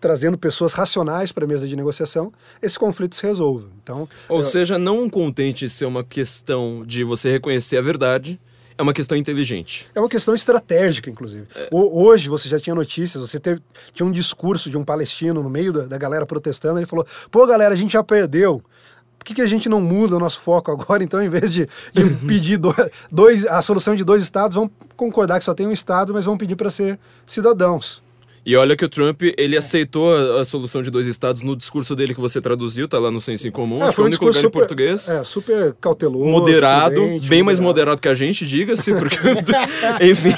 trazendo pessoas racionais para a mesa de negociação, esse conflito se resolve. Então, Ou eu... seja, não contente ser uma questão de você reconhecer a verdade, é uma questão inteligente. É uma questão estratégica, inclusive. É. Hoje você já tinha notícias, você teve, tinha um discurso de um palestino no meio da, da galera protestando, ele falou: pô, galera, a gente já perdeu. Por que, que a gente não muda o nosso foco agora? Então, em vez de, de pedir do, dois, a solução de dois estados, vamos concordar que só tem um estado, mas vamos pedir para ser cidadãos. E olha que o Trump, ele aceitou a, a, solução de dois estados no discurso dele que você traduziu, tá lá no Senso em Comum, é, foi um único lugar super, em português. É, super cauteloso. Moderado, bem moderado. mais moderado que a gente, diga-se, porque... enfim,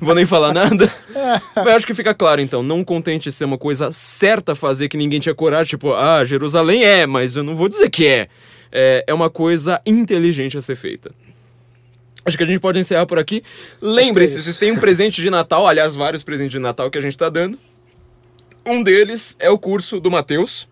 vou nem falar nada. Mas acho que fica claro, então, não contente ser uma coisa certa a fazer que ninguém tinha coragem, tipo, ah, Jerusalém é, mas eu não vou dizer que é. É, é uma coisa inteligente a ser feita. Acho que a gente pode encerrar por aqui. Lembre-se, é vocês têm um presente de Natal, aliás, vários presentes de Natal que a gente está dando. Um deles é o curso do Mateus.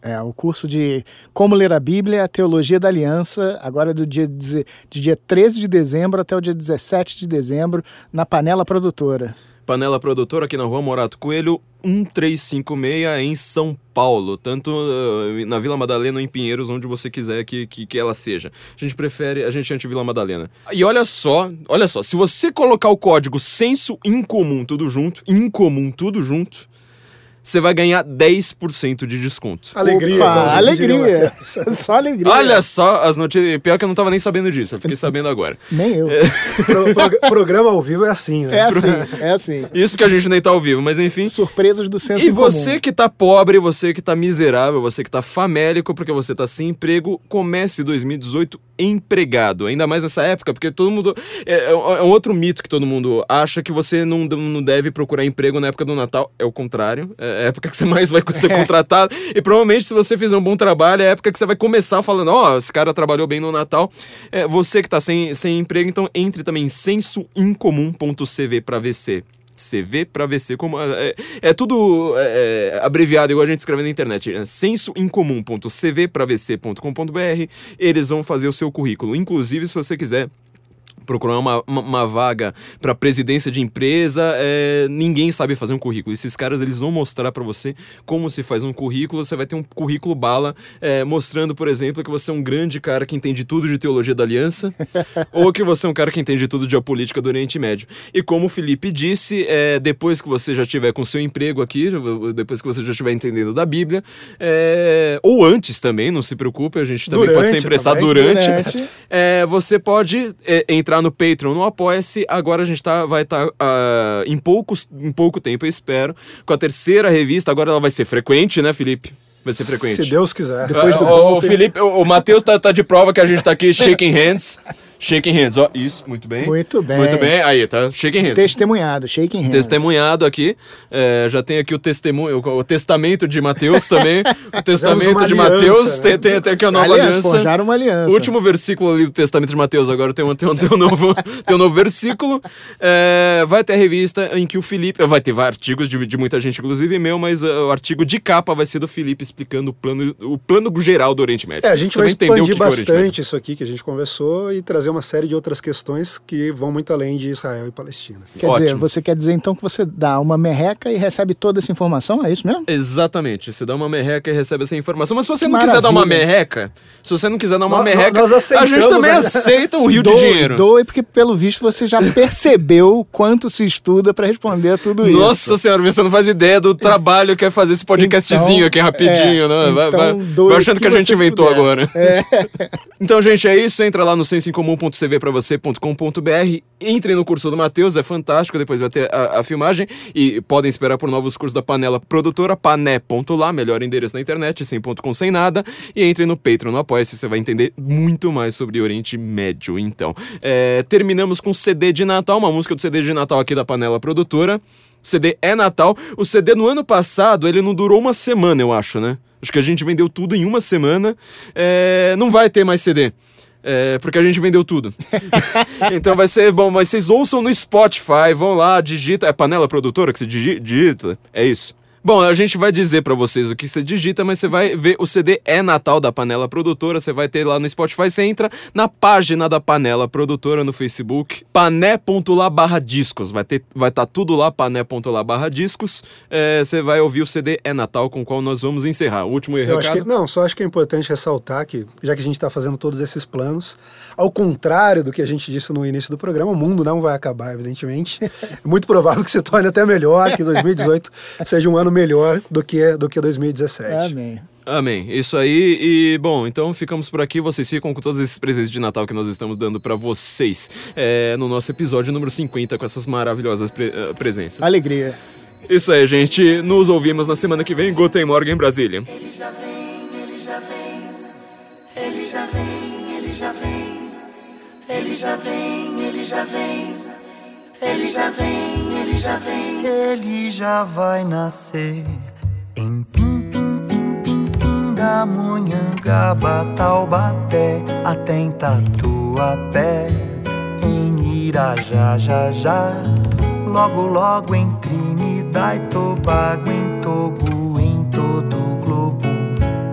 É, o curso de Como Ler a Bíblia, a Teologia da Aliança, agora do dia, de dia 13 de dezembro até o dia 17 de dezembro, na Panela Produtora. Panela Produtora aqui na rua Morato Coelho, 1356 em São Paulo, tanto uh, na Vila Madalena ou em Pinheiros, onde você quiser que, que, que, ela seja. A gente prefere, a gente é anti Vila Madalena. E olha só, olha só, se você colocar o código senso incomum tudo junto, incomum tudo junto, você vai ganhar 10% de desconto. Alegria. Opa, alegria. só alegria. Olha só as notícias. Pior que eu não tava nem sabendo disso, eu fiquei sabendo agora. Nem eu. É. Pro, pro, programa ao vivo é assim, né? É assim, é assim. Isso porque a gente nem tá ao vivo, mas enfim. Surpresas do senso E você comum. que tá pobre, você que tá miserável, você que tá famélico porque você tá sem emprego, comece 2018 empregado. Ainda mais nessa época, porque todo mundo. É, é, é um outro mito que todo mundo acha que você não, não deve procurar emprego na época do Natal. É o contrário. É, é a época que você mais vai ser contratado. e provavelmente, se você fizer um bom trabalho, é a época que você vai começar falando: ó, oh, esse cara trabalhou bem no Natal. É, você que tá sem, sem emprego, então entre também em sensoincomum.cv para VC. CV para VC, como é, é tudo é, é, abreviado, igual a gente escreve na internet. É sensoincomum.cv para VC.com.br. Eles vão fazer o seu currículo. Inclusive, se você quiser procurar uma, uma, uma vaga para presidência de empresa, é, ninguém sabe fazer um currículo. Esses caras eles vão mostrar para você como se faz um currículo. Você vai ter um currículo bala é, mostrando, por exemplo, que você é um grande cara que entende tudo de teologia da aliança, ou que você é um cara que entende tudo de geopolítica do Oriente Médio. E como o Felipe disse, é, depois que você já tiver com seu emprego aqui, depois que você já estiver entendendo da Bíblia, é, ou antes também, não se preocupe, a gente também durante, pode ser emprestado durante. durante. É, você pode é, entrar entrar no Patreon, no Apoia-se. Agora a gente tá, vai estar tá, uh, em, poucos, em pouco tempo, eu espero, com a terceira revista. Agora ela vai ser frequente, né, Felipe? Vai ser frequente. Se Deus quiser. Depois do o, o Felipe, o, o Matheus tá, tá de prova que a gente tá aqui shaking hands. Shaking hands, ó. Isso, muito bem. Muito bem. Muito bem. Aí, tá? Shaking hands. Testemunhado, shaking hands. Testemunhado aqui. É, já tem aqui o testemunho, o testamento de Mateus também. O testamento de Mateus. né? Tem, tem até aqui a nova Aliança, forjaram uma aliança. Último versículo ali do Testamento de Mateus, agora tem um, tem um, tem um, novo, tem um novo versículo. É, vai ter a revista em que o Felipe. Vai ter vários artigos de, de muita gente, inclusive meu, mas uh, o artigo de capa vai ser do Felipe explicando o plano, o plano geral do Oriente Médio. É, a gente Você vai entender o expandir que que é bastante isso aqui que a gente conversou e trazer uma série de outras questões que vão muito além de Israel e Palestina. Quer dizer, Ótimo. você quer dizer então que você dá uma merreca e recebe toda essa informação? É isso mesmo? Exatamente. Você dá uma merreca e recebe essa informação. Mas se você Que não quiser dar uma merreca, se você não quiser dar uma Nós- merreca, nós a gente também né? aceita um rio doe, de dinheiro. Doe, porque pelo visto você já percebeu quanto se estuda pra responder a tudo isso. Nossa senhora, você não faz ideia do trabalho que é fazer esse podcastzinho Então, aqui rapidinho, é, né? Vai, então vai, doe vai achando o que, que a gente inventou puder. agora. É. Então, gente, é isso. Entra lá no sensoincomum.cvpravocê.com.br. Entre no curso do Matheus, é fantástico. Depois vai ter a, a filmagem. E podem esperar por novos cursos da Panela Produtora, pané.lá, melhor endereço na internet, sem ponto com sem nada. E entre no Patreon, no Apoia-se, você vai entender muito mais sobre Oriente Médio. Então, é, terminamos com CD de Natal, uma música do CD de Natal aqui da Panela Produtora. CD é Natal. O CD no ano passado, ele não durou uma semana, eu acho, né? Acho que a gente vendeu tudo em uma semana. É, não vai ter mais CD. É, porque a gente vendeu tudo. então vai ser bom, mas vocês ouçam no Spotify, vão lá, digita. É panela produtora que você digi- digita? É isso. Bom, a gente vai dizer pra vocês o que você digita, mas você vai ver o CD é Natal da Panela Produtora, você vai ter lá no Spotify, você entra na página da Panela Produtora no Facebook, pané.lá barra discos, vai estar vai tá tudo lá, pané.lá barra discos, É, você vai ouvir o CD é Natal com o qual nós vamos encerrar. O último recado. que, não, só acho que é importante ressaltar que, já que a gente está fazendo todos esses planos, ao contrário do que a gente disse no início do programa, o mundo não vai acabar, evidentemente. É muito provável que se torne até melhor, que 2018 seja um ano melhor do que, do que 2017. Amém. Amém. Isso aí. E, bom, então ficamos por aqui. Vocês ficam com todos esses presentes de Natal que nós estamos dando pra vocês é, no nosso episódio número 50 com essas maravilhosas pre- eh, presenças. Alegria. Isso aí, gente. Nos ouvimos na semana que vem. Guten Morgen, Brasília. Ele já vem, ele já vem. Ele já vem, ele já vem. Ele já vem, ele já vem. Ele já vem, ele já vem. Ele já vai nascer. Em Pim, Pim, Pim, Pim, Pim da Monhangaba, Taubaté, até em Tatuapé, em Irajá, já, já, logo, logo em Trinidad e Tobago, em Togo, em todo o globo,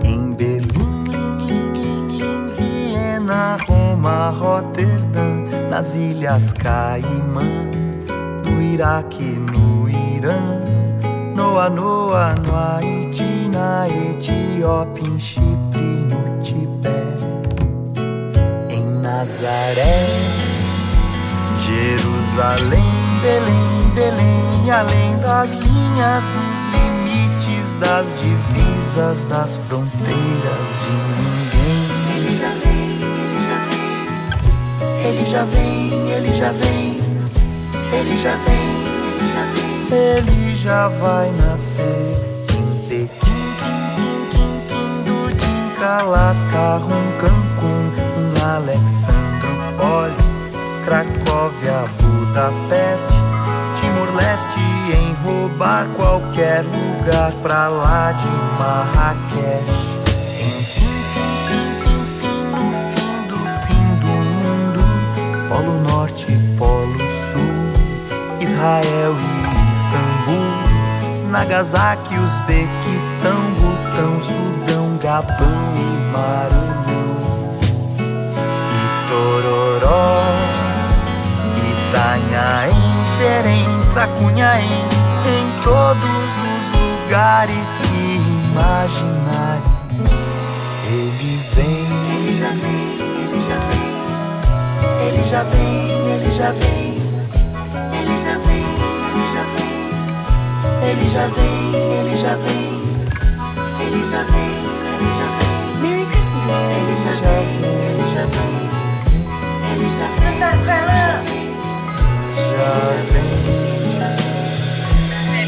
em Berlim, Lim, Lim, Lim, Viena, Roma, Roterdã, nas Ilhas Caimã no Iraque, no Irã, Noa, Noa, no Haiti, na Etiópia, em Chipre, no Tibete, em Nazaré, Jerusalém, Belém, Belém, além das linhas, dos limites, das divisas, das fronteiras de ninguém. Ele já vem, ele já vem. Ele já vem, ele já vem. Ele já vai nascer em Pequim, Quim, Quim, Quim, Dudim, Kalasca, Rum, Cancún, em Alexandropole, Cracóvia, Budapeste, Timor-Leste, em roubar qualquer lugar pra lá de Marrakech. Enfim, fim, Israel e Istambul, Nagasaki, Uzbequistão, Butão, Sudão, Gabão e Maranhão, e Tororó, Itanhaém, Xerém, Tracunhaém, em todos os lugares que imaginares, ele vem. Ele já vem, ele já vem. Ele já vem, ele já vem.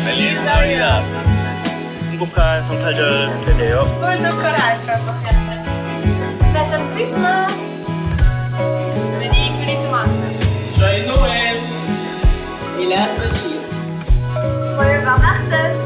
멜리 나리야 행복한 성탄절 되세요. 홀도 코라죠. 짜잔 크리스마스. 메리 크리스마스. 저희 노엘. 밀라노시. worry about that.